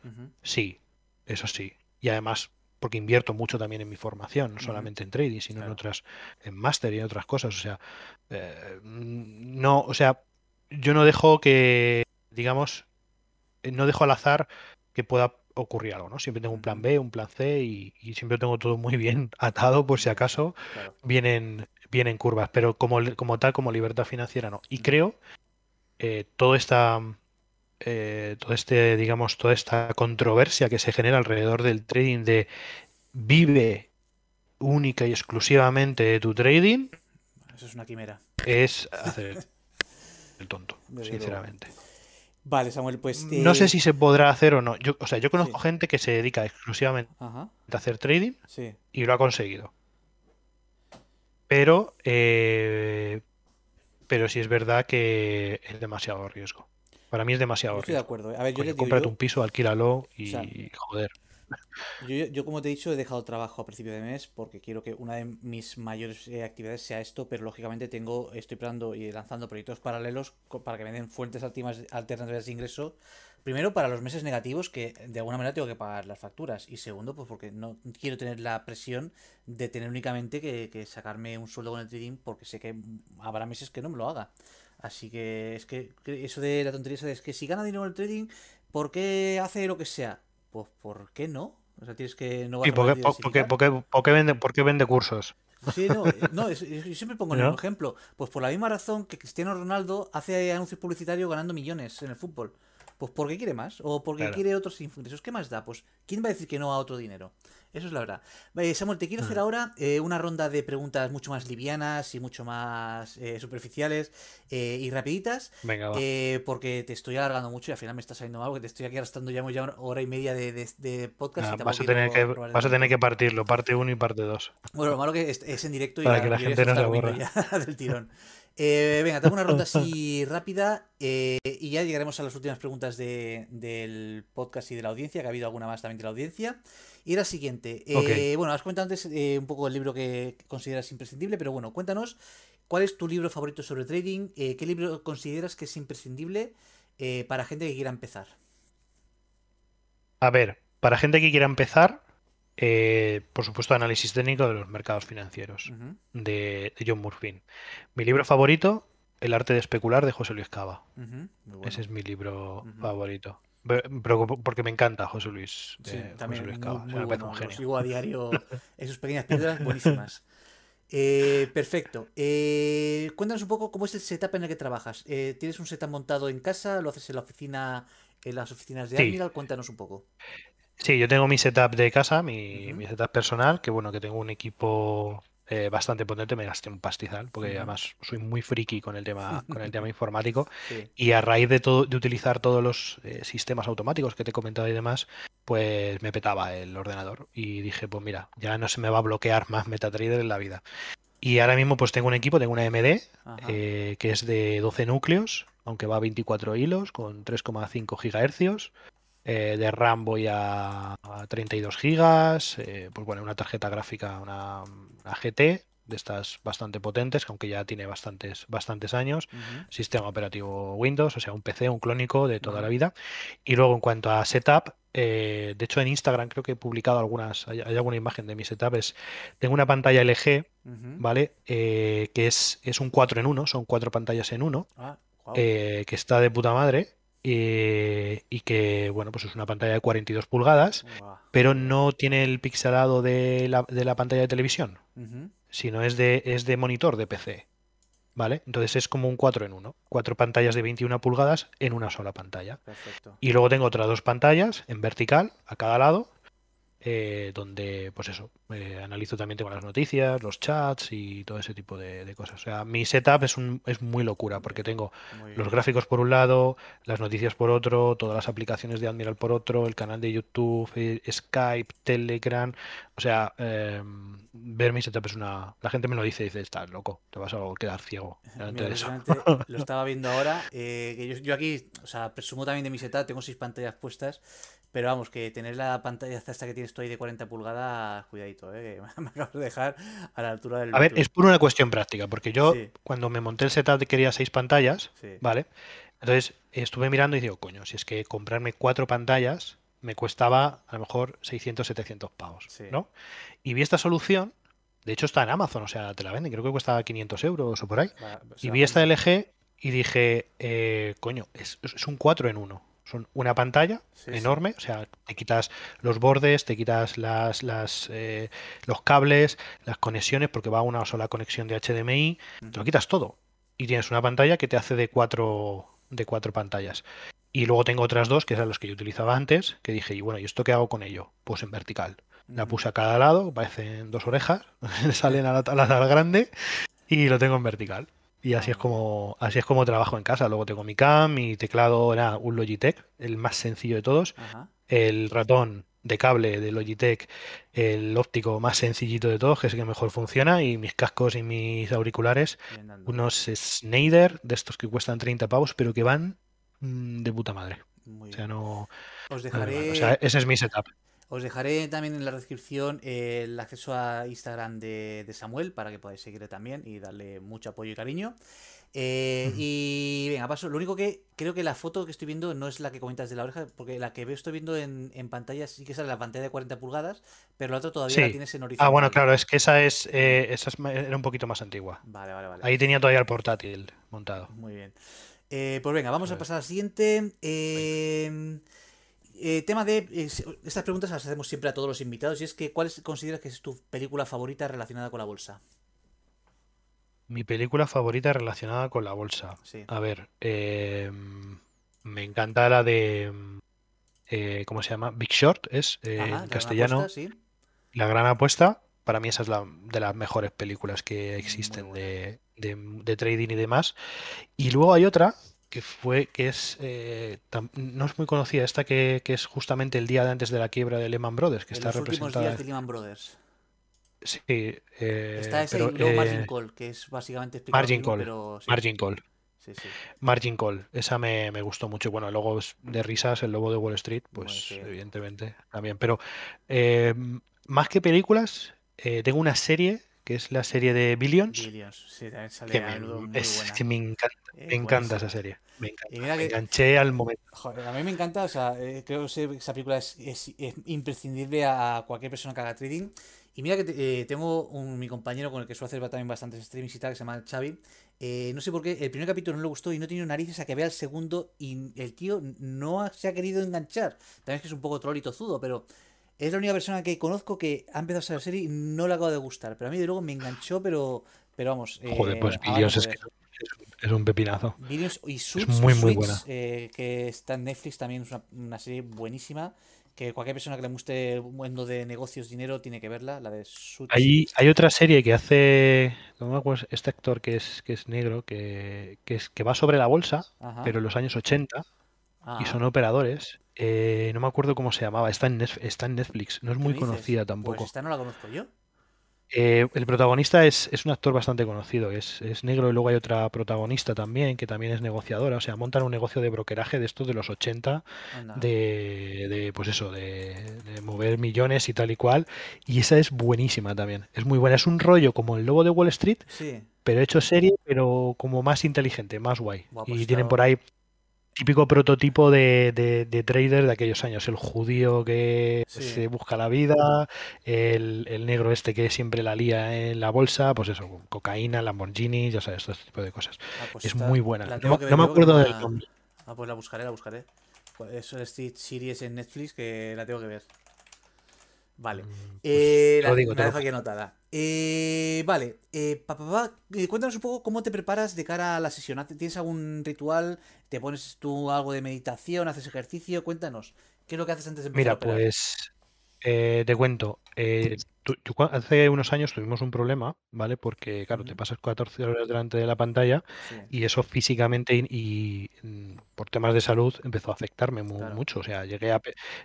Sí, eso sí. Y además, porque invierto mucho también en mi formación, no solamente en trading, sino en otras, en máster y en otras cosas. O sea, eh, no, o sea, yo no dejo que, digamos, no dejo al azar que pueda ocurrir algo, ¿no? Siempre tengo un plan B, un plan C y, siempre tengo todo muy bien atado por si acaso vienen, vienen curvas, pero como, como tal, como libertad financiera no. Y creo eh, toda esta eh, todo este, digamos, toda esta controversia que se genera alrededor del trading de vive única y exclusivamente de tu trading. Eso es una quimera. Es hacer el tonto, sinceramente. Vale, Samuel, pues. No sé si se podrá hacer o no. Yo, o sea, yo conozco gente que se dedica exclusivamente a hacer trading y lo ha conseguido. Pero, eh, pero sí es verdad que es demasiado riesgo. Para mí es demasiado. estoy de acuerdo. A ver, yo Cómprate un piso, alquílalo y joder. Yo, como te he dicho, he dejado trabajo a principio de mes porque quiero que una de mis mayores eh, actividades sea esto, pero lógicamente tengo, estoy planeando y lanzando proyectos paralelos para que me den fuentes alternativas de ingreso. Primero, para los meses negativos, que de alguna manera tengo que pagar las facturas. Y segundo, pues porque no quiero tener la presión de tener únicamente que sacarme un sueldo con el trading porque sé que habrá meses que no me lo haga. Así que es que eso de la tontería es que si gana dinero el trading, ¿por qué hace lo que sea? Pues ¿por qué no? O sea, tienes que no ¿Y por qué, por, qué, vende, por qué vende cursos? Sí, no, eh, no yo siempre pongo un ejemplo. Pues por la misma razón que Cristiano Ronaldo hace anuncios publicitarios ganando millones en el fútbol. Pues porque quiere más o porque quiere otros ingresos. ¿Qué más da? Pues ¿quién va a decir que no a otro dinero? Eso es la verdad. Samuel, te quiero hacer ahora eh, una ronda de preguntas mucho más livianas y mucho más eh, superficiales eh, y rapiditas. Venga, va. porque te estoy alargando mucho y al final me está saliendo mal que te estoy aquí arrastrando ya, ya una hora y media de, podcast. vas, a tener que, vas a tener que partirlo, parte 1 y parte 2. Bueno, lo malo que es, en directo y Para que la gente no se aburra. del tirón. Venga, tengo una ronda así rápida y ya llegaremos a las últimas preguntas del podcast y de la audiencia, que ha habido alguna más también de la audiencia. Y la siguiente. Eh, bueno, has comentado antes eh, un poco el libro que consideras imprescindible, pero bueno, cuéntanos cuál es tu libro favorito sobre trading, eh, qué libro consideras que es imprescindible para gente que quiera empezar. A ver, para gente que quiera empezar, por supuesto, análisis técnico de los mercados financieros de, John Murphy. Mi libro favorito, El arte de especular de José Luis Cava. Ese es mi libro favorito. Pero porque me encanta José Luis. Sí, también José Luis bueno, sigo a diario en sus pequeñas piedras buenísimas. Eh, perfecto. Eh, cuéntanos un poco cómo es el setup en el que trabajas. Eh, ¿Tienes un setup montado en casa? ¿Lo haces en la oficina, en las oficinas de Admiral? Cuéntanos un poco. Sí, yo tengo mi setup de casa, mi, mi setup personal, que bueno, que tengo un equipo eh, bastante potente, me gasté un pastizal, porque además soy muy friki con el tema, con el tema informático. Y a raíz de todo, de utilizar todos los eh, sistemas automáticos que te he comentado y demás, pues me petaba el ordenador. Y dije, pues mira, ya no se me va a bloquear más MetaTrader en la vida. Y ahora mismo pues tengo un equipo, tengo una MD, eh, que es de 12 núcleos, aunque va a 24 hilos, con 3,5 gigahercios. Eh, de RAM voy a, 32 gigas, eh, pues bueno, una tarjeta gráfica, una, GT de estas bastante potentes, aunque ya tiene bastantes, bastantes años, sistema operativo Windows, o sea, un PC, un clónico de toda la vida. Y luego en cuanto a setup, eh, de hecho en Instagram creo que he publicado algunas, hay, alguna imagen de mi setup, es, tengo una pantalla LG, ¿vale? que es, es un 4 en 1, son cuatro pantallas en uno, ah, que está de puta madre eh, y que, bueno, pues es una pantalla de 42 pulgadas, pero no tiene el pixelado de la, de la pantalla de televisión, sino es de, es de monitor de PC. ¿Vale? Entonces es como un 4 en 1. Cuatro pantallas de 21 pulgadas en una sola pantalla. Y luego tengo otras dos pantallas en vertical a cada lado eh, donde, pues eso, eh, analizo también tengo las noticias, los chats y todo ese tipo de, cosas. O sea, mi setup es, un, es muy locura porque tengo los gráficos por un lado, las noticias por otro, todas las aplicaciones de Admiral por otro, el canal de YouTube, eh, Skype, Telegram. O sea, em, ver mi setup es una... La gente me lo dice y dice, estás loco, te vas a quedar ciego. lo estaba viendo ahora, que yo, yo, aquí, o sea, presumo también de mi setup, tengo seis pantallas puestas pero vamos, que tener la pantalla hasta que tienes tú ahí de 40 pulgadas, cuidadito, ¿eh? me acabo de dejar a la altura del. A ver, es por una cuestión práctica, porque yo cuando me monté el setup quería seis pantallas, ¿vale? Entonces estuve mirando y digo, coño, si es que comprarme cuatro pantallas me costaba a lo mejor 600, 700 pavos, ¿no? Y vi esta solución, de hecho está en Amazon, o sea, te la venden, creo que cuesta 500 euros o por ahí. y vi esta LG y dije, eh, coño, es, es un 4 en 1 son una pantalla enorme, o sea, te quitas los bordes, te quitas las, las eh, los cables, las conexiones, porque va a una sola conexión de HDMI, te lo quitas todo. Y tienes una pantalla que te hace de cuatro, de cuatro pantallas. Y luego tengo otras dos, que eran los que yo utilizaba antes, que dije, y bueno, ¿y esto qué hago con ello? Pues en vertical. La puse a cada lado, parecen dos orejas, salen a la, a la grande y lo tengo en vertical. Y así es como así es como trabajo en casa. Luego tengo mi cam, mi teclado era un Logitech, el más sencillo de todos. El ratón de cable de Logitech, el óptico más sencillito de todos, que es el que mejor funciona, y mis cascos y mis auriculares, unos Schneider de estos que cuestan 30 pavos, pero que van mm, de puta madre. o sea, no. Os dejaré. O sea, ese es mi setup. Os dejaré también en la descripción el acceso a Instagram de, Samuel para que podáis seguirle también y darle mucho apoyo y cariño. Eh, y venga, paso. Lo único que creo que la foto que estoy viendo no es la que comentas de la oreja, porque la que veo estoy viendo en, pantalla sí que sale la pantalla de 40 pulgadas, pero la otra todavía la tienes en horizontal. Ah, bueno, claro, es que esa es, eh, esa era un poquito más antigua. Vale, vale, vale. Ahí tenía todavía el portátil montado. Muy bien. Eh, pues venga, vamos a pasar al siguiente. Eh, eh, tema de. Eh, estas preguntas las hacemos siempre a todos los invitados. Y es que, ¿cuál consideras que es tu película favorita relacionada con la bolsa? Mi película favorita relacionada con la bolsa. A ver, em, me encanta la de. Eh, ¿Cómo se llama? Big Short, es en castellano. La gran apuesta. Para mí esa es la de las mejores películas que existen de, de trading y demás. Y luego hay otra que fue, que es, eh, no es muy conocida, esta que, es justamente el día de antes de la quiebra de Lehman Brothers, que está los representada. días de Lehman Brothers. Sí. Eh, está ese y luego Margin eh, Call, que es básicamente Margin Call. Margin Call. Sí, sí. Margin Call, esa me, gustó mucho. Bueno, luego de risas, el lobo de Wall Street, pues evidentemente también. Pero más que películas, tengo una serie que es la serie de Billions. Billions, sí, también sale que me, es, que me encanta, me encanta esa serie. Me, encanta, me enganché al momento. Joder, a mí me encanta, o sea, eh, creo que esa película es, es, imprescindible a cualquier persona que haga trading. Y mira que eh, tengo un, mi compañero con el que suelo hacer también bastantes streams y tal, que se llama Xavi. Eh, no sé por qué, el primer capítulo no le gustó y no tiene narices a que vea el segundo y el tío no se ha querido enganchar. También es que es un poco troll y tozudo, pero es la única persona que conozco que ha empezado a hacer la serie y no le acabo de gustar. Pero a mí de luego me enganchó, pero, pero vamos. Joder, pues eh, es, que es un pepinazo. y Suits, muy, muy buena. Eh, que está en Netflix también, es una, serie buenísima. que cualquier persona que le guste el mundo de negocios, dinero, tiene que verla, la de Suits. Hay, hay otra serie que hace, no este actor que es, que es negro, que, que, es, que va sobre la bolsa, Ajá. pero en los años 80, y Ah, son operadores. Eh, no me acuerdo cómo se llamaba, está en, Netf- está en Netflix, no es ¿qué muy conocida tampoco. Pues esta no la conozco yo. Eh, el protagonista es, es un actor bastante conocido, es, es negro y luego hay otra protagonista también que también es negociadora, o sea, montan un negocio de brokeraje de estos de los 80, Anda. de, de, pues eso, de, de mover millones y tal y cual, y esa es buenísima también, es muy buena, es un rollo como el lobo de Wall Street, Sí. pero hecho serie, pero como más inteligente, más guay, Buah, pues y tienen por ahí típico prototipo de, de, de trader de aquellos años, el judío que Sí. se busca la vida, el, el negro este que siempre la lía en la bolsa, pues eso, cocaína, Lamborghini, ya sabes, todo este tipo de cosas. Ah, pues Es esta muy buena. No, no me acuerdo del nombre. Ah, pues la buscaré, la buscaré. Es Stitch Series en Netflix que la tengo que ver. Vale. Mm, pues Eh, te la, digo, la dejo aquí anotada. Eh, vale. Eh, pa, pa, pa, eh, cuéntanos un poco cómo te preparas de cara a la sesión. ¿Hace- ¿Tienes algún ritual? ¿Te pones tú algo de meditación? ¿Haces ejercicio? Cuéntanos. ¿Qué es lo que haces antes de empezar Mira, a pues eh, te cuento. eh, tú- hace unos años tuvimos un problema, ¿vale? Porque, claro, te pasas 14 horas delante de la pantalla Sí. y eso físicamente y, y, mm, por temas de salud empezó a afectarme Claro. mucho. O sea, llegué a,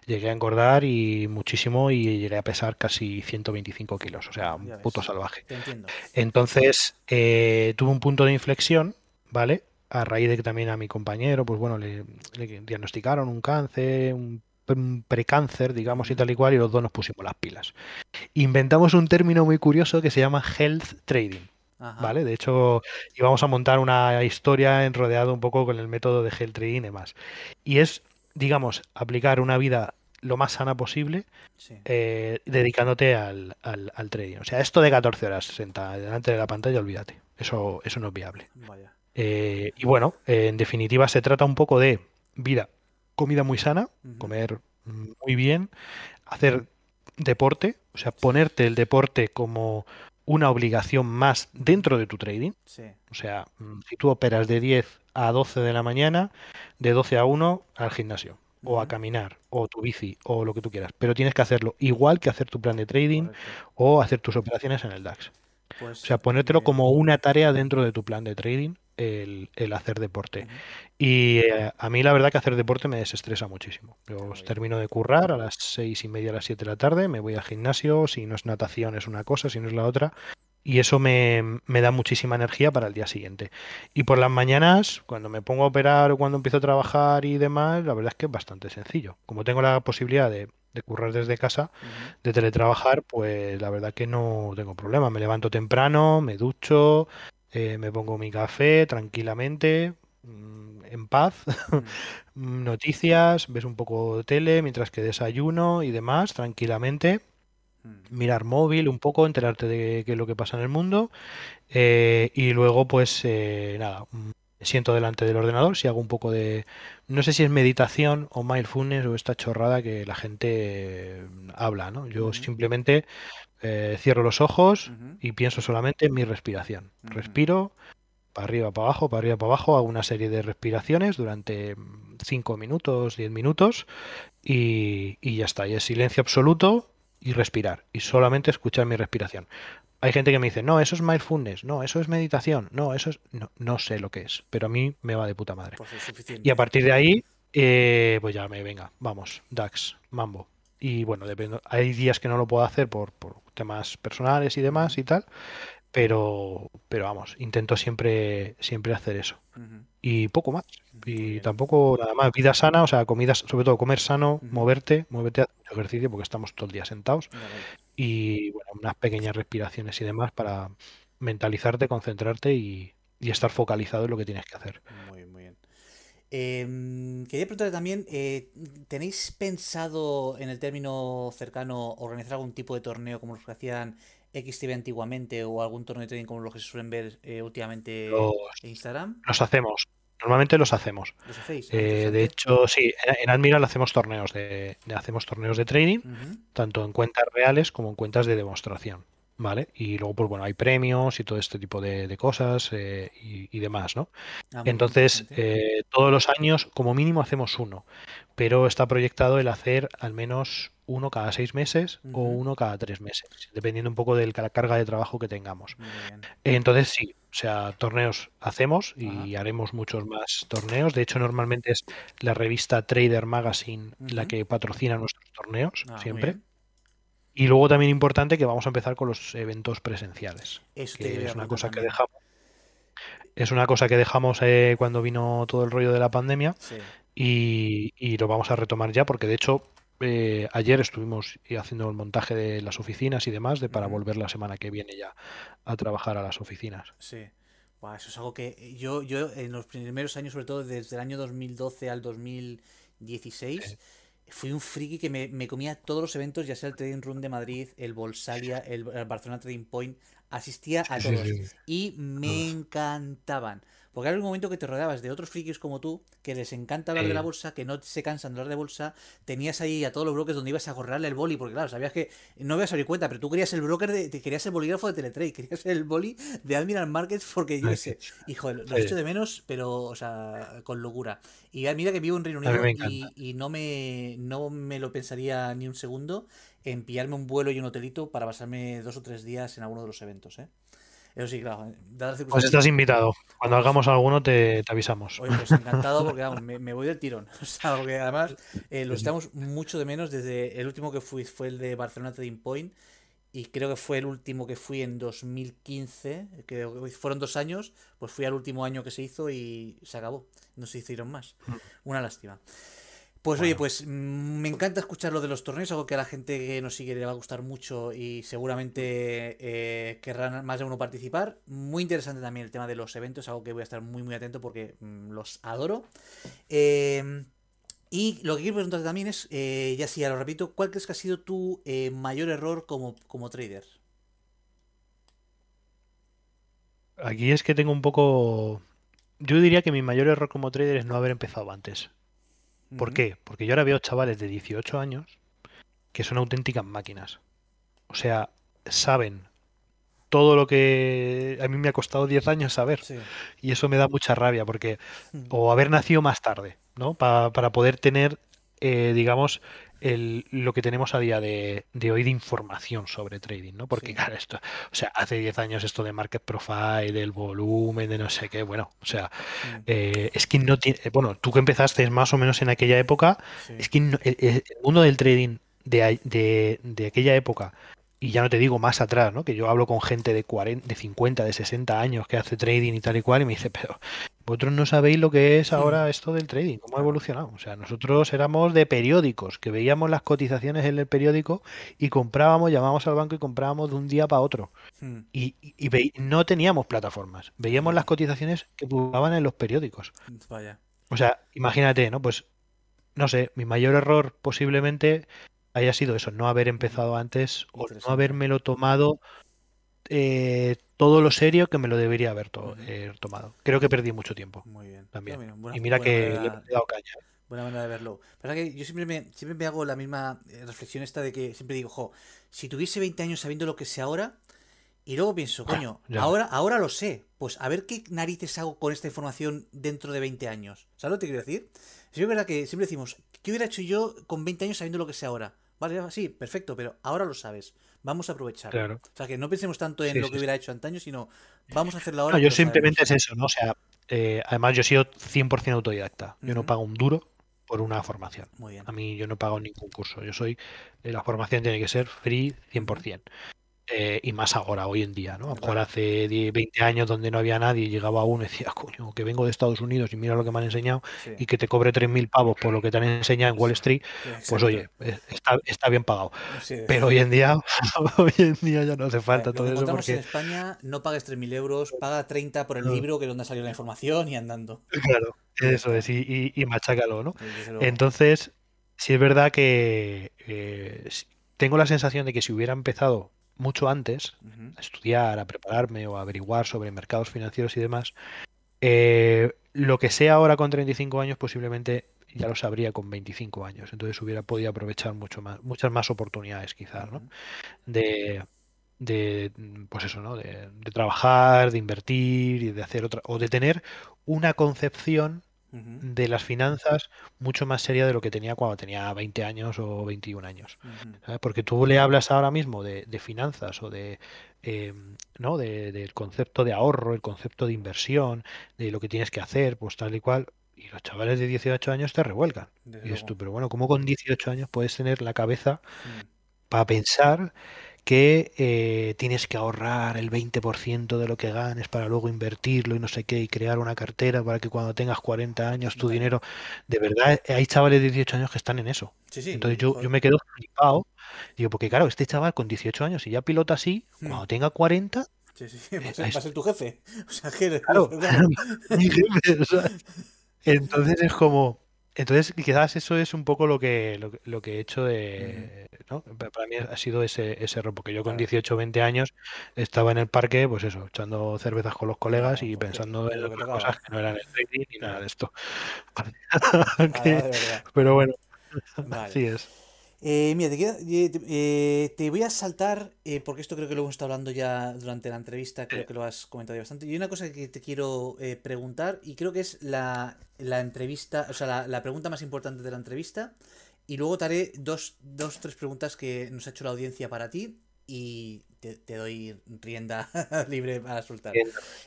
llegué a engordar y muchísimo y llegué a pesar casi 125 kilos. O sea, un Ya puto ves. salvaje. Te entiendo. Entonces, eh, tuve un punto de inflexión, ¿vale? A raíz de que también a mi compañero, pues bueno, le, le diagnosticaron un cáncer, un precáncer, digamos, y tal y cual, y los dos nos pusimos las pilas. Inventamos un término muy curioso que se llama health trading, Ajá. ¿vale? De hecho, íbamos a montar una historia en rodeado un poco con el método de health trading y demás. Y es, digamos, aplicar una vida lo más sana posible Sí. eh, dedicándote al, al- al trading. O sea, esto de 14 horas sentada delante de la pantalla, olvídate. Eso, eso no es viable. Vaya. Eh, y bueno, eh, en definitiva se trata un poco de vida, comida muy sana, comer muy bien, hacer deporte, o sea, ponerte el deporte como una obligación más dentro de tu trading. Sí. O sea, mm, si tú operas de 10 a 12 de la mañana, de 12 a 1 al gimnasio, o a caminar, o tu bici, o lo que tú quieras. Pero tienes que hacerlo igual que hacer tu plan de trading Correcto. o hacer tus operaciones en el DAX. Pues, O sea, ponértelo eh, como una tarea dentro de tu plan de trading, el, el hacer deporte. Y eh, a mí la verdad que hacer deporte me desestresa muchísimo. Yo termino de currar a las seis y media, a las siete de la tarde, me voy al gimnasio, si no es natación es una cosa, si no es la otra, y eso me, me da muchísima energía para el día siguiente. Y por las mañanas, cuando me pongo a operar o cuando empiezo a trabajar y demás, la verdad es que es bastante sencillo. Como tengo la posibilidad de, de currar desde casa, de teletrabajar, pues la verdad que no tengo problema. Me levanto temprano, me ducho, eh, me pongo mi café tranquilamente, mm, en paz, Mm. noticias, ves un poco de tele mientras que desayuno y demás, tranquilamente. Mm. Mirar móvil un poco, enterarte de qué es lo que pasa en el mundo. eh, y luego, pues eh, nada, me siento delante del ordenador, si hago un poco de, no sé si es meditación o mindfulness o esta chorrada que la gente eh, habla, ¿no? Yo simplemente eh, cierro los ojos y pienso solamente en mi respiración. Respiro para arriba, para abajo, para arriba, para abajo, hago una serie de respiraciones durante 5 minutos, 10 minutos y, y ya está. Y es silencio absoluto y respirar. Y solamente escuchar mi respiración. Hay gente que me dice, no, eso es mindfulness, no, eso es meditación, no, eso es... No, no sé lo que es, pero a mí me va de puta madre. Pues. Y a partir de ahí, eh, pues ya me venga, vamos, DAX, Mambo. Y bueno, depende, hay días que no lo puedo hacer por, por temas personales y demás y tal, pero, pero vamos, intento siempre, siempre hacer eso. Y poco más. Muy Y tampoco nada más. Vida sana, o sea, comida, sobre todo comer sano, moverte, moverte, hacer mucho ejercicio porque estamos todo el día sentados. Y bueno, unas pequeñas respiraciones y demás para mentalizarte, concentrarte y, y estar focalizado en lo que tienes que hacer. Muy, Em, quería preguntarte también, eh, ¿tenéis pensado en el término cercano organizar algún tipo de torneo como los que hacían XTV antiguamente o algún torneo de trading como los que se suelen ver eh, últimamente Los, en Instagram? los hacemos. Normalmente los hacemos. ¿Los hacéis? Ah, Eh, de hecho, sí, en, en Admiral hacemos torneos de, hacemos torneos de trading, tanto en cuentas reales como en cuentas de demostración, ¿vale? Y luego, pues bueno, hay premios y todo este tipo de, de cosas eh, y, y demás, ¿no? Ah, Entonces, eh, todos los años, como mínimo, hacemos uno. pero está proyectado el hacer al menos uno cada seis meses o uno cada tres meses, dependiendo un poco de la carga de trabajo que tengamos. Entonces sí, o sea, torneos hacemos y haremos muchos más torneos. De hecho, normalmente es la revista Trader Magazine la que patrocina nuestros torneos ah, siempre. Y luego también importante que vamos a empezar con los eventos presenciales. que es una cosa que dejamos. Es una cosa que dejamos eh, cuando vino todo el rollo de la pandemia y, y, lo vamos a retomar ya porque de hecho eh, ayer estuvimos haciendo el montaje de las oficinas y demás de para volver la semana que viene ya a trabajar a las oficinas. Sí. eso es algo que yo, yo en los primeros años, sobre todo desde el año 2012 al 2016, fui un friki que me, comía todos los eventos, ya sea el Trading Room de Madrid, el Bolsalia, el, Barcelona Trading Point, asistía a todos y me encantaban. Porque hay un momento que te rodeabas de otros frikis como tú, que les encanta hablar de la bolsa, que no se cansan de hablar de bolsa. Tenías ahí a todos los brokers donde ibas a correrle el boli, porque claro, sabías que no habías a cuenta, pero tú querías el broker, de, te querías el bolígrafo de Teletrade, querías el boli de Admiral Markets, porque yo sé, hijo, lo he hecho de menos, pero, o sea, con locura. Y mira que vivo en Reino Unido y, no, me, no me lo pensaría ni un segundo en pillarme un vuelo y un hotelito para pasarme dos o tres días en alguno de los eventos, ¿eh? Eso sí, claro. Pues estás invitado. Cuando hagamos alguno te, avisamos. Oye, pues encantado porque vamos, me, voy del tirón. O sea, porque además eh, lo estamos mucho de menos desde el último que fui fue el de Barcelona Trading Point y creo que fue el último que fui en 2015, que fueron dos años, pues fui al último año que se hizo y se acabó. No se hicieron más. Mm. Una lástima. Pues oye, pues mm, me encanta escuchar lo de los torneos, algo que a la gente que nos sigue le va a gustar mucho y seguramente eh, querrán más de uno participar. Muy interesante también el tema de los eventos, algo que voy a estar muy muy atento porque mm, los adoro. Em, y lo que quiero preguntarte también es, eh, ya sí, ya lo repito, ¿cuál crees que ha sido tu eh, mayor error como, como trader? Aquí es que tengo un poco... Yo diría que mi mayor error como trader es no haber empezado antes. ¿Por qué? Porque yo ahora veo chavales de 18 años que son auténticas máquinas. O sea, saben todo lo que a mí me ha costado 10 años saber. Y eso me da mucha rabia porque o haber nacido más tarde, ¿no? para poder tener, eh, digamos, el, lo que tenemos a día de, de, hoy de información sobre trading, ¿no? Porque, claro, esto, o sea, hace 10 años esto de market profile, del volumen, de no sé qué, bueno, o sea, eh, es que no tiene, bueno, tú que empezaste más o menos en aquella época, es que el, mundo del trading de, de, de aquella época y ya no te digo más atrás, ¿no? Que yo hablo con gente de 40, de 50, de 60 años que hace trading y tal y cual y me dice, pero vosotros no sabéis lo que es ahora esto del trading, cómo ha evolucionado. O sea, nosotros éramos de periódicos, que veíamos las cotizaciones en el periódico y comprábamos, llamábamos al banco y comprábamos de un día para otro. Hmm. Y, no teníamos plataformas, veíamos las cotizaciones que publicaban en los periódicos. Vaya. O sea, imagínate, ¿no? Pues, no sé, mi mayor error posiblemente haya sido eso, no haber empezado antes o no habérmelo tomado eh, todo lo serio que me lo debería haber eh, tomado. Creo que perdí mucho tiempo. Muy bien. También. y mira que le he dado caña. ¿eh? Buena manera de verlo. Pero que yo siempre me, siempre me hago la misma reflexión esta de que siempre digo, jo, si tuviese 20 años sabiendo lo que sé ahora, y luego pienso, ah, coño, ahora, ahora lo sé. Pues a ver qué narices hago con esta información dentro de 20 años. ¿Sabes lo que quiero decir? es verdad que siempre decimos, ¿qué hubiera hecho yo con 20 años sabiendo lo que sé ahora? Vale, sí, perfecto, pero ahora lo sabes. Vamos a aprovechar. O sea, que no pensemos tanto en lo que hubiera hecho antaño, sino vamos a hacerlo ahora. No, yo simplemente es eso, ¿no? O sea, eh, además yo he sido 100% autodidacta. Yo no pago un duro por una formación. Muy bien. A mí yo no pago ningún curso. Yo soy, eh, la formación tiene que ser free 100%. Eh, y más ahora, hoy en día, ¿no? A lo mejor hace 20 años donde no había nadie, llegaba uno y decía, coño, que vengo de Estados Unidos y mira lo que me han enseñado y que te cobre 3.000 pavos por lo que te han enseñado en Wall Street, pues oye, eh, está, está bien pagado. Pero hoy en día, hoy en día ya no hace falta todo eso. Porque... en España no pagues 3.000 euros, paga 30 por el libro, que es donde ha salido la información y andando. Claro, eso es, y, y, machácalo, ¿no? Entonces, sí es verdad que eh, tengo la sensación de que si hubiera empezado mucho antes, a estudiar, a prepararme o a averiguar sobre mercados financieros y demás, eh, lo que sé ahora con 35 años posiblemente ya lo sabría con 25 años. Entonces hubiera podido aprovechar mucho más, muchas más oportunidades quizás, ¿no? De, de pues eso, ¿no? De, trabajar, de invertir y de hacer otra, o de tener una concepción de las finanzas mucho más seria de lo que tenía cuando tenía 20 años o 21 años. Porque tú le hablas ahora mismo de, finanzas o de, em, ¿no? del concepto de ahorro, el concepto de inversión, de lo que tienes que hacer, pues tal y cual. Y los chavales de 18 años te revuelcan. y dices tú, pero bueno, ¿cómo con 18 años puedes tener la cabeza para pensar que eh, tienes que ahorrar el 20% de lo que ganes para luego invertirlo y no sé qué, y crear una cartera para que cuando tengas 40 años tu dinero... De verdad, hay chavales de 18 años que están en eso. Entonces yo, yo me quedo flipado. Digo, porque claro, este chaval con 18 años y ya pilota así, hmm. cuando tenga 40... Sí, sí, va a ser, tu jefe. O sea, que... Claro, mi jefe. entonces es como... Entonces, quizás eso es un poco lo que, lo, que he hecho de. ¿no? Para mí ha sido ese, ese error, porque yo con 18 o 20 años estaba en el parque, pues eso, echando cervezas con los colegas y pensando en otras cosas que no eran el trading ni nada de esto. pero bueno, así es. Eh, mira, te, eh, te, voy a saltar, eh, porque esto creo que lo hemos estado hablando ya durante la entrevista, creo que lo has comentado bastante. Y hay una cosa que te quiero preguntar, y creo que es la, entrevista, o sea, la, pregunta más importante de la entrevista. Y luego te haré dos, dos, tres preguntas que nos ha hecho la audiencia para ti. Y te, doy rienda libre para soltar.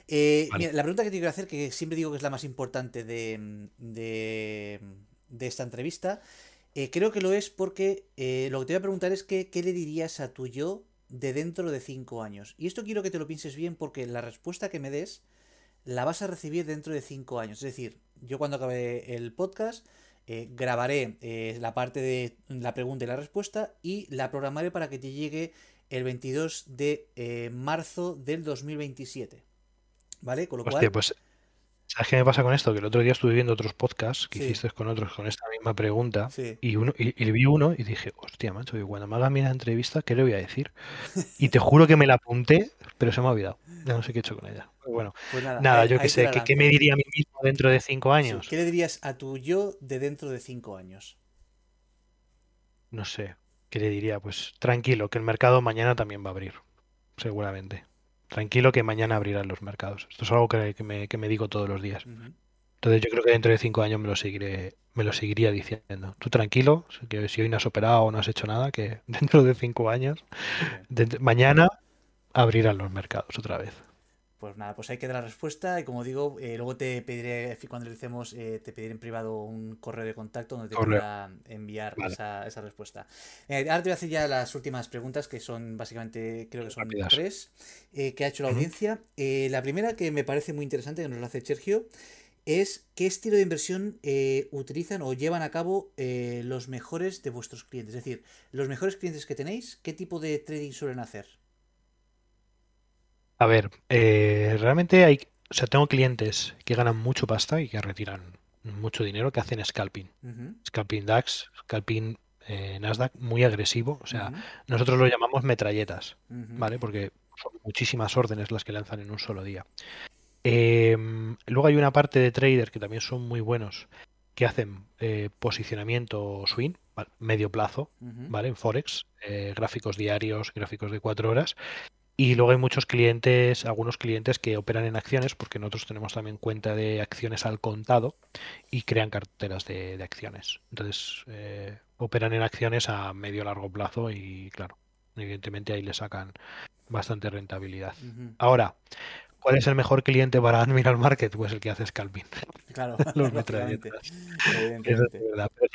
mira, la pregunta que te quiero hacer, que siempre digo que es la más importante de, de, de esta entrevista, eh, creo que lo es porque eh, lo que te voy a preguntar es que, qué le dirías a tu yo de dentro de cinco años. Y esto quiero que te lo pienses bien porque la respuesta que me des la vas a recibir dentro de cinco años. Es decir, yo cuando acabe el podcast eh, grabaré la parte de la pregunta y la respuesta y la programaré para que te llegue el 22 de marzo del 2027. ¿Vale? Con lo cual... Pues ¿Sabes qué me pasa con esto? Que el otro día estuve viendo otros podcasts que hiciste con otros con esta misma pregunta y, uno, y, vi uno y dije, hostia, macho, y cuando me haga mi entrevista, ¿qué le voy a decir? Y te juro que me la apunté, pero se me ha olvidado. Ya no sé qué he hecho con ella. bueno, pues nada, yo qué sé, ¿qué, me diría a mí mismo dentro de cinco años? ¿Qué le dirías a tu yo de dentro de cinco años? No sé, ¿qué le diría? Pues tranquilo, que el mercado mañana también va a abrir, seguramente tranquilo que mañana abrirán los mercados. Esto es algo que, me, digo todos los días. Entonces yo creo que dentro de cinco años me lo seguiré, me lo seguiría diciendo. Tú tranquilo, que si hoy no has operado o no has hecho nada, que dentro de cinco años, mañana abrirán los mercados otra vez. Pues nada, pues hay que dar la respuesta y como digo, eh, luego te pediré, cuando lo hicimos, eh, te pediré en privado un correo de contacto donde te pueda enviar esa, respuesta. Eh, ahora te voy a hacer ya las últimas preguntas, que son básicamente, creo que son tres, que ha hecho la audiencia. la primera, que me parece muy interesante, que nos la hace Sergio, es qué estilo de inversión utilizan o llevan a cabo los mejores de vuestros clientes. Es decir, los mejores clientes que tenéis, ¿qué tipo de trading suelen hacer? A ver, eh, realmente hay, o sea, tengo clientes que ganan mucho pasta y que retiran mucho dinero, que hacen scalping. Scalping DAX, scalping eh, Nasdaq, muy agresivo. O sea, nosotros lo llamamos metralletas, ¿vale? Porque son muchísimas órdenes las que lanzan en un solo día. Em, luego hay una parte de traders que también son muy buenos, que hacen eh, posicionamiento swing, medio plazo, ¿vale? En Forex, gráficos diarios, gráficos de cuatro horas, y luego hay muchos clientes, algunos clientes que operan en acciones, porque nosotros tenemos también cuenta de acciones al contado y crean carteras de, acciones. Entonces, eh, operan en acciones a medio largo plazo y, claro, evidentemente ahí le sacan bastante rentabilidad. Ahora, ¿cuál es el mejor cliente para Admiral Market? Pues el que hace scalping. Claro, los metralletas. Pero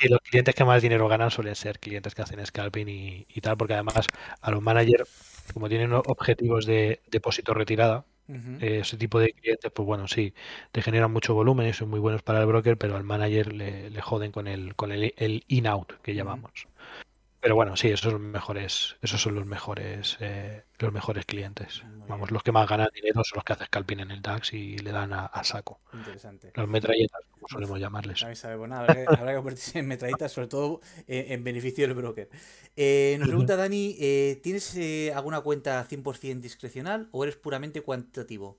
los clientes que más dinero ganan suelen ser clientes que hacen scalping y, y tal, porque además a los managers como tienen objetivos de depósito retirada, eh, ese tipo de clientes, pues bueno, sí, te generan mucho volumen y son muy buenos para el broker, pero al manager le, le joden con el, con el, el in-out que llamamos. Pero bueno, sí, esos son los mejores, esos son los mejores, eh, los mejores clientes. Vamos, los que más ganan dinero son los que hacen scalping en el DAX y le dan a, saco. Interesante. Los metralletas, como solemos llamarles. sabe, bueno, habrá, que, habrá, que, convertirse en metralletas, sobre todo en beneficio del broker. Eh, nos pregunta Dani, eh, ¿tienes alguna cuenta 100% discrecional o eres puramente cuantitativo?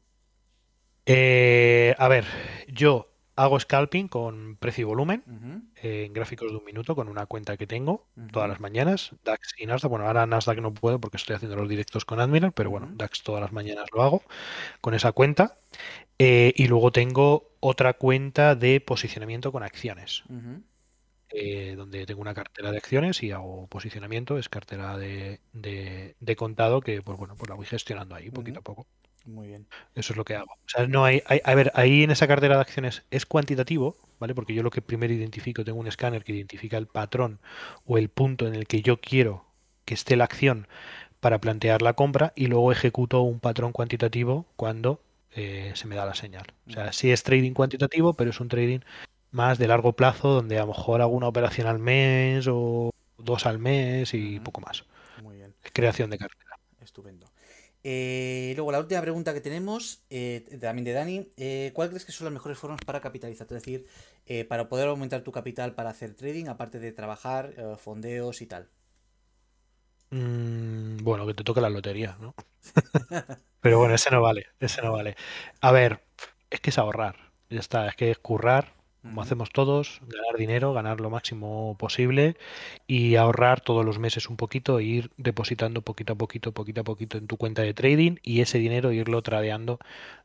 a ver, yo Hago scalping con precio y volumen en gráficos de un minuto con una cuenta que tengo todas las mañanas, DAX y Nasdaq. Bueno, ahora Nasdaq no puedo porque estoy haciendo los directos con Admiral, pero bueno, DAX todas las mañanas lo hago con esa cuenta. Eh, y luego tengo otra cuenta de posicionamiento con acciones. Eh, donde tengo una cartera de acciones y hago posicionamiento, es cartera de, de- de contado que, pues bueno, pues la voy gestionando ahí poquito a poco. Muy bien. Eso es lo que hago. O sea, no hay, hay- a ver, ahí en esa cartera de acciones es cuantitativo, ¿vale? Porque yo lo que primero identifico, tengo un escáner que identifica el patrón o el punto en el que yo quiero que esté la acción para plantear la compra y luego ejecuto un patrón cuantitativo cuando eh, se me da la señal. O sea, sí es trading cuantitativo, pero es un trading más de largo plazo donde a lo mejor hago una operación al mes o dos al mes y poco más. Muy bien. Creación de cartera. Estupendo. Eh, luego, la última pregunta que tenemos, eh, también de Dani, eh, ¿cuál crees que son las mejores formas para capitalizar? Es decir, eh, para poder aumentar tu capital para hacer trading, aparte de trabajar, fondeos y tal. Mm, bueno, que te toque la lotería, ¿no? Pero bueno, ese no vale, ese no vale. A ver, es que es ahorrar, ya está, es que es currar, como hacemos todos, ganar dinero, ganar lo máximo posible y ahorrar todos los meses un poquito e ir depositando poquito a poquito, poquito a poquito en tu cuenta de trading y ese dinero irlo tradeando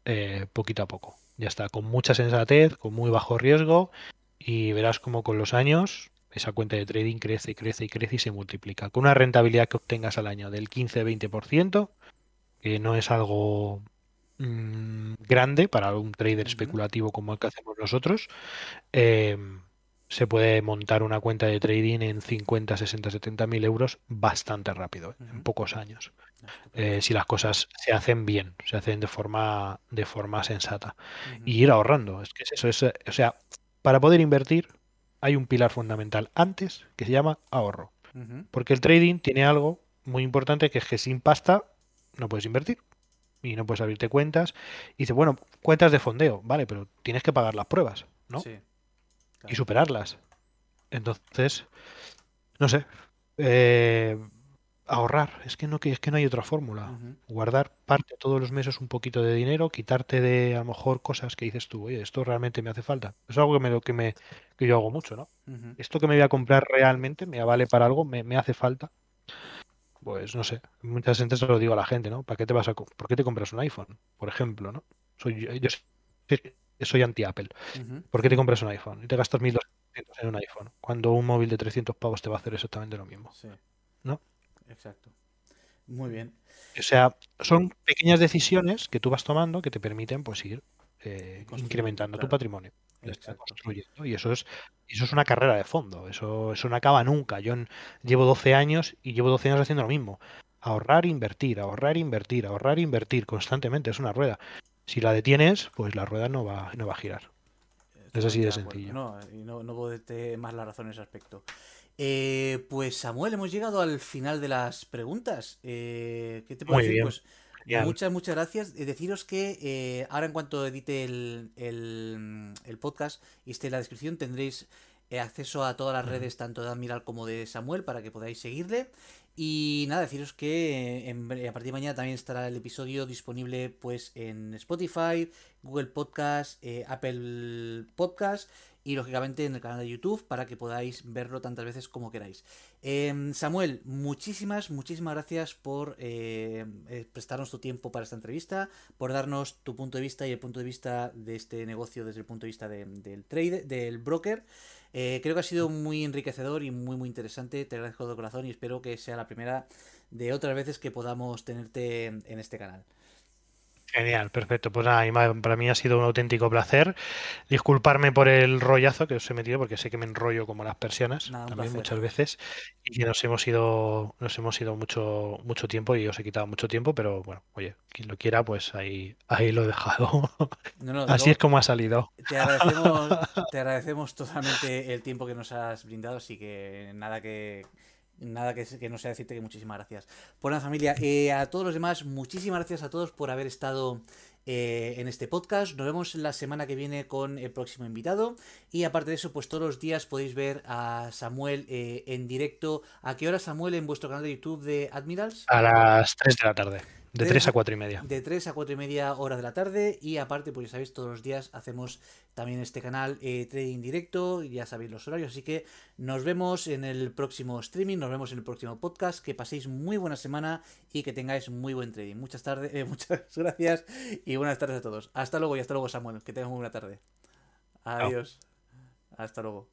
eh, poquito a poco. Ya está, con mucha sensatez, con muy bajo riesgo y verás como con los años esa cuenta de trading crece y crece y crece y se multiplica. Con una rentabilidad que obtengas al año del 15-20%, que no es algo mm, grande para un trader especulativo como el que hacemos nosotros, eh, se puede montar una cuenta de trading en 50, 60, 70 mil euros bastante rápido, ¿eh? en pocos años. Eh, si las cosas se hacen bien, se hacen de forma, de forma sensata. Y ir ahorrando, es que es eso, es, o sea, para poder invertir hay un pilar fundamental antes que se llama ahorro. Porque el trading tiene algo muy importante que es que sin pasta no puedes invertir y no puedes abrirte cuentas. Y dice, bueno, cuentas de fondeo, vale, pero tienes que pagar las pruebas, ¿no? Sí, Y superarlas. Entonces, no sé, eh, ahorrar, es que no, que- es que no hay otra fórmula. Guardar parte todos los meses un poquito de dinero, quitarte de a lo mejor cosas que dices tú, oye, esto realmente me hace falta. Es algo que, me, que, me, que yo hago mucho, ¿no? Esto que me voy a comprar realmente me vale para algo, me, me hace falta. Pues no sé, muchas veces se lo digo a la gente, ¿no? ¿Para qué te vas a, ¿por qué te compras un iPhone? Por ejemplo, ¿no? Soy, yo, yo soy- soy anti-Apple. ¿Por qué te compras un iPhone? Y te gastas 1.200 en un iPhone, cuando un móvil de 300 pavos te va a hacer exactamente lo mismo, Sí, ¿no? exacto. Muy bien. O sea, son pequeñas decisiones que tú vas tomando que te permiten pues ir eh, incrementando tu patrimonio. Está, construyendo. Y eso es, eso es una carrera de fondo. Eso, eso no acaba nunca. Yo llevo 12 años y llevo 12 años haciendo lo mismo. Ahorrar, invertir, ahorrar, invertir, ahorrar, invertir constantemente. Es una rueda. Si la detienes, pues la rueda no va, no va a girar. Es así de sencillo. No, no, no puedo darte más la razón en ese aspecto. Eh, pues Samuel, hemos llegado al final de las preguntas. Eh, ¿qué te puedo Muy decir? bien. Pues Genial. muchas, muchas gracias. Deciros que eh, ahora en cuanto edite el, el- el podcast y esté en la descripción tendréis eh, acceso a todas las redes, tanto de Admiral como de Samuel, para que podáis seguirle. Y nada, deciros que eh, en a partir de mañana también estará el episodio disponible pues en Spotify, Google Podcast, eh, Apple Podcast y lógicamente en el canal de YouTube para que podáis verlo tantas veces como queráis. Em, Samuel, muchísimas, muchísimas gracias por eh, eh, prestarnos tu tiempo para esta entrevista, por darnos tu punto de vista y el punto de vista de este negocio desde el punto de vista de- del trade, del broker. Eh, creo que ha sido muy enriquecedor y muy muy interesante. Te agradezco de corazón y espero que sea la primera de otras veces que podamos tenerte en en este canal. Genial, perfecto. Pues nada, para mí ha sido un auténtico placer. Disculparme por el rollazo que os he metido, porque sé que me enrollo como las persianas Nada, también muchas veces y que nos hemos ido, nos hemos ido mucho, mucho tiempo y os he quitado mucho tiempo, pero bueno, oye, quien lo quiera, pues ahí, ahí lo he dejado. No, no, Así es como ha salido. te agradecemos, te agradecemos totalmente el tiempo que nos has brindado, así que nada que nada que, no sea decirte que muchísimas gracias. La familia, eh, a todos los demás, muchísimas gracias a todos por haber estado eh, en este podcast. Nos vemos la semana que viene con el próximo invitado. Y aparte de eso, pues todos los días podéis ver a Samuel eh, en directo. ¿A qué hora, Samuel, en vuestro canal de YouTube de Admirals? A las 3 de la tarde, de Tres 3 a a- 4 y media. De 3 a 4 y media horas de la tarde. Y aparte, pues ya sabéis, todos los días hacemos también este canal eh, trading directo. Ya sabéis los horarios. Así que nos vemos en el próximo streaming. Nos vemos en el próximo podcast. Que paséis muy buena semana y que tengáis muy buen trading. Muchas tardes, eh, muchas gracias y buenas tardes a todos. Hasta luego y hasta luego, Samuel. Que tengas muy buena tarde. Adiós. Hasta luego.